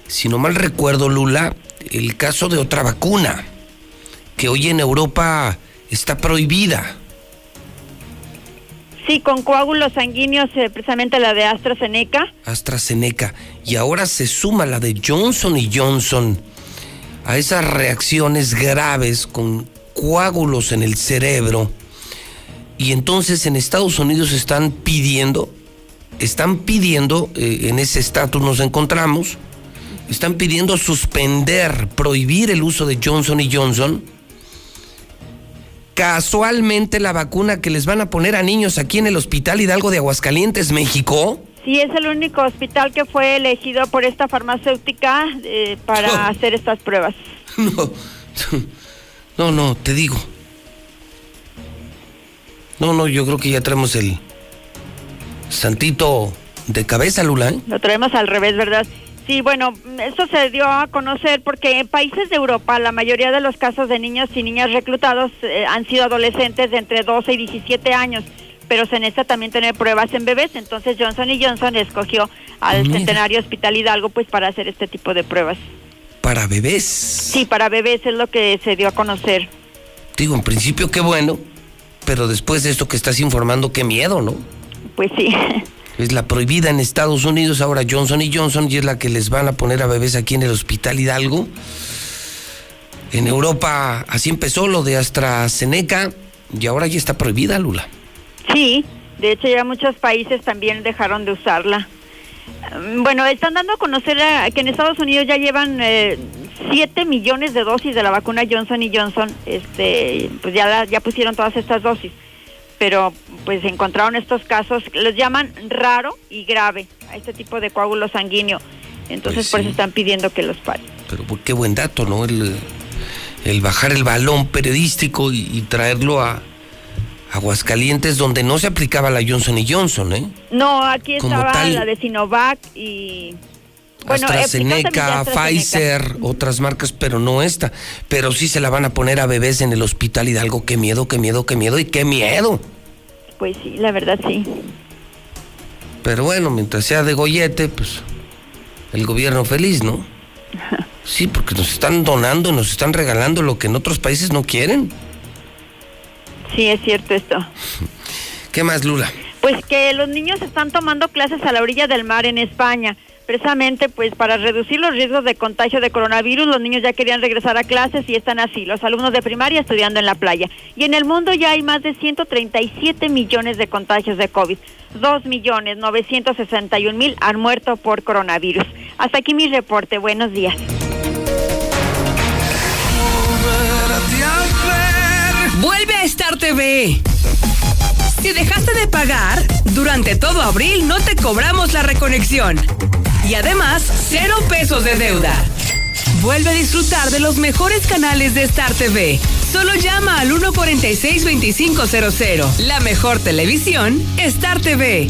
si no mal recuerdo, Lula, el caso de otra vacuna, que hoy en Europa está prohibida. Sí, con coágulos sanguíneos, eh, precisamente la de AstraZeneca. AstraZeneca. Y ahora se suma la de Johnson y Johnson a esas reacciones graves con coágulos en el cerebro y entonces en Estados Unidos están pidiendo, están pidiendo, eh, en ese estatus nos encontramos, están pidiendo suspender, prohibir el uso de Johnson y Johnson. Casualmente la vacuna que les van a poner a niños aquí en el Hospital Hidalgo de Aguascalientes, México. Sí, es el único hospital que fue elegido por esta farmacéutica eh, para hacer estas pruebas. No, no, no, te digo, no, no, yo creo que ya traemos el santito de cabeza, Lula. ¿eh? Lo traemos al revés, ¿verdad? Sí, bueno, esto se dio a conocer porque en países de Europa la mayoría de los casos de niños y niñas reclutados eh, han sido adolescentes de entre 12 y 17 años, pero se necesita también tener pruebas en bebés, entonces Johnson y Johnson escogió al Centenario Hospital Hidalgo pues para hacer este tipo de pruebas. ¿Para bebés? Sí, para bebés es lo que se dio a conocer. Digo, en principio qué bueno, pero después de esto que estás informando, qué miedo, ¿no? Pues sí. Es la prohibida en Estados Unidos, ahora Johnson y Johnson, y es la que les van a poner a bebés aquí en el Hospital Hidalgo. En Europa así empezó lo de AstraZeneca y ahora ya está prohibida, Lula. Sí, de hecho ya muchos países también dejaron de usarla. Bueno, están dando a conocer que en Estados Unidos ya llevan eh, 7 millones de dosis de la vacuna Johnson y Johnson, este, pues ya, ya pusieron todas estas dosis. Pero pues encontraron estos casos, los llaman raro y grave, a este tipo de coágulo sanguíneo. Entonces pues por eso están pidiendo que los paren. Pero pues, qué buen dato, ¿no? El, el bajar el balón periodístico y, traerlo a, Aguascalientes, donde no se aplicaba la Johnson y Johnson, ¿eh? No, aquí estaba la de Sinovac y bueno, AstraZeneca, Pfizer, otras marcas, pero no esta. Pero sí se la van a poner a bebés en el hospital Hidalgo. Qué miedo, qué miedo, qué miedo y qué miedo. Pues sí, la verdad sí. Pero bueno, mientras sea de gollete, pues el gobierno feliz, ¿no? Sí, porque nos están donando, nos están regalando lo que en otros países no quieren. Sí, es cierto esto. ¿Qué más, Lula? Pues que los niños están tomando clases a la orilla del mar en España. Precisamente, pues para reducir los riesgos de contagio de coronavirus, los niños ya querían regresar a clases y están así, los alumnos de primaria estudiando en la playa. Y en el mundo ya hay más de 137 millones de contagios de COVID. 2 millones 961 mil han muerto por coronavirus. Hasta aquí mi reporte. Buenos días. Vuelve a Star TV. Si dejaste de pagar, durante todo abril no te cobramos la reconexión. Y además, cero pesos de deuda. Vuelve a disfrutar de los mejores canales de Star TV. Solo llama al 146-2500. La mejor televisión, Star TV.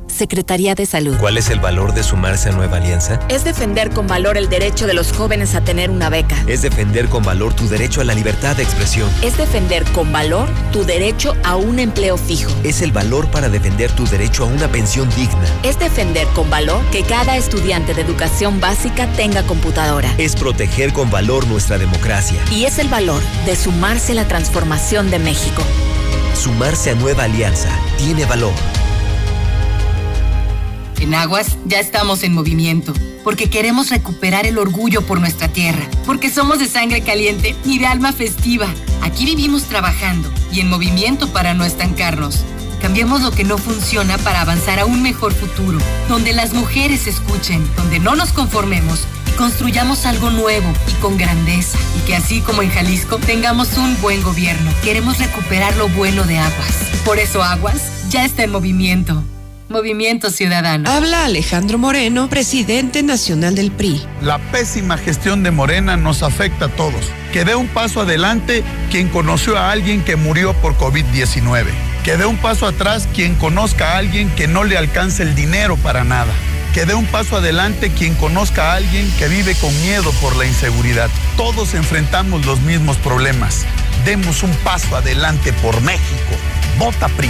Secretaría de Salud. ¿Cuál es el valor de sumarse a Nueva Alianza? Es defender con valor el derecho de los jóvenes a tener una beca. Es defender con valor tu derecho a la libertad de expresión. Es defender con valor tu derecho a un empleo fijo. Es el valor para defender tu derecho a una pensión digna. Es defender con valor que cada estudiante de educación básica tenga computadora. Es proteger con valor nuestra democracia. Y es el valor de sumarse a la transformación de México. Sumarse a Nueva Alianza tiene valor. En Aguas ya estamos en movimiento, porque queremos recuperar el orgullo por nuestra tierra, porque somos de sangre caliente y de alma festiva. Aquí vivimos trabajando y en movimiento para no estancarnos. Cambiemos lo que no funciona para avanzar a un mejor futuro, donde las mujeres escuchen, donde no nos conformemos y construyamos algo nuevo y con grandeza. Y que así como en Jalisco tengamos un buen gobierno. Queremos recuperar lo bueno de Aguas. Por eso Aguas ya está en movimiento. Movimiento Ciudadano. Habla Alejandro Moreno, presidente nacional del PRI. La pésima gestión de Morena nos afecta a todos. Que dé un paso adelante quien conoció a alguien que murió por COVID-19. Que dé un paso atrás quien conozca a alguien que no le alcance el dinero para nada. Que dé un paso adelante quien conozca a alguien que vive con miedo por la inseguridad. Todos enfrentamos los mismos problemas. Demos un paso adelante por México. Vota PRI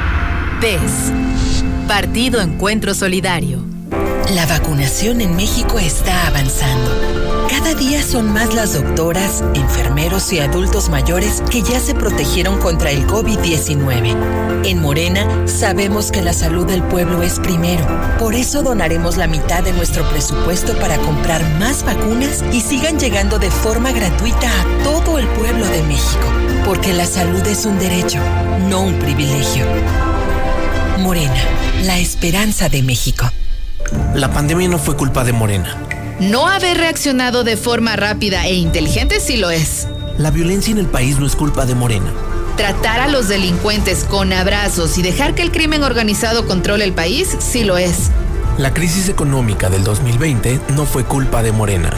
Partido Encuentro Solidario. La vacunación en México está avanzando. Cada día son más las doctoras, enfermeros y adultos mayores que ya se protegieron contra el COVID-19. En Morena sabemos que la salud del pueblo es primero. Por eso donaremos la mitad de nuestro presupuesto para comprar más vacunas y sigan llegando de forma gratuita a todo el pueblo de México. Porque la salud es un derecho, no un privilegio. Morena, la esperanza de México. La pandemia no fue culpa de Morena. No haber reaccionado de forma rápida e inteligente sí lo es. La violencia en el país no es culpa de Morena. Tratar a los delincuentes con abrazos y dejar que el crimen organizado controle el país sí lo es. La crisis económica del 2020 no fue culpa de Morena.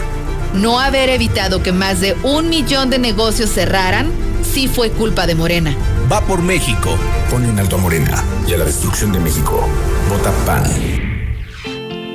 No haber evitado que más de un millón de negocios cerraran sí fue culpa de Morena. Va por México. Pone un alto a Morena y a la destrucción de México. Vota PAN.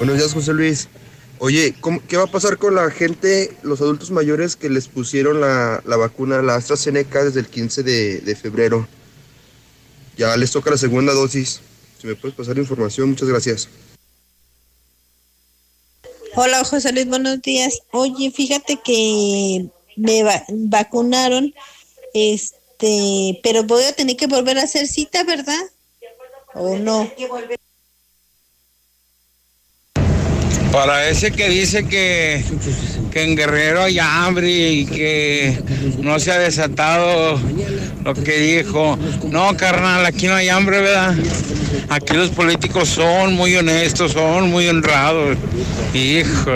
Buenos días, José Luis. Oye, ¿qué va a pasar con la gente, los adultos mayores que les pusieron la, vacuna, la AstraZeneca, desde el 15 de, de, febrero? Ya les toca la segunda dosis. Si me puedes pasar información, muchas gracias. Hola José Luis, buenos días. Oye, fíjate que me va- vacunaron, este, pero voy a tener que volver a hacer cita, ¿verdad? ¿O no? Para ese que dice que, que en Guerrero hay hambre y que no se ha desatado lo que dijo. No, carnal, aquí no hay hambre, ¿verdad? Aquí los políticos son muy honestos, son muy honrados. Hijo.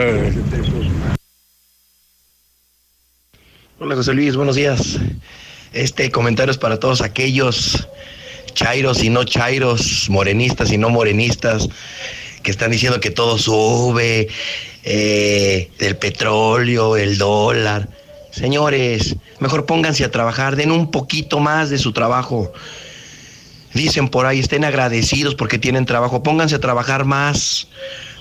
Hola José Luis, buenos días. Este comentario es para todos aquellos chairos y no chairos, morenistas y no morenistas, que están diciendo que todo sube, eh, el petróleo, el dólar. Señores, mejor pónganse a trabajar, den un poquito más de su trabajo. Dicen por ahí, estén agradecidos porque tienen trabajo, pónganse a trabajar más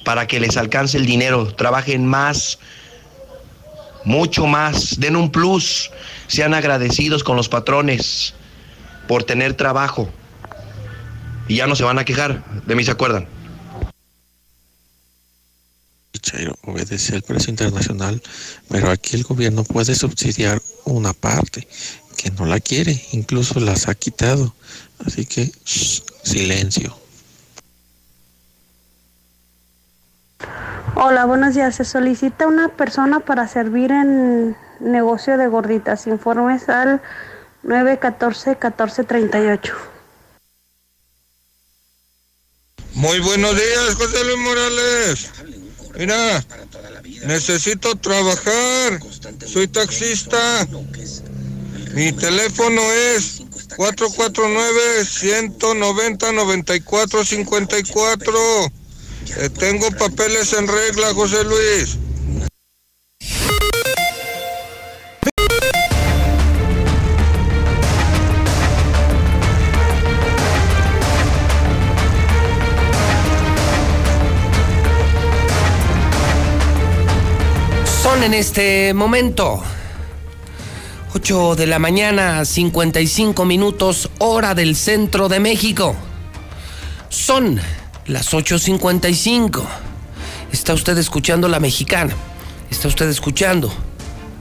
para que les alcance el dinero, trabajen más mucho más, den un plus, sean agradecidos con los patrones por tener trabajo. Y ya no se van a quejar, de mí se acuerdan. Chairo obedece al precio internacional, pero aquí el gobierno puede subsidiar una parte que no la quiere, incluso las ha quitado. Así que shh, silencio. Hola, buenos días. Se solicita una persona para servir en negocio de gorditas. Informes al 914-1438. Muy buenos días, José Luis Morales. Mira, necesito trabajar. Soy taxista. Mi teléfono es 449-190-9454. Eh, tengo papeles en regla, José Luis. En este momento 8 de la mañana, 55 minutos, hora del centro de México. Son las 8.55. Está usted escuchando la mexicana. Está usted escuchando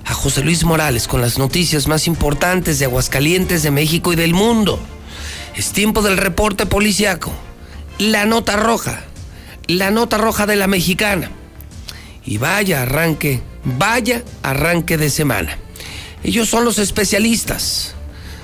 a José Luis Morales con las noticias más importantes de Aguascalientes, de México y del mundo. Es tiempo del reporte policiaco. La nota roja. La nota roja de la mexicana. Y vaya arranque, vaya arranque de semana. Ellos son los especialistas.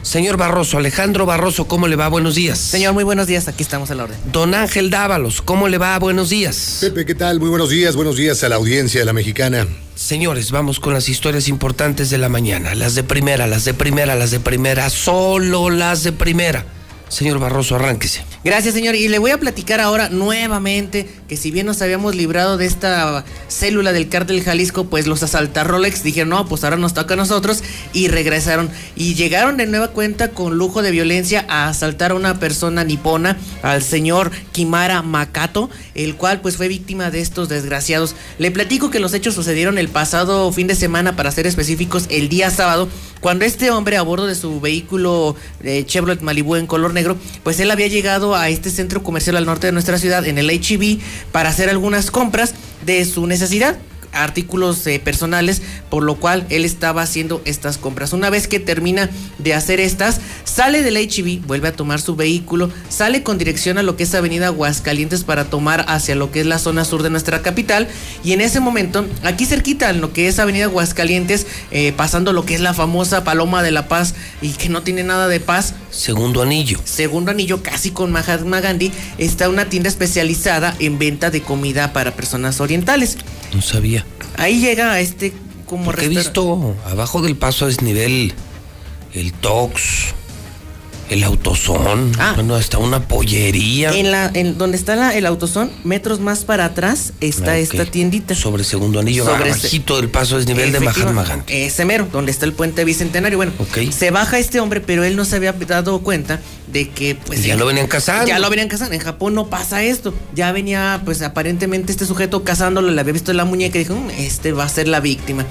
Señor Barroso, Alejandro Barroso, ¿cómo le va? Buenos días. Señor, muy buenos días, aquí estamos a la orden. Don Ángel Dávalos, ¿cómo le va? Buenos días. Pepe, ¿qué tal? Muy buenos días, buenos días a la audiencia de la mexicana. Señores, vamos con las historias importantes de la mañana. Las de primera, las de primera, las de primera, solo las de primera. Señor Barroso, arránquese. Gracias, señor. Y le voy a platicar ahora nuevamente que si bien nos habíamos librado de esta célula del cártel Jalisco, pues los asaltar Rolex dijeron, no, pues ahora nos toca a nosotros y regresaron. Y llegaron de nueva cuenta con lujo de violencia a asaltar a una persona nipona, al señor Kimara Makato, el cual pues fue víctima de estos desgraciados. Le platico que los hechos sucedieron el pasado fin de semana, para ser específicos, el día sábado, cuando este hombre a bordo de su vehículo eh, Chevrolet Malibu en color negro, pues él había llegado a este centro comercial al norte de nuestra ciudad, en el HEB, para hacer algunas compras de su necesidad artículos eh, personales, por lo cual él estaba haciendo estas compras. Una vez que termina de hacer estas, sale del HEB, vuelve a tomar su vehículo, sale con dirección a lo que es Avenida Aguascalientes para tomar hacia lo que es la zona sur de nuestra capital. Y en ese momento, aquí cerquita, en lo que es Avenida Aguascalientes, eh, pasando lo que es la famosa Paloma de la Paz y que no tiene nada de paz. Segundo anillo. Segundo anillo, casi con Mahatma Gandhi, está una tienda especializada en venta de comida para personas orientales. No sabía. Ahí llega a este como Porque he visto abajo del paso a desnivel el Tox, el Autosón, Ah. bueno, hasta una pollería. En la, en donde está la- el autosón, metros más para atrás está Ah, esta tiendita. Sobre segundo anillo, Sobre bajito del paso desnivel de Mahatma Gandhi. Ese mero, donde está el puente bicentenario. Bueno, se baja este hombre, pero él no se había dado cuenta de que pues Ya él- lo venían cazando. Ya lo venían cazando. En Japón no pasa esto. Ya venía, pues aparentemente este sujeto cazándolo, le había visto la muñeca y dijo, "Mm, este va a ser la víctima.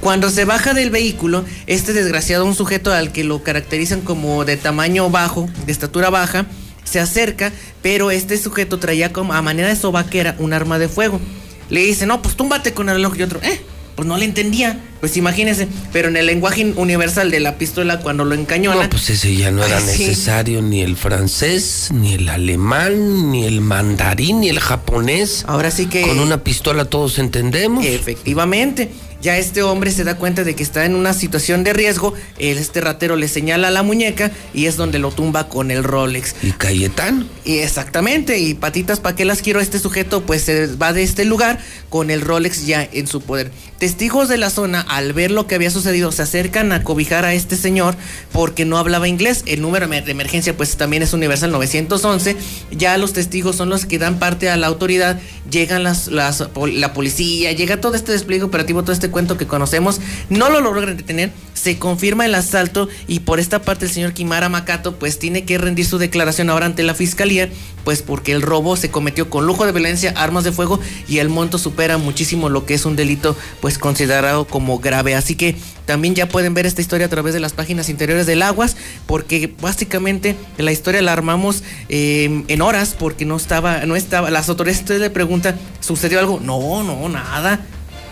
Cuando se baja del vehículo, este desgraciado, un sujeto al que lo caracterizan como de tamaño bajo, de estatura baja, se acerca, pero este sujeto traía como a manera de sobaquera un arma de fuego. Le dice, no, pues túmbate con el reloj y otro, eh, pues no le entendía. Pues imagínense, pero en el lenguaje universal de la pistola cuando lo encañona. No, pues ese ya no era Ay, sí. necesario ni el francés, ni el alemán, ni el mandarín, ni el japonés. Ahora sí que Con una pistola todos entendemos. Efectivamente. Ya este hombre se da cuenta de que está en una situación de riesgo. el- Este ratero le señala la muñeca y es donde lo tumba con el Rolex. ¿Y Cayetano? Y exactamente. Y patitas, ¿para qué las quiero? Este sujeto pues se va de este lugar con el Rolex ya en su poder. Testigos de la zona, al ver lo que había sucedido, se acercan a cobijar a este señor porque no hablaba inglés. El número de emergencia pues también es universal 911. Ya los testigos son los que dan parte a la autoridad. Llegan las, las, la policía, llega todo este despliegue operativo, todo este cuento que conocemos. No lo logran detener. Se confirma el asalto y por esta parte el señor Kimara Makato pues tiene que rendir su declaración ahora ante la fiscalía pues porque el robo se cometió con lujo de violencia, armas de fuego y el monto supera muchísimo lo que es un delito pues considerado como grave. Así que también ya pueden ver esta historia a través de las páginas interiores del Aguas porque básicamente la historia la armamos eh, en horas porque no estaba, no estaba, las autoridades le preguntan, ¿sucedió algo? No, no, nada.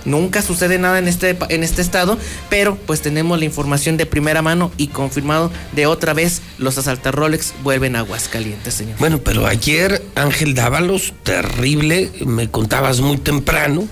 Nunca sucede nada en este, en este estado, pero pues tenemos la información de primera mano y confirmado de otra vez los asaltar Rolex vuelven a Aguascalientes, señor. Bueno, pero ayer Ángel Dávalos, terrible, me contabas muy temprano,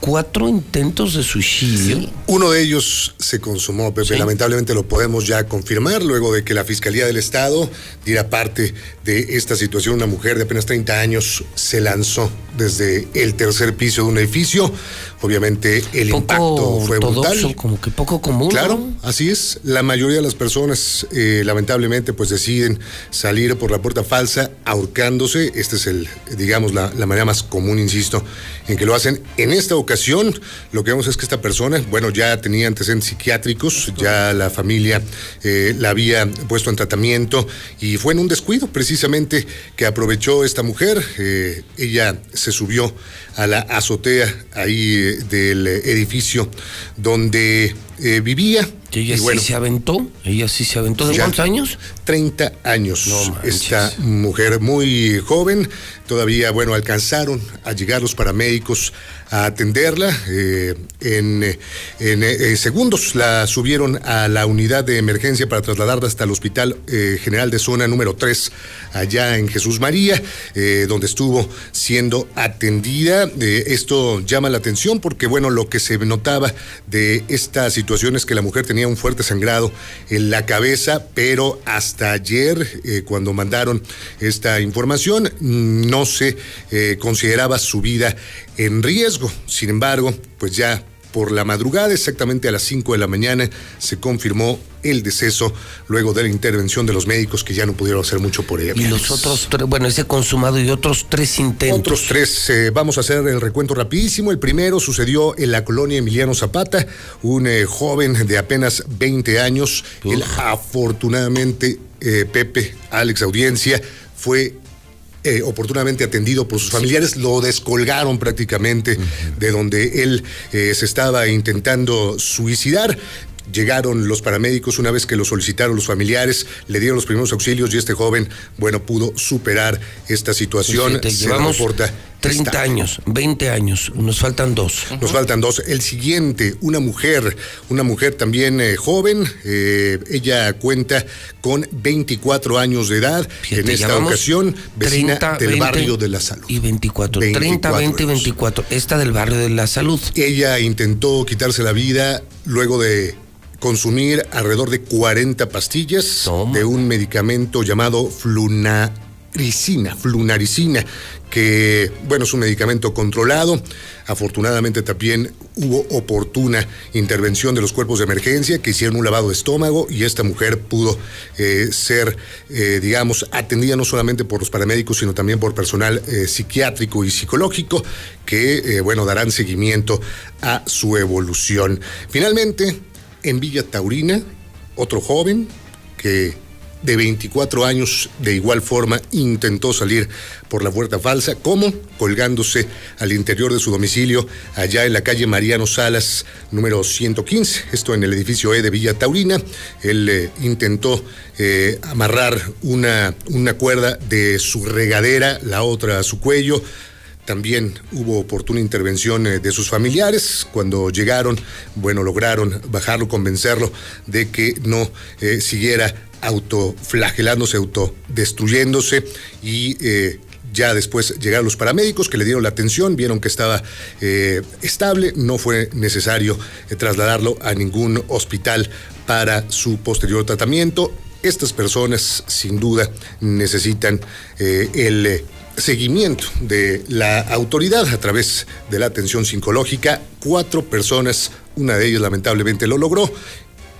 cuatro intentos de suicidio. Uno de ellos se consumó, Pepe. Lamentablemente lo podemos ya confirmar luego de que la Fiscalía del Estado diera parte de esta situación. Una mujer de apenas 30 años se lanzó desde el tercer piso de un edificio. Obviamente el impacto fue brutal. como que poco común. Claro, ¿no? así es. La mayoría de las personas, eh, lamentablemente, pues deciden salir por la puerta falsa ahorcándose. Esta es el, digamos, la, la manera más común, insisto, en que lo hacen. En esta ocasión, lo que vemos es que esta persona, bueno, ya tenía antecedentes psiquiátricos, ya la familia eh, la había puesto en tratamiento y fue en un descuido precisamente que aprovechó esta mujer. Eh, ella se subió a la azotea ahí del edificio donde eh, vivía. Y ella sí se aventó, ella sí se aventó. ¿De cuántos años? 30 años. Esta mujer muy joven, todavía, bueno, alcanzaron a llegar los paramédicos a atenderla. eh, en eh, en, eh, segundos la subieron a la unidad de emergencia para trasladarla hasta el Hospital General de Zona número 3, allá en Jesús María, donde estuvo siendo atendida. Esto llama la atención porque, bueno, lo que se notaba de esta situación es que la mujer tenía un fuerte sangrado en la cabeza, pero hasta ayer, eh, cuando mandaron esta información, no se eh, consideraba su vida en riesgo. Sin embargo, pues ya por la madrugada, exactamente a las 5 de la mañana, se confirmó el deceso luego de la intervención de los médicos que ya no pudieron hacer mucho por ella. Y los otros tres, bueno, ese consumado y otros tres intentos. Otros tres, eh, vamos a hacer el recuento rapidísimo. El primero sucedió en la colonia Emiliano Zapata, un eh, joven de apenas 20 años. Él afortunadamente, eh, Pepe, Alex Audiencia, fue eh, oportunamente atendido por sus familiares, lo descolgaron prácticamente de donde él eh, se estaba intentando suicidar. Llegaron los paramédicos una vez que lo solicitaron los familiares, le dieron los primeros auxilios y este joven, bueno, pudo superar esta situación. Se llevamos reporta 30 estable. años, 20 años, nos faltan dos. Nos faltan dos. El siguiente, una mujer, una mujer también eh, joven. eh, ella cuenta con 24 años de edad. Fíjate, en esta ocasión, vecina 30, del 20 barrio de la salud. Y 24, 30, 24 20 y años. 24. Esta del barrio de la salud. Ella intentó quitarse la vida luego de consumir alrededor de 40 pastillas de un medicamento llamado flunaricina, flunaricina, que, bueno, es un medicamento controlado. Afortunadamente también hubo oportuna intervención de los cuerpos de emergencia que hicieron un lavado de estómago y esta mujer pudo eh, ser, eh, digamos, atendida no solamente por los paramédicos, sino también por personal eh, psiquiátrico y psicológico que, bueno, darán seguimiento a su evolución. Finalmente, en Villa Taurina, otro joven que de 24 años, de igual forma, intentó salir por la puerta falsa, como colgándose al interior de su domicilio, allá en la calle Mariano Salas, número 115, esto en el edificio E de Villa Taurina. Él eh, intentó eh, amarrar una, una cuerda de su regadera, la otra a su cuello. También hubo oportuna intervención eh, de sus familiares. Cuando llegaron, bueno, lograron bajarlo, convencerlo de que no eh, siguiera autoflagelándose, autodestruyéndose y eh, ya después llegaron los paramédicos que le dieron la atención, vieron que estaba estable, no fue necesario trasladarlo a ningún hospital para su posterior tratamiento. Estas personas sin duda necesitan el seguimiento de la autoridad a través de la atención psicológica. Cuatro personas, una de ellas lamentablemente lo logró,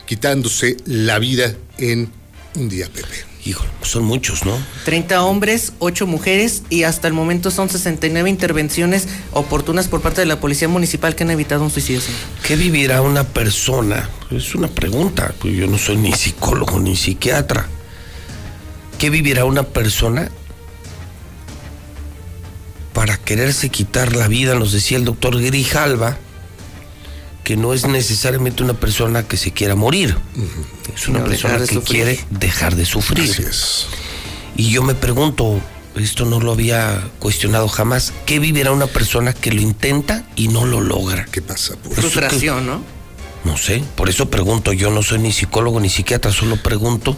quitándose la vida en un día, Pepe. Híjole, son muchos, ¿no? 30 hombres, 8 mujeres y hasta el momento son 69 intervenciones oportunas por parte de la Policía Municipal que han evitado un suicidio. ¿Qué vivirá una persona? Es una pregunta, pues yo no soy ni psicólogo ni psiquiatra. ¿Qué vivirá una persona para quererse quitar la vida? Nos decía el doctor Grijalva que no es necesariamente una persona que se quiera morir, es una persona que sufrir. quiere dejar de sufrir. Así es. Y yo me pregunto, esto no lo había cuestionado jamás, ¿qué vivirá una persona que lo intenta y no lo logra? ¿Qué pasa? Por Frustración, ¿no? No sé, por eso pregunto, yo no soy ni psicólogo ni psiquiatra, solo pregunto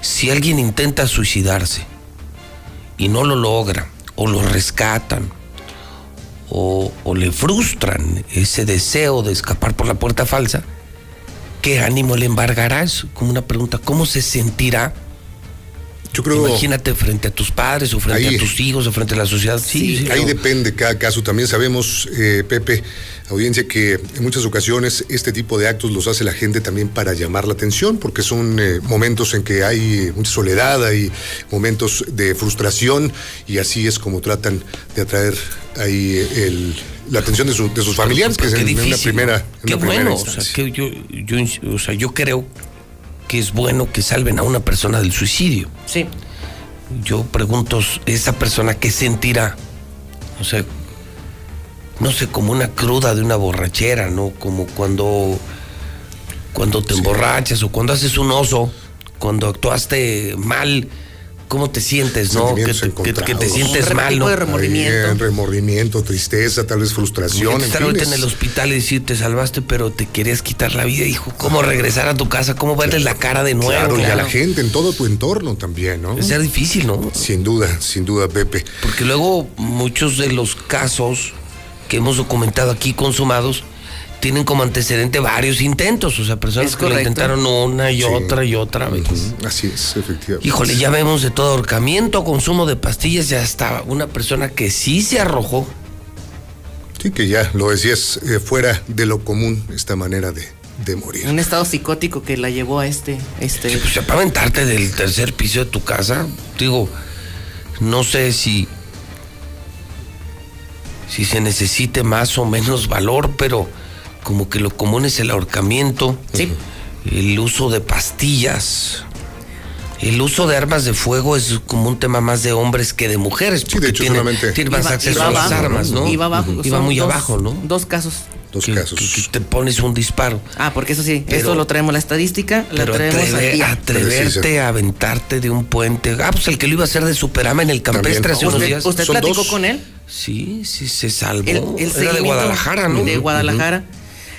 si alguien intenta suicidarse y no lo logra, o lo rescatan, o, le frustran ese deseo de escapar por la puerta falsa, ¿qué ánimo le embargará? Es como una pregunta, ¿cómo se sentirá? Yo creo. Imagínate frente a tus padres, o frente Ahí- a tus hijos, o frente a la sociedad. Sí, sí, Ahí yo- depende cada caso. También sabemos, eh, Pepe, audiencia, que en muchas ocasiones este tipo de actos los hace la gente también para llamar la atención, porque son eh, momentos en que hay mucha soledad, hay momentos de frustración, y así es como tratan de atraer ahí el- la atención de, su- de sus familiares, que es en, una primera, Qué una primera bueno, o sea, instancia. que yo, yo, ins- o sea, yo creo que es bueno que salven a una persona del suicidio. Sí. Yo pregunto, esa persona qué sentirá, o sea, no sé, como una cruda de una borrachera, ¿no? Como cuando, cuando te emborrachas o cuando haces un oso, cuando actuaste mal, ¿cómo te sientes, no? Que, te- que- que te encontrados. sientes Un mal, ¿no? de remordimiento. Ahí, remordimiento, tristeza, tal vez frustración. En estar fin, ahorita es- en el hospital y decir, te salvaste, pero te querías quitar la vida, hijo. ¿Cómo regresar a tu casa? ¿Cómo verle la cara de nuevo? Claro, y a la Claro. gente, en todo tu entorno también, ¿no? Ser difícil, ¿no? Sin duda, sin duda, Pepe. Porque luego muchos de los casos que hemos documentado aquí consumados tienen como antecedente varios intentos, o sea, personas que lo intentaron una y Sí. otra y otra vez. Así es, efectivamente. Híjole, ya vemos de todo ahorcamiento, consumo de pastillas, ya hasta una persona que sí se arrojó. Sí, que ya lo decías, eh, fuera de lo común esta manera de, de morir. Un estado psicótico que la llevó a este. este Pues ya para aventarte del tercer piso de tu casa, digo, no sé si si se necesite más o menos valor, pero como que lo común es el ahorcamiento, el uso de pastillas. El uso de armas de fuego es como un tema más de hombres que de mujeres. porque de hecho, tiene, solamente- tiene más Iba- acceso iba a las abajo, armas, ¿no? Iba abajo. Iba muy dos- abajo, ¿no? Dos casos. Dos que, casos. que- que te pones un disparo. Ah, porque eso sí, Pero- esto lo traemos la estadística, la Pero traemos atreve- atreverte a aventarte de un puente. Ah, pues el que lo iba a hacer de Superama en el campestre También. hace unos ¿Usted, días. usted platicó dos. con él? Sí, sí, se salvó. El, el Era de Guadalajara, ¿no? De Guadalajara.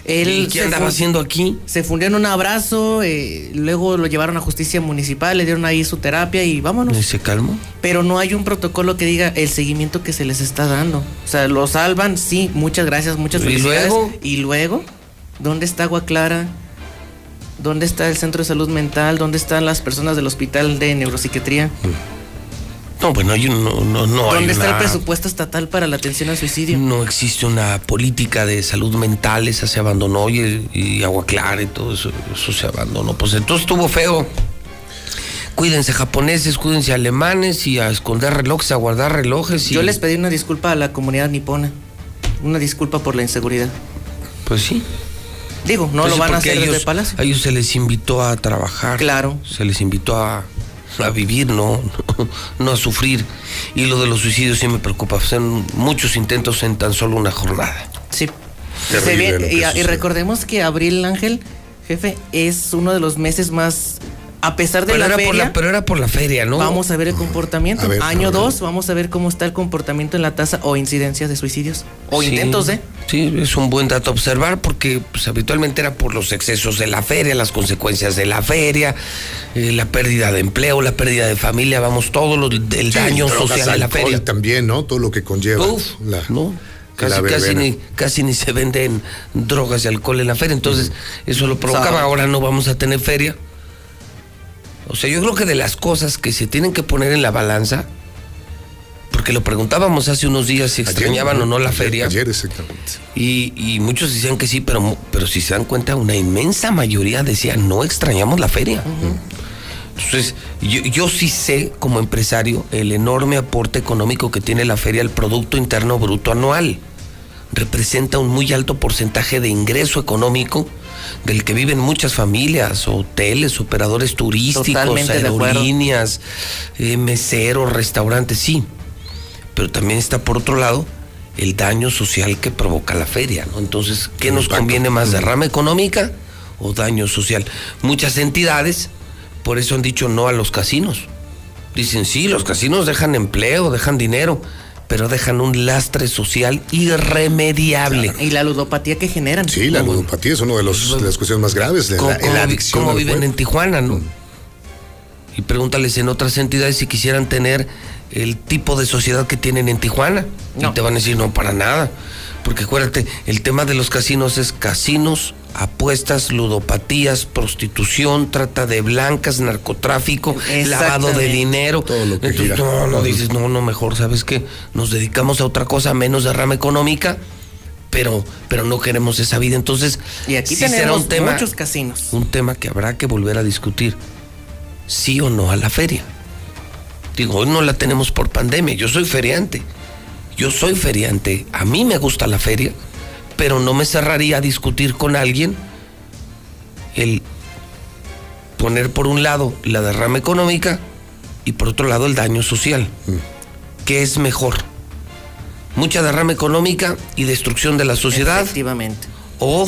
Él ¿Y qué andaba haciendo aquí? Se fundió en un abrazo, eh, luego lo llevaron a justicia municipal, le dieron ahí su terapia y vámonos. ¿Y se calmó? Pero no hay un protocolo que diga el seguimiento que se les está dando. O sea, lo salvan, sí, muchas gracias, muchas ¿Y felicidades. luego? Y luego, ¿dónde está Agua Clara? ¿Dónde está el centro de salud mental? ¿Dónde están las personas del hospital de neuropsiquiatría? No, bueno, hay un- no, no, no hay ¿Dónde está el presupuesto estatal para la atención al suicidio? No existe una política de salud mental, esa se abandonó y, y agua clara y todo eso, eso se abandonó. Pues entonces estuvo feo. Cuídense japoneses, cuídense alemanes y a esconder relojes, a guardar relojes. Y, Yo les pedí una disculpa a la comunidad nipona. Una disculpa por la inseguridad. Pues sí. Digo, no Pues lo van a hacer ellos, desde Palacio. A ellos se les invitó a trabajar. Claro. Se les invitó a, a vivir, no, no, a sufrir. Y lo de los suicidios sí me preocupa. Son muchos intentos en tan solo una jornada. Sí. y, recordemos que Abril Ángel, jefe, es uno de los meses más a pesar de la feria. pero era por la feria, ¿no? Vamos a ver el comportamiento. Año 2, vamos a ver cómo está el comportamiento en la tasa o incidencias de suicidios. O intentos de. Sí, es un buen dato observar porque pues, habitualmente era por los excesos de la feria, las consecuencias de la feria, eh, la pérdida de empleo, la pérdida de familia, vamos, todo lo, el daño social de la feria. También, ¿no? Todo lo que conlleva. Uf, ¿no? Casi, casi, ni, casi ni se venden drogas y alcohol en la feria, entonces eso lo provocaba. Ahora no vamos a tener feria o sea, yo creo que de las cosas que se tienen que poner en la balanza, porque lo preguntábamos hace unos días si extrañaban o no la feria. Ayer, exactamente. Y, muchos decían que sí, pero, pero si se dan cuenta, una inmensa mayoría decía no extrañamos la feria. Entonces, yo, yo, sí sé como empresario el enorme aporte económico que tiene la feria al Producto Interno Bruto anual. Representa un muy alto porcentaje de ingreso económico del que viven muchas familias, hoteles, operadores turísticos, aerolíneas, eh, meseros, restaurantes, sí. Pero también está por otro lado el daño social que provoca la feria, ¿no? Entonces, ¿qué nos conviene más, derrama económica o daño social? Muchas entidades, por eso han dicho no a los casinos. Dicen, sí, los casinos dejan empleo, dejan dinero pero dejan un lastre social irremediable. Y la ludopatía que generan. Sí, la ludopatía es una de, los, las cuestiones más graves, de la, adicción. ¿Cómo viven en Tijuana, no? Y pregúntales en otras entidades si quisieran tener el tipo de sociedad que tienen en Tijuana. Y te van a decir, no, para nada. Porque acuérdate, el tema de los casinos es casinos, apuestas, ludopatías, prostitución, trata de blancas, narcotráfico, lavado de dinero. Todo lo que Entonces, no, no dices, no, no, mejor, ¿sabes qué? Nos dedicamos a otra cosa, menos derrama económica, pero, pero no queremos esa vida. Entonces, y aquí tenemos un tema, muchos casinos. Un tema que habrá que volver a discutir. Sí o no a la feria. Digo, hoy no la tenemos por pandemia, yo soy feriante yo soy feriante, a mí me gusta la feria, pero no me cerraría a discutir con alguien el poner por un lado la derrama económica y por otro lado el daño social. Mm. ¿Qué es mejor? Mucha derrama económica y destrucción de la sociedad. Efectivamente. O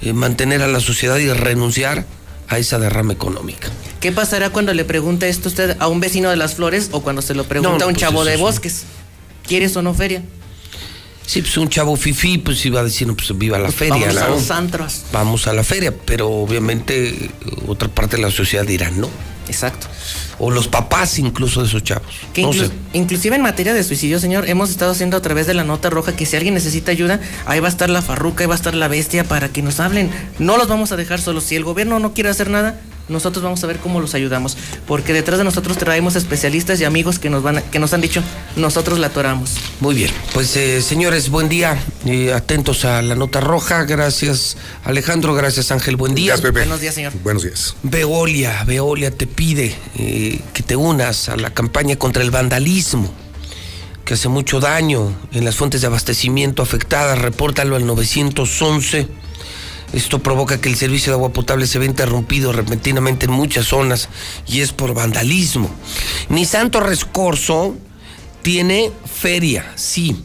eh, mantener a la sociedad y renunciar a esa derrama económica. ¿Qué pasará cuando le pregunte esto usted a un vecino de las flores o cuando se lo pregunta a un pues chavo de bosques? ¿Quieres o no feria? Sí, pues un chavo fifi, pues iba a decir, pues viva la pues feria. Vamos a los antros. Vamos a la feria, pero obviamente otra parte de la sociedad dirá no. Exacto. O los papás incluso de esos chavos. Inclusive en materia de suicidio, señor, hemos estado haciendo a través de la nota roja que si alguien necesita ayuda, ahí va a estar la farruca, ahí va a estar la bestia para que nos hablen. No los vamos a dejar solos. Si el gobierno no quiere hacer nada, nosotros vamos a ver cómo los ayudamos, porque detrás de nosotros traemos especialistas y amigos que nos van que nos han dicho, nosotros la atoramos. Muy bien, pues eh, señores, buen día, eh, atentos a la nota roja, gracias Alejandro, gracias Ángel, buen día. Buenos días, señor. Buenos días. Veolia, Veolia te pide eh, que te unas a la campaña contra el vandalismo que hace mucho daño en las fuentes de abastecimiento afectadas, repórtalo al 911 esto provoca que el servicio de agua potable se vea interrumpido repentinamente en muchas zonas y es por vandalismo. Ni Santo Rescorso tiene feria, sí,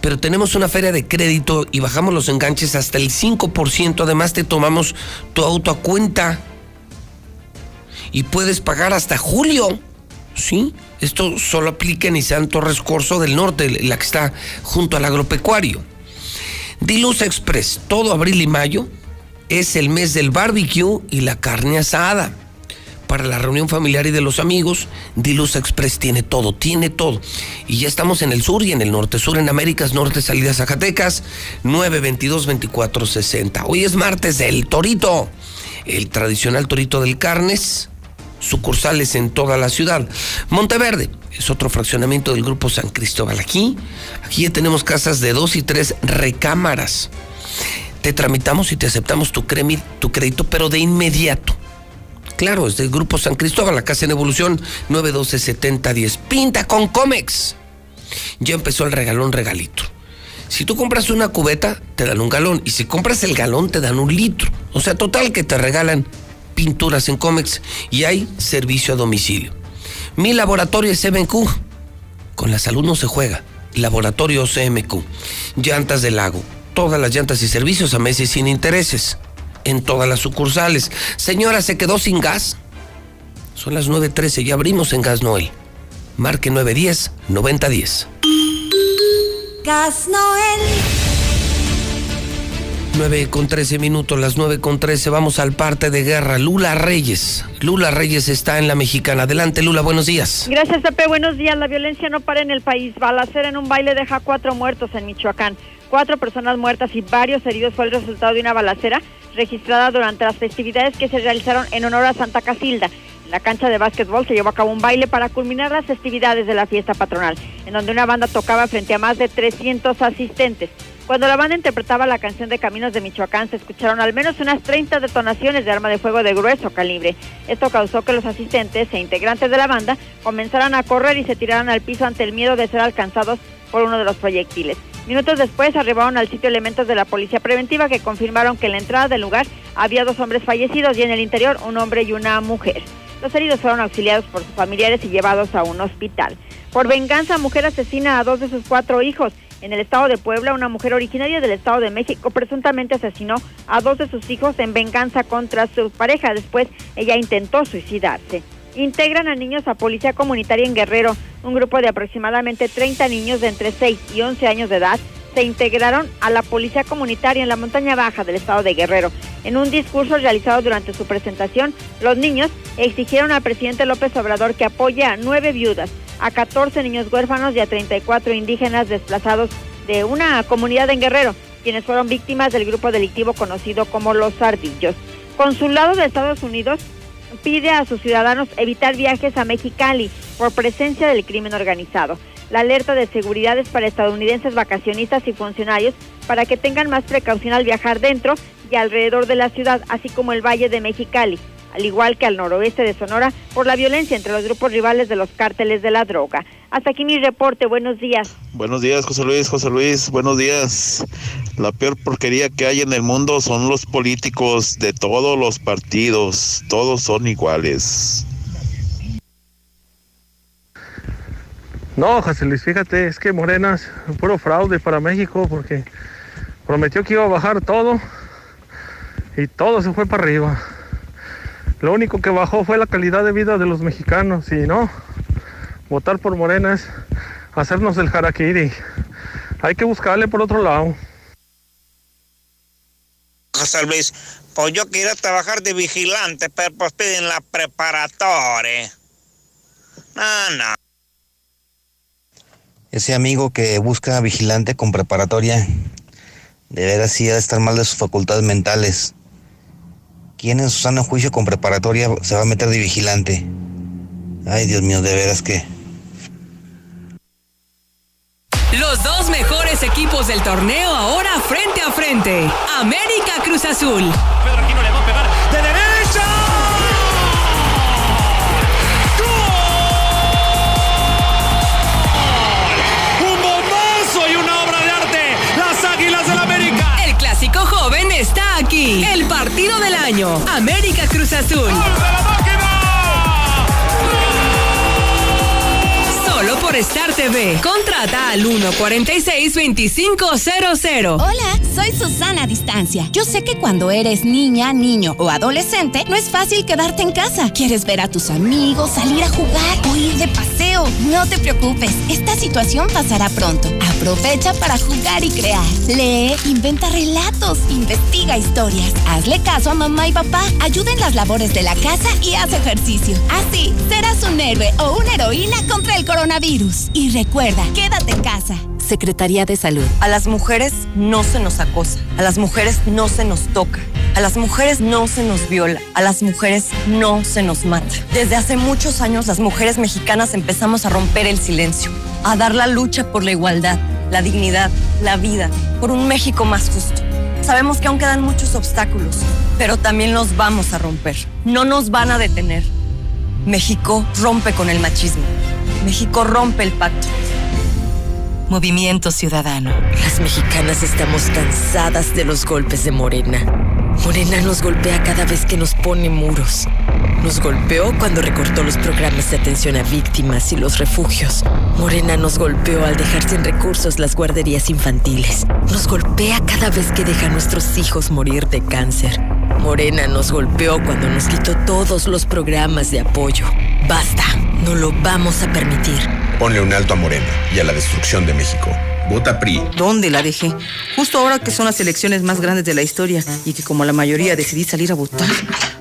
pero tenemos una feria de crédito y bajamos los enganches hasta el 5%. Además te tomamos tu auto a cuenta y puedes pagar hasta julio. ¿Sí? Esto solo aplica en Nissan Torres Corso del Norte, la que está junto al agropecuario. Diluz Express, todo abril y mayo, es el mes del barbecue y la carne asada. Para la reunión familiar y de los amigos, Diluz Express tiene todo, tiene todo. Y ya estamos en el sur y en el norte. Sur en Américas, norte, salida Zacatecas, 922-2460. Hoy es martes del Torito, el tradicional Torito del Carnes, sucursales en toda la ciudad. Monteverde es otro fraccionamiento del Grupo San Cristóbal. Aquí, aquí ya tenemos casas de dos y tres recámaras te tramitamos y te aceptamos tu, tu crédito, pero de inmediato. Claro, es del Grupo San Cristóbal, la casa en evolución 912-7010. Pinta con Comex. Ya empezó el regalón regalito. Si tú compras una cubeta, te dan un galón. Y si compras el galón, te dan un litro. O sea, total que te regalan pinturas en Comex y hay servicio a domicilio. Mi laboratorio es CMQ. Con la salud no se juega. Laboratorio CMQ. Llantas del lago. Todas las llantas y servicios a meses sin intereses. En todas las sucursales. Señora, ¿se quedó sin gas? Son las 9.13, ya abrimos en Gas Noel. Marque 910-9010. Gas Noel. 9 con 13 minutos, las 9 con 13, vamos al parte de guerra. Lula Reyes. Lula Reyes está en la mexicana. Adelante, Lula, buenos días. Gracias, Pepe. Buenos días. La violencia no para en el país. Balacera en un baile deja cuatro muertos en Michoacán. Cuatro personas muertas y varios heridos fue el resultado de una balacera registrada durante las festividades que se realizaron en honor a Santa Casilda. En la cancha de básquetbol se llevó a cabo un baile para culminar las festividades de la fiesta patronal, en donde una banda tocaba frente a más de 300 asistentes. Cuando la banda interpretaba la canción de Caminos de Michoacán, se escucharon al menos unas 30 detonaciones de arma de fuego de grueso calibre. Esto causó que los asistentes e integrantes de la banda comenzaran a correr y se tiraran al piso ante el miedo de ser alcanzados por uno de los proyectiles. Minutos después arribaron al sitio elementos de la policía preventiva que confirmaron que en la entrada del lugar había dos hombres fallecidos y en el interior un hombre y una mujer. Los heridos fueron auxiliados por sus familiares y llevados a un hospital. Por venganza, mujer asesina a dos de sus cuatro hijos. En el estado de Puebla, una mujer originaria del estado de México presuntamente asesinó a dos de sus hijos en venganza contra su pareja. Después, ella intentó suicidarse. Integran a niños a Policía Comunitaria en Guerrero. Un grupo de aproximadamente 30 niños de entre 6 y 11 años de edad se integraron a la Policía Comunitaria en la montaña baja del estado de Guerrero. En un discurso realizado durante su presentación, los niños exigieron al presidente López Obrador que apoye a nueve viudas, a 14 niños huérfanos y a 34 indígenas desplazados de una comunidad en Guerrero, quienes fueron víctimas del grupo delictivo conocido como los Ardillos. Consulado de Estados Unidos pide a sus ciudadanos evitar viajes a Mexicali por presencia del crimen organizado. La alerta de seguridad es para estadounidenses vacacionistas y funcionarios para que tengan más precaución al viajar dentro y alrededor de la ciudad, así como el Valle de Mexicali, al igual que al noroeste de Sonora, por la violencia entre los grupos rivales de los cárteles de la droga. Hasta aquí mi reporte, buenos días. Buenos días, José Luis, José Luis, buenos días. La peor porquería que hay en el mundo son los políticos de todos los partidos, todos son iguales. No, José Luis, fíjate, es que Morena es un puro fraude para México porque prometió que iba a bajar todo y todo se fue para arriba. Lo único que bajó fue la calidad de vida de los mexicanos y no, votar por Morena es hacernos el harakiri. Hay que buscarle por otro lado. José Luis, pues yo quiero trabajar de vigilante, pero pues piden la preparatoria. No, no. Ese amigo que busca vigilante con preparatoria, de veras sí ha de estar mal de sus facultades mentales. ¿Quién en su sano juicio con preparatoria se va a meter de vigilante? Ay, Dios mío, de veras que... Los dos mejores equipos del torneo ahora frente a frente. América Cruz Azul. Pedro Aquino le va a pegar aquí. El partido del año. América Cruz Azul. Solo por Star TV. Contrata al 146-2500. Hola, soy Susana Distancia. Yo sé que cuando eres niña, niño o adolescente, no es fácil quedarte en casa. Quieres ver a tus amigos, salir a jugar o ir de paseo. No te preocupes, esta situación pasará pronto. Aprovecha para jugar y crear. Lee, inventa relatos, investiga historias. Hazle caso a mamá y papá. Ayuda en las labores de la casa y haz ejercicio. Así serás un héroe o una heroína contra el coronavirus. Y recuerda, quédate en casa. Secretaría de Salud. A las mujeres no se nos acosa, a las mujeres no se nos toca, a las mujeres no se nos viola, a las mujeres no se nos mata. Desde hace muchos años las mujeres mexicanas empezamos a romper el silencio, a dar la lucha por la igualdad, la dignidad, la vida, por un México más justo. Sabemos que aún quedan muchos obstáculos, pero también los vamos a romper. No nos van a detener. México rompe con el machismo. México rompe el pacto. Movimiento Ciudadano. Las mexicanas estamos cansadas de los golpes de Morena. Morena nos golpea cada vez que nos pone muros. Nos golpeó cuando recortó los programas de atención a víctimas y los refugios. Morena nos golpeó al dejar sin recursos las guarderías infantiles. Nos golpea cada vez que deja a nuestros hijos morir de cáncer. Morena nos golpeó cuando nos quitó todos los programas de apoyo. Basta, no lo vamos a permitir. Ponle un alto a Morena y a la destrucción de México. Vota PRI. ¿Dónde la dejé? Justo ahora que son las elecciones más grandes de la historia y que como la mayoría decidí salir a votar.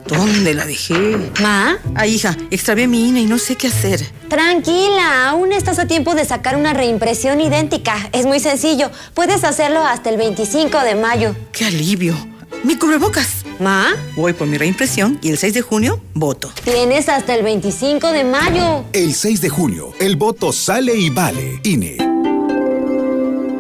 ¿Dónde la dejé? ¿Ma? Ay, hija, extravié mi INE y no sé qué hacer. Tranquila, aún estás a tiempo de sacar una reimpresión idéntica. Es muy sencillo. Puedes hacerlo hasta el 25 de mayo. ¡Qué alivio! ¡Mi cubrebocas! ¿Ma? Voy por mi reimpresión y el 6 de junio voto. Tienes hasta el 25 de mayo. El 6 de junio, el voto sale y vale. INE.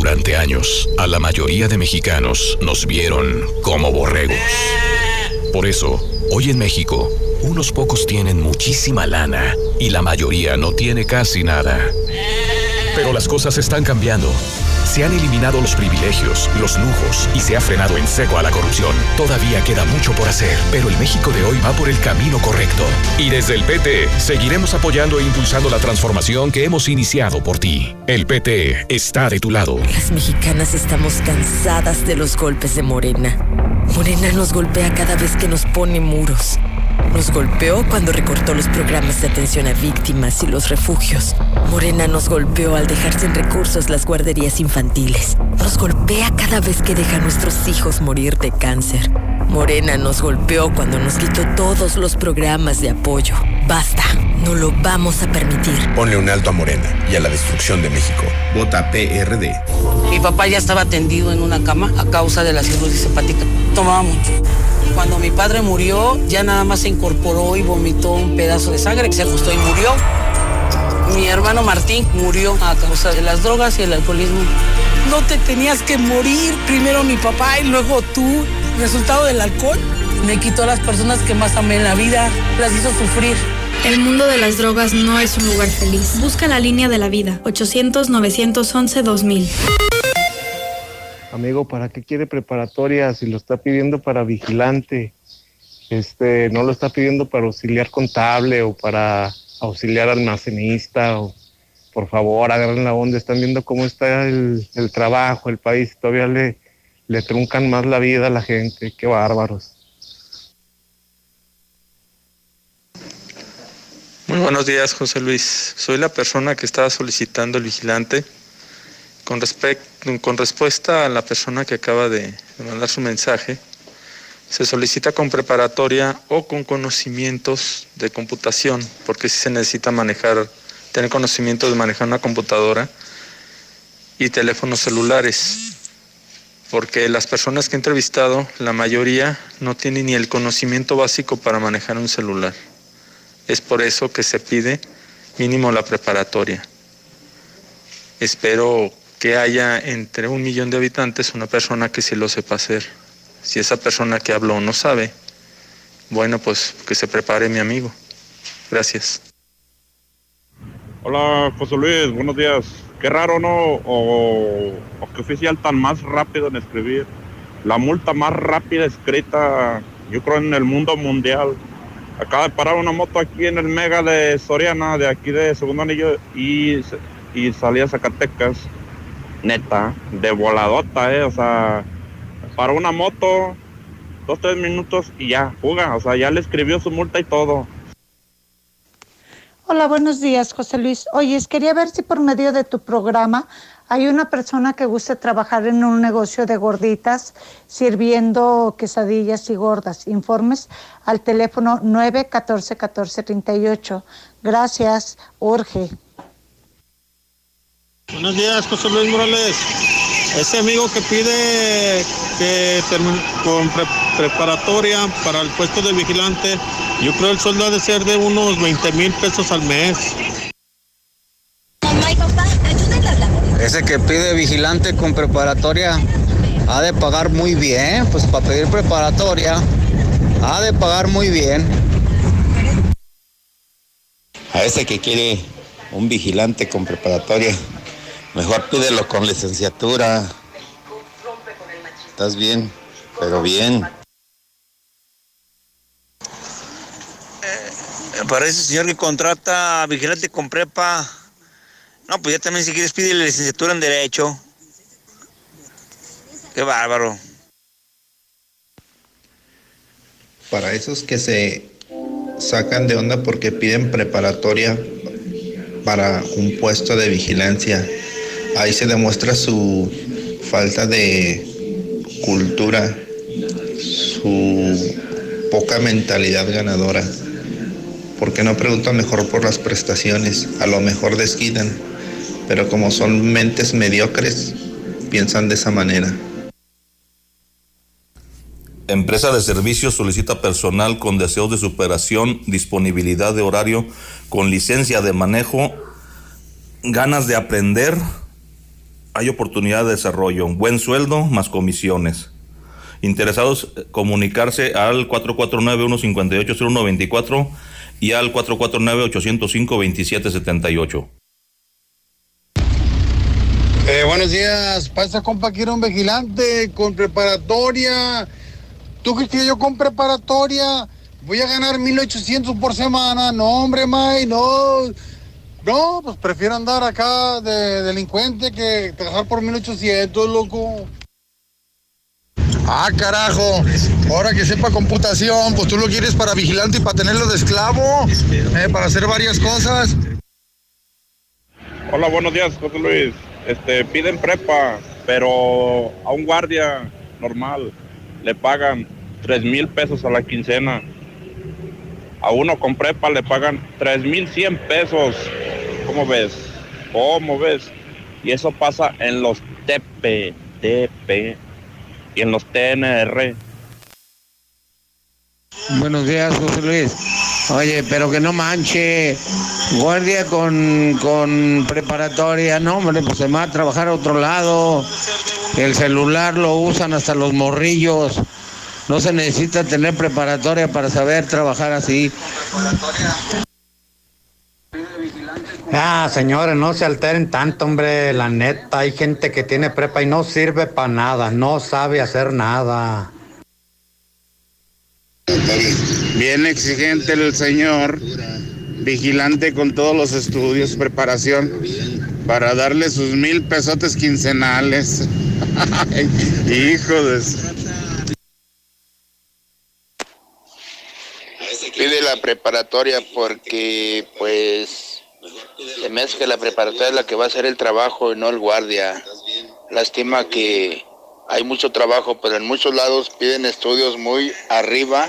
Durante años, a la mayoría de mexicanos nos vieron como borregos. Por eso, hoy en México, unos pocos tienen muchísima lana y la mayoría no tiene casi nada. Pero las cosas están cambiando. Se han eliminado los privilegios, los lujos y se ha frenado en seco a la corrupción. Todavía queda mucho por hacer, pero el México de hoy va por el camino correcto. Y desde el PT seguiremos apoyando e impulsando la transformación que hemos iniciado por ti. El PT está de tu lado. Las mexicanas estamos cansadas de los golpes de Morena. Morena nos golpea cada vez que nos pone muros. Nos golpeó cuando recortó los programas de atención a víctimas y los refugios. Morena nos golpeó al dejar sin recursos las guarderías infantiles. Nos golpea cada vez que deja a nuestros hijos morir de cáncer. Morena nos golpeó cuando nos quitó todos los programas de apoyo. Basta, no lo vamos a permitir. Ponle un alto a Morena y a la destrucción de México. Vota PRD. Mi papá ya estaba tendido en una cama a causa de la cirrosis hepática. Tomaba mucho. Cuando mi padre murió, ya nada más se incorporó y vomitó un pedazo de sangre, se ajustó y murió. Mi hermano Martín murió a causa de las drogas y el alcoholismo. No te tenías que morir, primero mi papá y luego tú. Resultado del alcohol me quitó a las personas que más amé en la vida, las hizo sufrir. El mundo de las drogas no es un lugar feliz. Busca la línea de la vida. 800-911-2000. Amigo, ¿para qué quiere preparatoria si lo está pidiendo para vigilante? Este, no lo está pidiendo para auxiliar contable o para auxiliar almacenista o por favor, agarren la onda, están viendo cómo está el, trabajo, el país, todavía le, le truncan más la vida a la gente, qué bárbaros. Muy buenos días, José Luis. Soy la persona que estaba solicitando el vigilante. Con, con respuesta a la persona que acaba de, mandar su mensaje, se solicita con preparatoria o con conocimientos de computación, porque sí se necesita manejar, tener conocimiento de manejar una computadora y teléfonos celulares, porque las personas que he entrevistado, la mayoría no tienen ni el conocimiento básico para manejar un celular. Es por eso que se pide mínimo la preparatoria. Espero que haya entre un millón de habitantes una persona que sí lo sepa hacer. Si esa persona que habló no sabe, bueno, pues que se prepare mi amigo. Gracias. Hola, José Luis, buenos días. Qué raro, ¿no? O, o qué oficial tan más rápido en escribir. La multa más rápida escrita, yo creo, en el mundo mundial. Acaba de parar una moto aquí en el Mega de Soriana, de aquí de Segundo Anillo, y, y salía a Zacatecas. Neta, de voladota, ¿eh? O sea, paró una moto, dos, tres minutos y ya, fuga. O sea, ya le escribió su multa y todo. Hola, buenos días, José Luis. Oyes, quería ver si por medio de tu programa hay una persona que guste trabajar en un negocio de gorditas sirviendo quesadillas y gordas. Informes al teléfono 914 1438. Gracias, urge. Buenos días, José Luis Morales. Ese amigo que pide que termine con pre- preparatoria para el puesto de vigilante, Yo creo el sueldo ha de ser de unos 20 mil pesos al mes. Ese que pide vigilante con preparatoria ha de pagar muy bien, pues para pedir preparatoria ha de pagar muy bien. A ese que quiere un vigilante con preparatoria, mejor pídelo con licenciatura. Estás bien, pero bien. Eh, Para ese señor que contrata vigilante con prepa, no, pues ya también si quieres pide licenciatura en Derecho. Qué bárbaro. Para esos que se sacan de onda porque piden preparatoria para un puesto de vigilancia, ahí se demuestra su falta de cultura, su poca mentalidad ganadora. porque no preguntan mejor por las prestaciones? A lo mejor desquitan, pero como son mentes mediocres, piensan de esa manera. Empresa de servicios solicita personal con deseos de superación, disponibilidad de horario, con licencia de manejo, ganas de aprender. Hay oportunidad de desarrollo, buen sueldo más comisiones. Interesados, eh, comunicarse al 449-158-0124 y al 449-805-2778. Eh, buenos días, pasa compa, quiero un vigilante con preparatoria. ¿Tú crees que yo con preparatoria voy a ganar 1800 por semana? No, hombre, May, no. No, pues prefiero andar acá de delincuente que trabajar por 1800, loco. Ah, carajo. Ahora que sepa computación, pues tú lo quieres para vigilante y para tenerlo de esclavo, eh, para hacer varias cosas. Hola, buenos días, José Luis. Este, piden prepa, pero a un guardia normal le pagan tres mil pesos a la quincena. A uno con prepa le pagan tres mil cien pesos. ¿Cómo ves? ¿Cómo ves? Y eso pasa en los TP, TP y en los TNR. Buenos días, José Luis. Oye, pero que no manche. Guardia con, con preparatoria. No, hombre, pues se va a trabajar a otro lado. El celular lo usan hasta los morrillos. No se necesita tener preparatoria para saber trabajar así. Ah, señores, no se alteren tanto, hombre. La neta, hay gente que tiene prepa y no sirve para nada, no sabe hacer nada. Bien exigente el señor, vigilante con todos los estudios, preparación, para darle sus mil pesotes quincenales. Hijo de... Pide la preparatoria porque, pues, se me hace que la preparatoria es la que va a hacer el trabajo y no el guardia. Lástima que hay mucho trabajo, pero en muchos lados piden estudios muy arriba,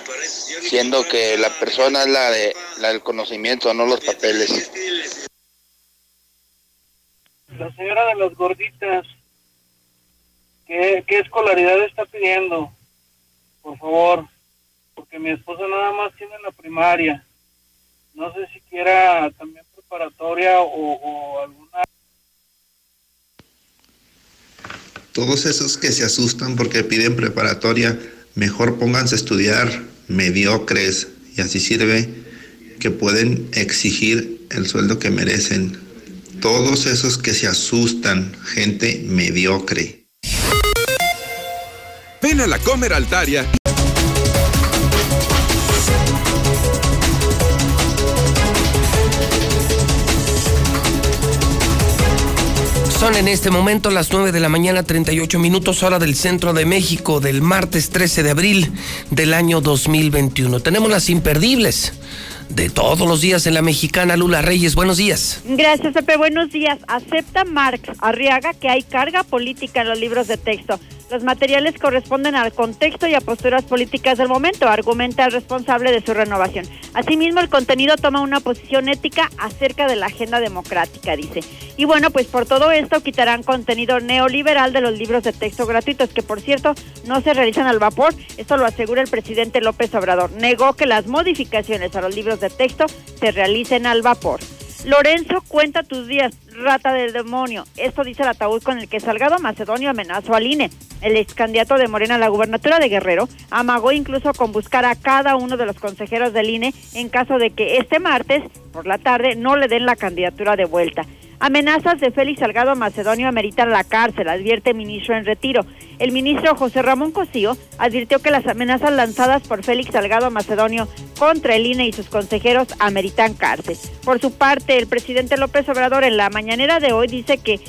siendo que la persona es la, de, la del conocimiento, no los papeles. La señora de las gorditas, ¿qué, qué escolaridad está pidiendo? Por favor, porque mi esposa nada más tiene la primaria. No sé si quiera también preparatoria o, o alguna Todos esos que se asustan porque piden preparatoria, mejor pónganse a estudiar mediocres y así sirve que pueden exigir el sueldo que merecen. Todos esos que se asustan, gente mediocre. Ven a la Comer Altaria. Son en este momento las 9 de la mañana 38 minutos hora del centro de México del martes 13 de abril del año 2021. Tenemos las imperdibles de todos los días en la mexicana Lula Reyes. Buenos días. Gracias, Pepe. Buenos días. Acepta Marx Arriaga que hay carga política en los libros de texto. Los materiales corresponden al contexto y a posturas políticas del momento, argumenta el responsable de su renovación. Asimismo, el contenido toma una posición ética acerca de la agenda democrática, dice. Y bueno, pues por todo esto quitarán contenido neoliberal de los libros de texto gratuitos, que por cierto no se realizan al vapor. Esto lo asegura el presidente López Obrador. Negó que las modificaciones a los libros de texto se realicen al vapor. Lorenzo, cuenta tus días, rata del demonio. Esto dice el ataúd con el que Salgado Macedonio amenazó al INE. El ex candidato de Morena a la gubernatura de Guerrero amagó incluso con buscar a cada uno de los consejeros del INE en caso de que este martes por la tarde no le den la candidatura de vuelta. Amenazas de Félix Salgado Macedonio ameritan la cárcel, advierte ministro en retiro. El ministro José Ramón Cosío advirtió que las amenazas lanzadas por Félix Salgado Macedonio contra el INE y sus consejeros ameritan cárcel. Por su parte, el presidente López Obrador en la mañanera de hoy dice que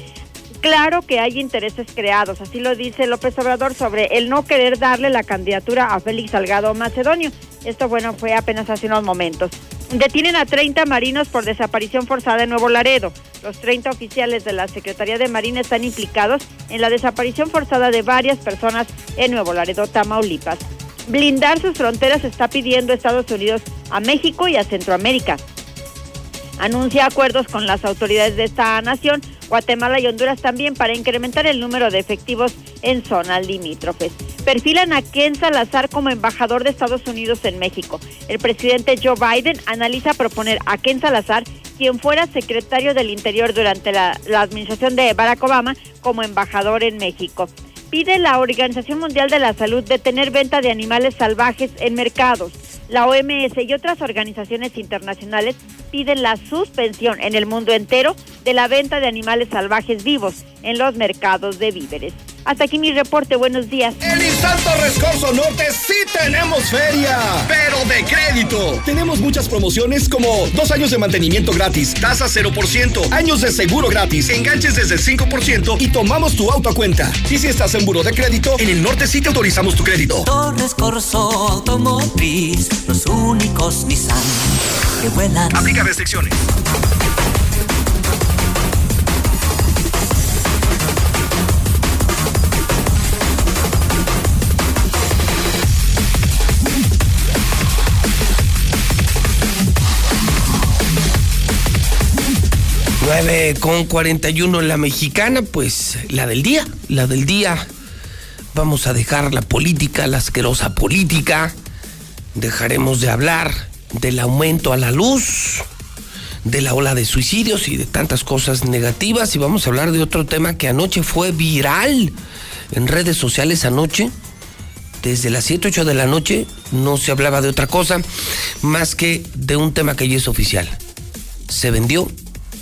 claro que hay intereses creados, así lo dice López Obrador sobre el no querer darle la candidatura a Félix Salgado Macedonio. Esto, bueno, fue apenas hace unos momentos. Detienen a 30 marinos por desaparición forzada en Nuevo Laredo. Los 30 oficiales de la Secretaría de Marina están implicados en la desaparición forzada de varias personas en Nuevo Laredo, Tamaulipas. Blindar sus fronteras está pidiendo Estados Unidos a México y a Centroamérica. Anuncia acuerdos con las autoridades de esta nación, Guatemala y Honduras también, para incrementar el número de efectivos en zonas limítrofes. Perfilan a Ken Salazar como embajador de Estados Unidos en México. El presidente Joe Biden analiza proponer a Ken Salazar, quien fuera secretario del Interior durante la, administración de Barack Obama, como embajador en México pide la Organización Mundial de la Salud detener venta de animales salvajes en mercados. La OMS y otras organizaciones internacionales piden la suspensión en el mundo entero de la venta de animales salvajes vivos en los mercados de víveres. Hasta aquí mi reporte, buenos días. En Instanto Rescorso Norte sí tenemos feria, pero de crédito. Tenemos muchas promociones como dos años de mantenimiento gratis, tasa 0%, años de seguro gratis, enganches desde el 5% y tomamos tu auto a cuenta. Y si estás en buro de crédito, en el norte sí te autorizamos tu crédito. Torres Corso Automotriz, los únicos Nissan que vuelan. Aplica restricciones. Nueve con 41 en la mexicana, pues la del día, la del día. Vamos a dejar la política, la asquerosa política. Dejaremos de hablar del aumento a la luz, de la ola de suicidios y de tantas cosas negativas. Y vamos a hablar de otro tema que anoche fue viral en redes sociales anoche. Desde las 7, 8 de la noche no se hablaba de otra cosa más que de un tema que ya es oficial. Se vendió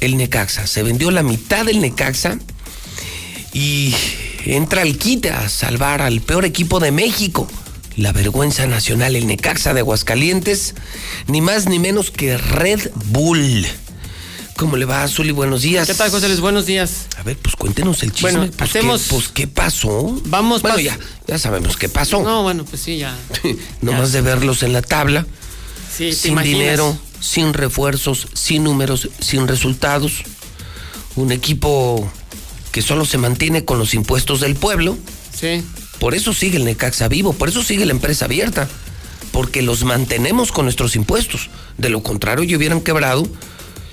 el Necaxa, se vendió la mitad del Necaxa y entra el quite a salvar al peor equipo de México la vergüenza nacional, el Necaxa de Aguascalientes, ni más ni menos que Red Bull. ¿Cómo le va, Zuli? Buenos días. ¿Qué tal, José Luis? Buenos días. A ver, pues cuéntenos el chisme. Bueno, pues, hacemos- ¿qué, pues, ¿qué pasó? Vamos, Bueno, pas- ya, ya sabemos qué pasó. No, bueno, pues sí, ya. Nomás de verlos en la tabla, Sí, sin dinero, sin refuerzos, sin números, sin resultados. Un equipo que solo se mantiene con los impuestos del pueblo. Sí. Por eso sigue el Necaxa vivo, por eso sigue la empresa abierta. Porque los mantenemos con nuestros impuestos. De lo contrario, ya hubieran quebrado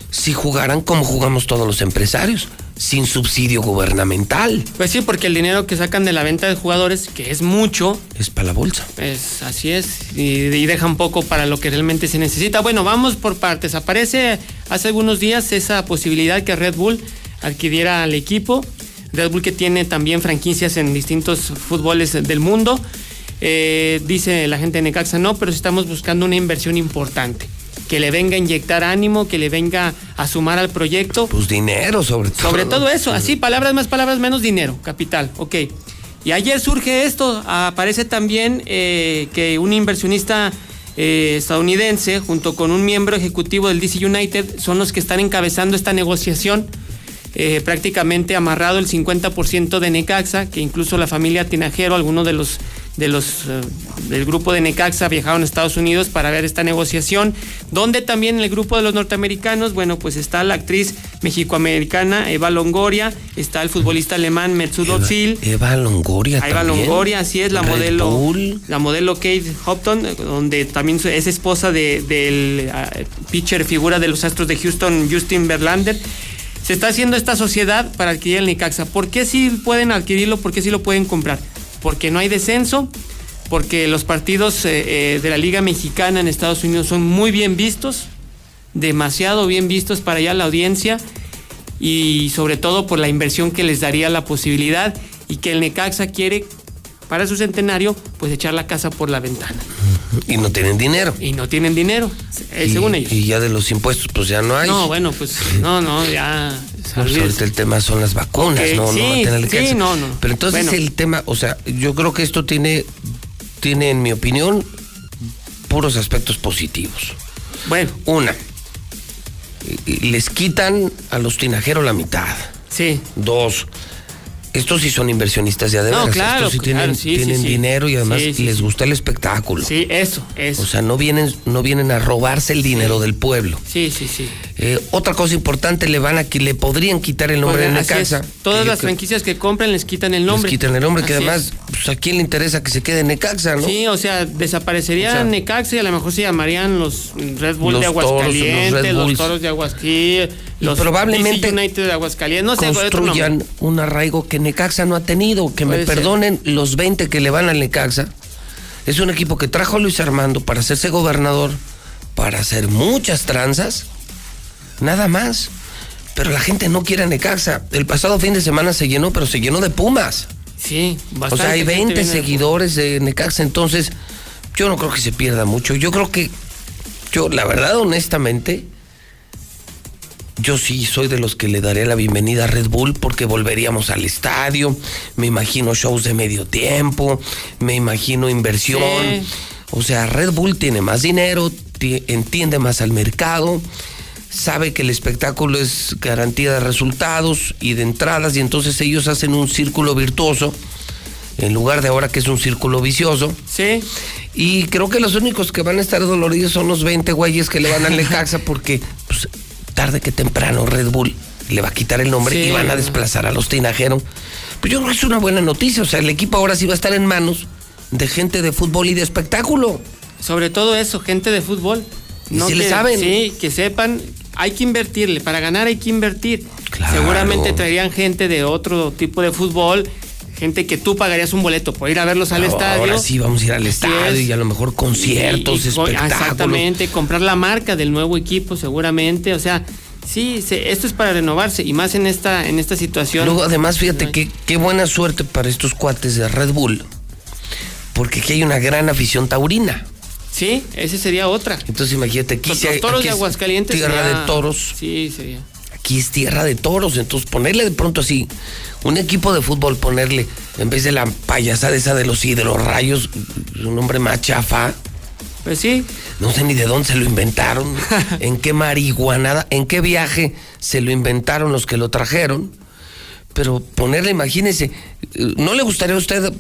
si jugaran como jugamos todos los empresarios, sin subsidio gubernamental. Pues sí, porque el dinero que sacan de la venta de jugadores, que es mucho, Es para la bolsa. es así es, y, y dejan poco para lo que realmente se necesita. Bueno, vamos por partes. Aparece hace algunos días esa posibilidad que Red Bull adquiriera al equipo. Red Bull que tiene también franquicias en distintos fútboles del mundo. Eh, dice la gente de Necaxa, no, pero estamos buscando una inversión importante. Que le venga a inyectar ánimo, que le venga a sumar al proyecto. Pues dinero, sobre todo. Sobre todo eso, así, palabras más, palabras menos, dinero, capital, ok. Y ayer surge esto, aparece también eh, que un inversionista eh, estadounidense, junto con un miembro ejecutivo del DC United, son los que están encabezando esta negociación. Eh, prácticamente amarrado el 50% de Necaxa, que incluso la familia Tinajero, algunos de los de los eh, del grupo de Necaxa viajaron a Estados Unidos para ver esta negociación, donde también en el grupo de los norteamericanos, bueno, pues está la actriz mexicoamericana Eva Longoria, está el futbolista alemán Mesut Özil, Eva Longoria Eva también. Longoria, así es la Red modelo Bull. la modelo Kate Hopton, donde también es esposa de- del ah, pitcher figura de los Astros de Houston, Justin Verlander. Se está haciendo esta sociedad para adquirir el Necaxa. ¿Por qué sí pueden adquirirlo? ¿Por qué sí lo pueden comprar? Porque no hay descenso, porque los partidos eh, eh, de la Liga Mexicana en Estados Unidos son muy bien vistos, demasiado bien vistos para allá la audiencia y sobre todo por la inversión que les daría la posibilidad y que el Necaxa quiere para su centenario pues echar la casa por la ventana. Y no tienen dinero. Y no tienen dinero, eh, y, según ellos. Y ya de los impuestos, pues ya no hay. No, bueno, pues no, no, ya. Pues ahorita el tema son las vacunas, no, no sí, va a tener sí, no, no. Pero entonces Bueno. el tema, o sea, yo creo que esto tiene, tiene, en mi opinión, puros aspectos positivos. Bueno. Una, y- y les quitan a los tinajeros la mitad. Sí. Dos, estos sí son inversionistas ya de No, veras. claro, estos sí claro, tienen, sí, sí, tienen sí. dinero y además les gusta el espectáculo. Sí, eso, eso. O sea, no vienen, no vienen a robarse el dinero del pueblo. Sí, sí, sí. Eh, otra cosa importante, le van a que le podrían quitar el nombre de. Necaxa. Todas yo las creo- franquicias que compren les quitan el nombre. Les quitan el nombre, que además, pues, ¿a quién le interesa que se quede Necaxa, no? Sí, o sea, desaparecería O sea, Necaxa y a lo mejor se llamarían los Red Bull Los de toros, los Aguascalientes, los, toros de Aguascalientes, los probablemente DC United de Aguascalientes, no sé, construyan un arraigo que Necaxa no ha tenido. Que me ser. perdonen los 20 que le van al Necaxa. Es un equipo que trajo a Luis Armando para hacerse gobernador, para hacer muchas tranzas, nada más. Pero la gente no quiere a Necaxa. El pasado fin de semana se llenó, pero se llenó de Pumas. Sí, O bastante. sea, hay gente 20 viene de- seguidores de Necaxa, entonces yo no creo que se pierda mucho. Yo creo que, yo la verdad, honestamente, yo sí soy de los que le daré la bienvenida a Red Bull porque volveríamos al estadio, me imagino shows de medio tiempo, me imagino inversión. Sí. O sea, Red Bull tiene más dinero, ti- entiende más al mercado, sabe que el espectáculo es garantía de resultados y de entradas y entonces ellos hacen un círculo virtuoso en lugar de ahora que es un círculo vicioso. Sí. Y creo que los únicos que van a estar doloridos son los 20 güeyes que le van al Necaxa porque pues, tarde que temprano Red Bull le va a quitar el nombre Sí. y van a desplazar a los tinajeros. Pues yo creo que es una buena noticia. O sea, el equipo ahora sí va a estar en manos de gente de fútbol y de espectáculo. Sobre todo eso, gente de fútbol. Y si le que- saben. Sí, que sepan, hay que invertirle. Para ganar hay que invertir. Seguramente traerían gente de otro tipo de fútbol, gente que tú pagarías un boleto por ir a verlos al Ahora estadio. sí vamos a ir al estadio es. y a lo mejor conciertos, Y- y co- espectáculos. Exactamente, comprar la marca del nuevo equipo seguramente, o sea, sí, se- esto es para renovarse y más en esta en esta situación. Luego, además, fíjate qué, qué buena suerte para estos cuates de Red Bull, porque aquí hay una gran afición taurina. Sí, esa sería otra. Entonces, imagínate, aquí, Los, toros aquí de es Aguascalientes. Tierra sería- de toros. Sí, sería. Aquí es tierra de toros. Entonces, ponerle de pronto así, un equipo de fútbol, ponerle, en vez de la payasada esa de los hidrorrayos, un nombre más chafa. Pues sí. No sé ni de dónde se lo inventaron, en qué marihuanada, en qué viaje se lo inventaron los que lo trajeron. Pero ponerle, imagínense, ¿no le gustaría a usted?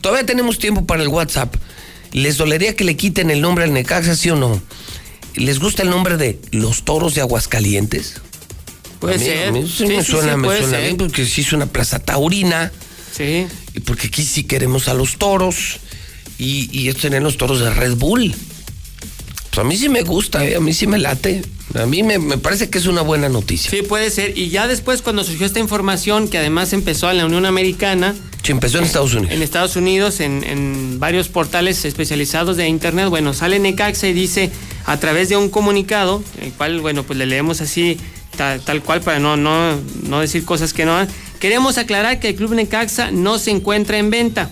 Todavía tenemos tiempo para el WhatsApp. ¿Les dolería que le quiten el nombre al Necaxa, sí o no? ¿Les gusta el nombre de los toros de Aguascalientes? Puede A mí- ser. a mí sí Sí, me suena, sí, me puede suena ser. bien porque sí es una plaza taurina. Sí. Y porque aquí sí queremos a los toros. Y, y estos serían los toros de Red Bull. Pues a mí sí me gusta, eh, a mí sí me late. A mí me, me parece que es una buena noticia. Sí, puede ser. Y ya después, cuando surgió esta información, que además empezó en la Unión Americana. Empezó en Estados Unidos. En Estados Unidos, en, varios portales especializados de Internet. Bueno, sale Necaxa y dice, a través de un comunicado, el cual, bueno, pues le leemos así, ta- tal, cual, para no, no, no decir cosas que no. Queremos aclarar que el Club Necaxa no se encuentra en venta.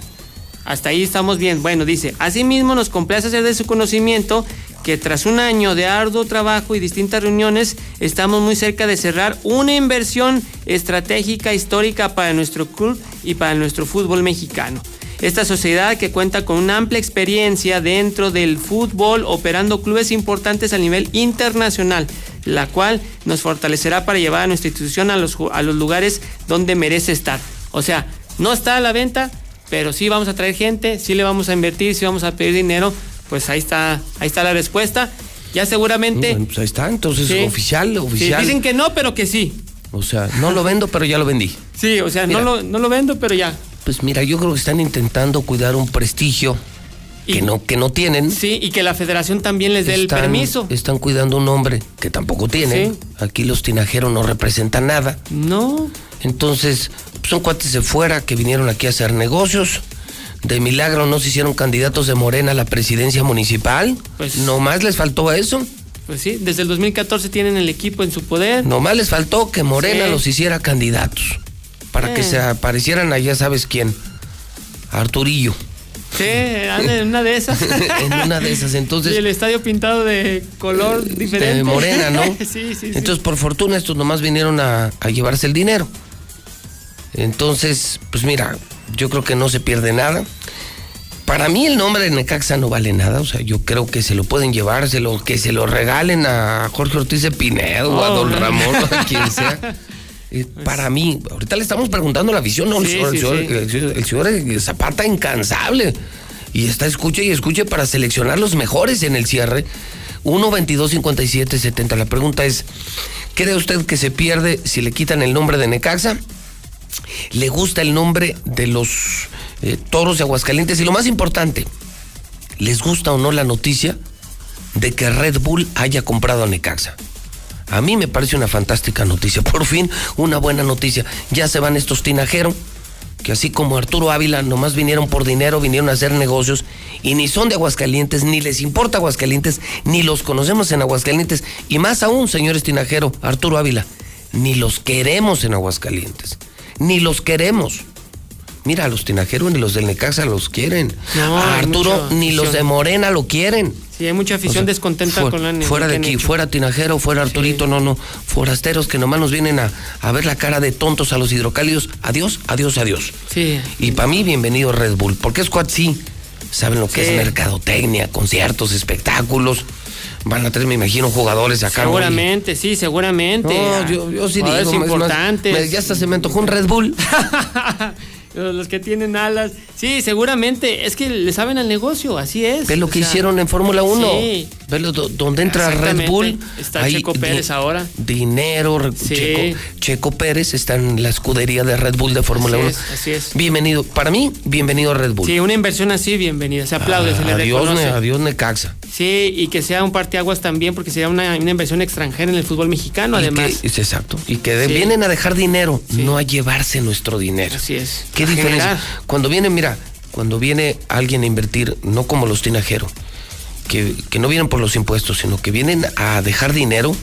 Hasta ahí estamos bien. Bueno, dice, asimismo nos complace hacer de su conocimiento que tras un año de arduo trabajo y distintas reuniones, estamos muy cerca de cerrar una inversión estratégica histórica para nuestro club y para nuestro fútbol mexicano. Esta sociedad que cuenta con una amplia experiencia dentro del fútbol operando clubes importantes a nivel internacional, la cual nos fortalecerá para llevar a nuestra institución a los, a los lugares donde merece estar. O sea, no está a la venta, pero sí vamos a traer gente, sí le vamos a invertir, sí vamos a pedir dinero, pues ahí está, ahí está la respuesta. Ya seguramente. Bueno, pues ahí está, entonces oficial, Sí, oficial. dicen que no, pero que sí. O sea, no lo vendo, pero ya lo vendí. Sí, o sea, no lo, no lo vendo, pero ya. Pues mira, yo creo que están intentando cuidar un prestigio que no, que no tienen. Sí, y que la federación también les dé el permiso. Están cuidando un nombre que tampoco tienen. Sí. Aquí los tinajeros no representan nada. No. Entonces, pues, son cuates de fuera que vinieron aquí a hacer negocios. De milagro no se hicieron candidatos de Morena a la presidencia municipal. Pues- Nomás les faltó eso. Pues sí, desde el 2014 tienen el equipo en su poder. Nomás les faltó que Morena Sí. los hiciera candidatos. Para que Eh. se aparecieran allá, ¿sabes quién? Arturillo. Sí, en una de esas. en una de esas. Entonces, y el estadio pintado de color diferente. de morena, ¿no? sí, sí, sí. Entonces, por fortuna, estos nomás vinieron a, a llevarse el dinero. Entonces, pues mira, yo creo que no se pierde nada. Para mí el nombre de Necaxa no vale nada, o sea, yo creo que se lo pueden llevar, se lo, que se lo regalen a Jorge Ortiz de Pinedo o a Oh, Don no. Ramón o a quien sea. Eh, Para mí, ahorita le estamos preguntando a la visión, ¿no? El, Sí, señor, el sí, señor- sí. el señor- el señor eh, Zapata incansable. Y está escuche y escuche para seleccionar los mejores en el cierre. 1 22 57 70. La pregunta es: ¿cree usted que se pierde si le quitan el nombre de Necaxa? ¿Le gusta el nombre de los eh, toros de Aguascalientes? Y lo más importante, ¿les gusta o no la noticia de que Red Bull haya comprado a Necaxa? A mí me parece una fantástica noticia. Por fin, una buena noticia. Ya se van estos tinajeros, que así como Arturo Ávila, nomás vinieron por dinero, vinieron a hacer negocios, y ni son de Aguascalientes, ni les importa Aguascalientes, ni los conocemos en Aguascalientes, y más aún, señores tinajero, Arturo Ávila, ni los queremos en Aguascalientes, ni los queremos. Mira, a los tinajeros ni los del Necaxa los quieren. No, a Arturo ni los de Morena lo quieren. Sí, hay mucha afición O sea, descontenta fuera, con la Fuera de aquí, hecho. fuera Tinajero, fuera Arturito, no, no. Forasteros que nomás nos vienen a, a ver la cara de tontos a los hidrocálidos. Adiós, adiós, adiós. Sí. Y para mí, bienvenido Red Bull, porque Squad sí saben lo que Sí. es mercadotecnia, conciertos, espectáculos. Van a tener, me imagino, jugadores acá. Seguramente, sí, seguramente. No, yo, yo sí digo, es me- ya hasta se me antojó un Red Bull. Los los que tienen alas. Sí, seguramente. Es que le saben al negocio, así es. Ve lo O que sea, hicieron en Fórmula 1. Sí. Ve lo- do- donde entra Red. Bull. Está hay Checo Pérez ahora. Dinero, Sí. Checo, Checo Pérez está en la escudería de Red Bull de Fórmula Así 1. es, así es. Bienvenido. Para mí, bienvenido a Red Bull. Sí, una inversión así, bienvenida. Se aplaude, se le adiós, reconoce. Ne- adiós, Necaxa. Sí, y que sea un parteaguas también, porque sería una, una inversión extranjera en el fútbol mexicano, Y además. que- es exacto. Y que Sí. vienen a dejar dinero, no a llevarse nuestro dinero. Así es. ¿Qué diferencia? generar. Cuando viene, mira, cuando viene alguien a invertir, no como los tinajeros, que, que no vienen por los impuestos, sino que vienen a dejar dinero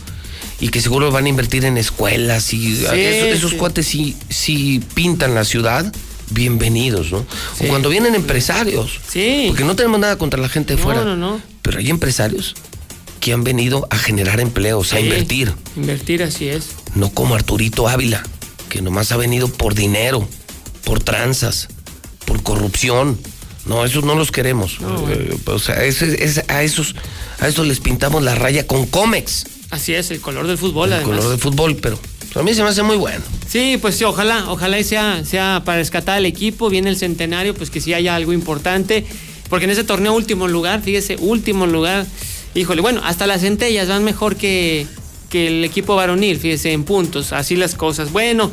y que seguro van a invertir en escuelas y Sí, esos, esos sí. cuates sí, sí pintan la ciudad. Bienvenidos, ¿no? Sí. O cuando vienen empresarios. Sí. Porque no tenemos nada contra la gente de No, fuera. no, no. Pero hay empresarios que han venido a generar empleos, a Sí. invertir. Invertir, así es. No como Arturito Ávila, que nomás ha venido por dinero, por tranzas, por corrupción. No, esos no los queremos. Eh, o sea, a esos a esos les pintamos la raya con cómex, Así es, el color del fútbol, el además. color de fútbol, pero a mí se me hace muy bueno. Sí, pues sí, ojalá, ojalá y sea, sea para rescatar al equipo, viene el centenario, pues que sí haya algo importante, porque en ese torneo último lugar, fíjese, último lugar, híjole, bueno, hasta las centellas van mejor que, que el equipo varonil, fíjese, en puntos, así las cosas. Bueno,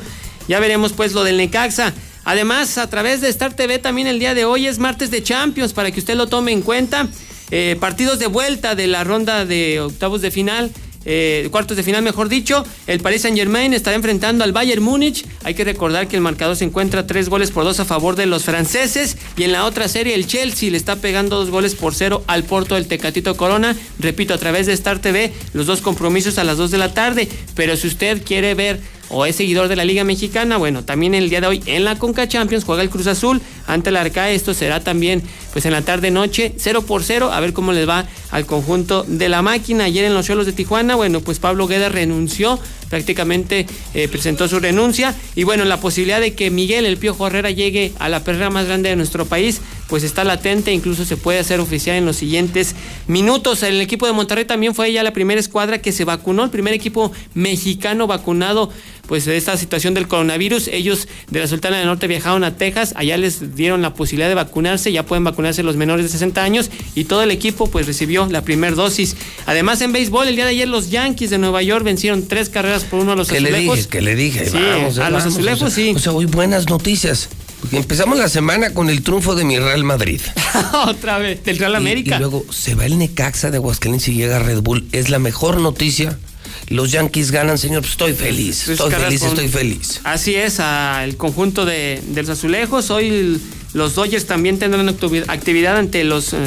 ya veremos pues lo del Necaxa. Además, a través de Star TV también el día de hoy es martes de Champions, para que usted lo tome en cuenta. Eh, partidos de vuelta de la ronda de octavos de final. eh, cuartos de final, mejor dicho. El Paris Saint Germain estará enfrentando al Bayern Múnich. Hay que recordar que el marcador se encuentra tres goles por dos a favor de los franceses. Y en la otra serie, el Chelsea le está pegando dos goles por cero al Porto del Tecatito Corona. Repito, a través de Star TV, los dos compromisos a las dos de la tarde. Pero si usted quiere ver o es seguidor de la Liga Mexicana, bueno, también el día de hoy en la Conca Champions juega el Cruz Azul ante el Arcae. Esto será también pues en la tarde noche, 0 por 0, a ver cómo les va al conjunto de la máquina. Ayer en los Cholos de Tijuana, bueno, pues Pablo Gueda renunció, prácticamente eh, presentó su renuncia. Y bueno, la posibilidad de que Miguel El Piojo Herrera llegue a la perrera más grande de nuestro país pues está latente, incluso se puede hacer oficial en los siguientes minutos. El equipo de Monterrey también fue ya la primera escuadra que se vacunó, el primer equipo mexicano vacunado pues de esta situación del coronavirus. Ellos de la Sultana del Norte viajaron a Texas, allá les dieron la posibilidad de vacunarse, ya pueden vacunarse los menores de 60 años y todo el equipo pues recibió la primera dosis. Además en béisbol el día de ayer los Yankees de Nueva York vencieron tres carreras por uno a los ¿Qué azulejos. le dije? ¿Qué le dije? Sí, Vamos, a los azulejos o sea, sí. O sea, hoy buenas noticias. Porque empezamos la semana con el triunfo de mi Real Madrid. Otra vez, del Real América. Y, luego se va el Necaxa de Aguascalientes y llega Red Bull. Es la mejor noticia. Los Yankees ganan, señor. Pues estoy feliz. Tres Estoy feliz, estoy feliz. Así es, a el conjunto de, de los azulejos. Hoy los Dodgers también tendrán activi- actividad ante los eh,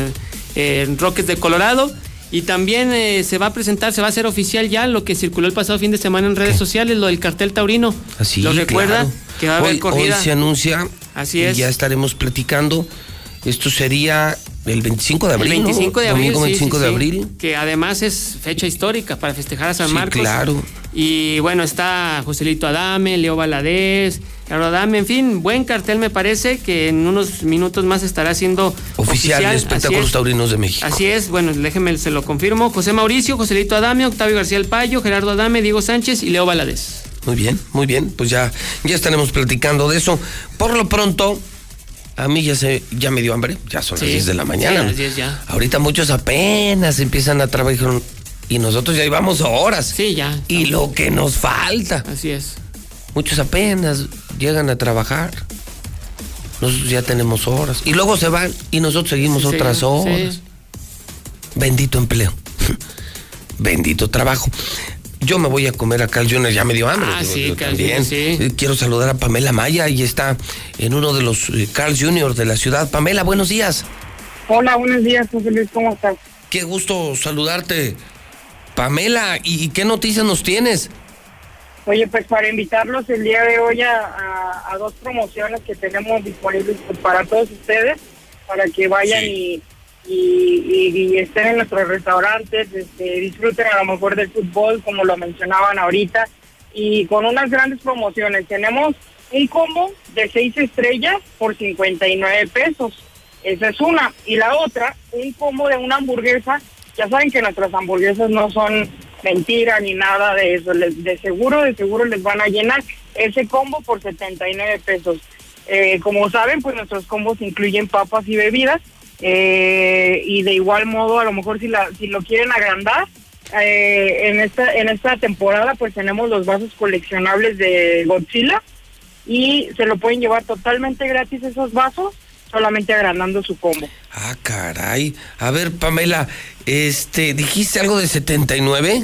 eh, Rockets de Colorado. Y también eh, se va a presentar, se va a hacer oficial ya lo que circuló el pasado fin de semana en redes sociales, lo del cartel taurino. Así, ¿Lo recuerda? claro. Que va a haber hoy, corrida. hoy se anuncia. Así y es. ya estaremos platicando. Esto sería el 25 de El abril. ¿no? 25 de abril. Domingo sí, 25 sí, de sí. abril. Que además es fecha histórica para festejar a San Marcos. claro. Y bueno, está Joselito Adame, Leo Valadez, Carlos Adame, en fin, buen cartel me parece que en unos minutos más estará siendo Oficial, de así espectáculos es. taurinos de México. Así es, bueno, déjeme, se lo confirmo. José Mauricio, Joselito Adame, Octavio García El Payo, Gerardo Adame, Diego Sánchez y Leo Valadez. Muy bien, muy bien. Pues ya, ya estaremos platicando de eso. Por lo pronto, a mí ya se, ya me dio hambre. Ya son Sí, las 10 de la mañana. sí, las 10 ya. Ahorita muchos apenas empiezan a trabajar y nosotros ya llevamos horas. Sí, ya. Y lo que nos falta. Así es. Muchos apenas llegan a trabajar. Nosotros ya tenemos horas. Y luego se van y nosotros seguimos Sí, otras horas. Bendito empleo. Bendito trabajo. Yo me voy a comer a Carl Jr., ya me dio hambre. Ah, digo, sí, yo Carl también. Jr., sí. Eh, Quiero saludar a Pamela Maya y está en uno de los eh, Carl Jr. de la ciudad. Pamela, buenos días. Hola, buenos días, José Luis, ¿cómo estás? Qué gusto saludarte. Pamela, ¿y qué noticias nos tienes? Oye, pues para invitarlos el día de hoy a, a- a dos promociones que tenemos disponibles pues, para todos ustedes, para que vayan y, y, y- y estén en nuestros restaurantes, este, disfruten a lo mejor del fútbol, como lo mencionaban ahorita, y con unas grandes promociones. Tenemos un combo de seis estrellas por 59 pesos. Esa es una. Y la otra, un combo de una hamburguesa. Ya saben que nuestras hamburguesas no son mentira ni nada de eso. Les- de seguro, de seguro les van a llenar ese combo por 79 pesos. Eh, como saben, pues nuestros combos incluyen papas y bebidas. Eh, y de igual modo, a lo mejor si, la, si lo quieren agrandar, eh, en esta en esta temporada pues tenemos los vasos coleccionables de Godzilla y se lo pueden llevar totalmente gratis esos vasos solamente agrandando su combo. Ah, caray. A ver, Pamela, este, ¿dijiste algo de 79?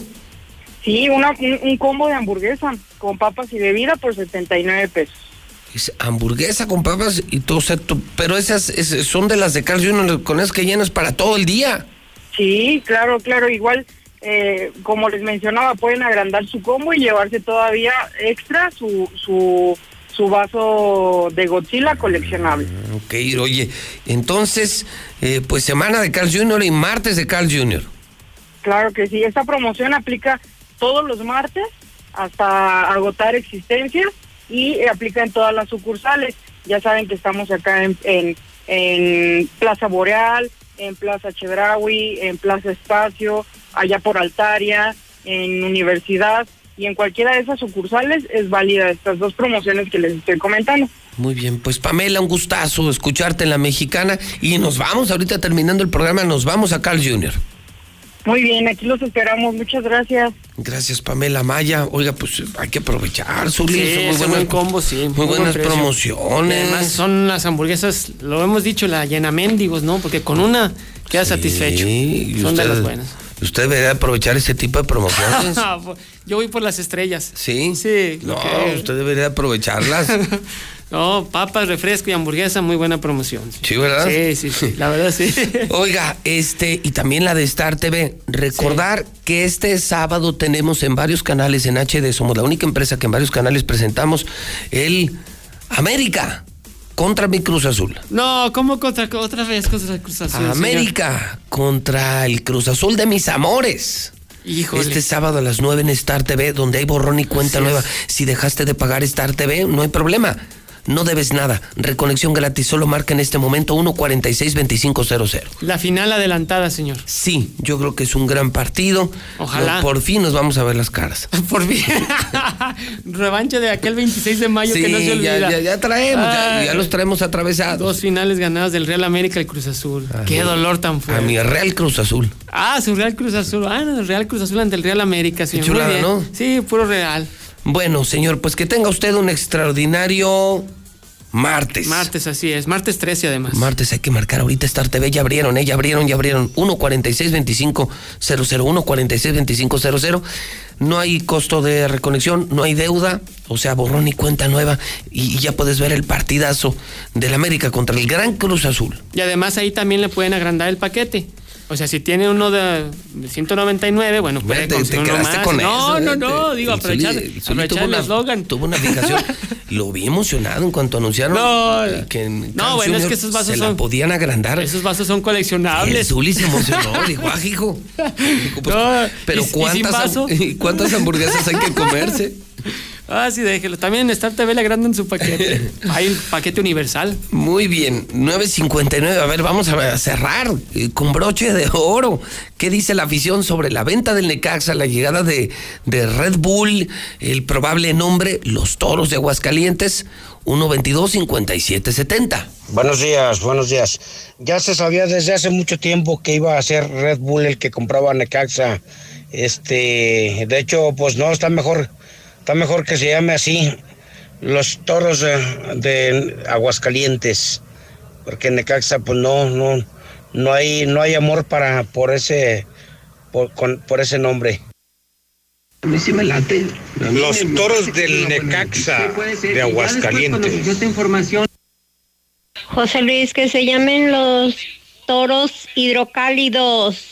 Sí, una, un, un combo de hamburguesa con papas y bebida por 79 pesos. Es hamburguesa con papas y todo, o sea, tú- pero esas, es- son de las de Carl Jr. con esas que llenas para todo el día. Sí, claro, claro, igual eh, como les mencionaba, pueden agrandar su combo y llevarse todavía extra su, su, su vaso de Godzilla coleccionable. Ok, oye, entonces, eh, pues semana de Carl Jr. y martes de Carl Jr. Claro que sí, esta promoción aplica todos los martes hasta agotar existencias y aplica en todas las sucursales. Ya saben que estamos acá en, en, en Plaza Boreal, en Plaza Chedraui, en Plaza Espacio, allá por Altaria, en Universidad y en cualquiera de esas sucursales es válida estas dos promociones que les estoy comentando. Muy bien, pues Pamela, un gustazo escucharte en la mexicana y nos vamos, ahorita terminando el programa, nos vamos a Carl Jr. Muy bien, aquí los esperamos. Muchas gracias. Gracias, Pamela Maya. Oiga, pues hay que aprovechar, Zuli. Sí, son muy buenas- buen combo, sí. Muy buen buenas promociones. Además son las hamburguesas, lo hemos dicho, la llena mendigos, ¿no? Porque con una queda satisfecho. Sí, y Son de las buenas. Usted debería aprovechar ese tipo de promociones. Yo voy por las estrellas. ¿Sí? Sí. No, usted debería aprovecharlas. No, papas, refresco y hamburguesa, muy buena promoción. Sí, ¿verdad? Sí, sí, sí, la verdad sí. Oiga, este, y también la de Star TV. Recordar que este sábado tenemos en varios canales en HD, somos la única empresa que en varios canales presentamos el América contra mi Cruz Azul. No, ¿cómo contra otra vez contra el Cruz Azul? señor? América contra el Cruz Azul de mis amores. Híjole. Este sábado a las 9 en Star TV, donde hay borrón y cuenta Así nueva. es. Si dejaste de pagar Star TV, no hay problema. No debes nada. Reconexión gratis. Solo marca en este momento 146-2500. La final adelantada, señor. Sí, yo creo que es un gran partido. Ojalá. Por fin nos vamos a ver las caras. Por fin. Revancha de aquel 26 de mayo que no se olvida. ya, ya, ya traemos, ya, los traemos atravesados. Dos finales ganadas del Real América y el Cruz Azul. Qué dolor tan A fuerte. mi Real Cruz Azul. Ah, su Real Cruz Azul. Ah, no, el Real Cruz Azul ante el Real América, señor. Chulada, bien. ¿no? Sí, puro Real. Bueno, señor, pues que tenga usted un extraordinario martes. Martes, así es. Martes 13, además. Martes hay que marcar ahorita Star TV, ya abrieron, ¿eh? ya abrieron, ya abrieron. 146-2500, 146-2500. No hay costo de reconexión, no hay deuda, o sea, borrón y cuenta nueva. Y, y ya puedes ver el partidazo del América contra el Gran Cruz Azul. Y además ahí también le pueden agrandar el paquete. O sea, si tiene uno de, de 199, bueno, puede Te- te uno más. con no, eso, no, no, Te- digo, aprovechar, el aprovechar el eslogan. Tuvo una fijación. Lo vi emocionado en cuanto anunciaron No, que en no, bueno, es que esos vasos se la son- podían agrandar. Esos vasos son coleccionables. El Zuli se emocionó, dijo, ah, hijo. Dijo, pues, No, pero y- y ¿cuántas, ham- ¿cuántas hamburguesas hay que comerse? Ah, sí, déjelo. También en Star TV le agrandan su paquete. Hay un paquete universal. Muy bien, 9.59. A ver, vamos a cerrar eh, con broche de oro. ¿Qué dice la afición sobre la venta del Necaxa, la llegada de, de Red Bull, el probable nombre, los toros de Aguascalientes? 122-5770. Buenos días, buenos días. Ya se sabía desde hace mucho tiempo que iba a ser Red Bull el que compraba Necaxa. Este, de hecho, pues no, está mejor, está mejor que se llame así, los toros de, de Aguascalientes, porque Necaxa, pues no, no, no hay, no hay amor para por ese, por, con- por ese nombre. A mí sí me late. Los toros del Necaxa de Aguascalientes. esta información. José Luis, que se llamen los toros hidrocálidos.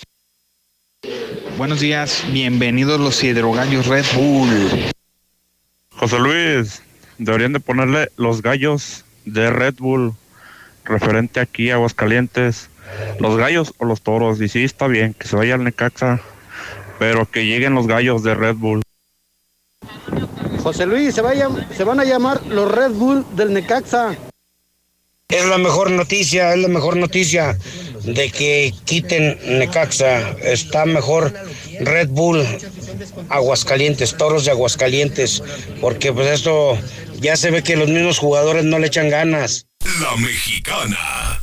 Buenos días, bienvenidos los hidrogallos Red Bull. José Luis, deberían de ponerle los gallos de Red Bull referente aquí a Aguascalientes. Los gallos o los toros. Y sí, está bien, que se vaya al Necaxa, pero que lleguen los gallos de Red Bull. José Luis, se, vaya, se van a llamar los Red Bull del Necaxa. Es la mejor noticia, es la mejor noticia de que quiten Necaxa. Está mejor Red Bull Aguascalientes, Toros de Aguascalientes, porque pues esto ya se ve que los mismos jugadores no le echan ganas. La mexicana.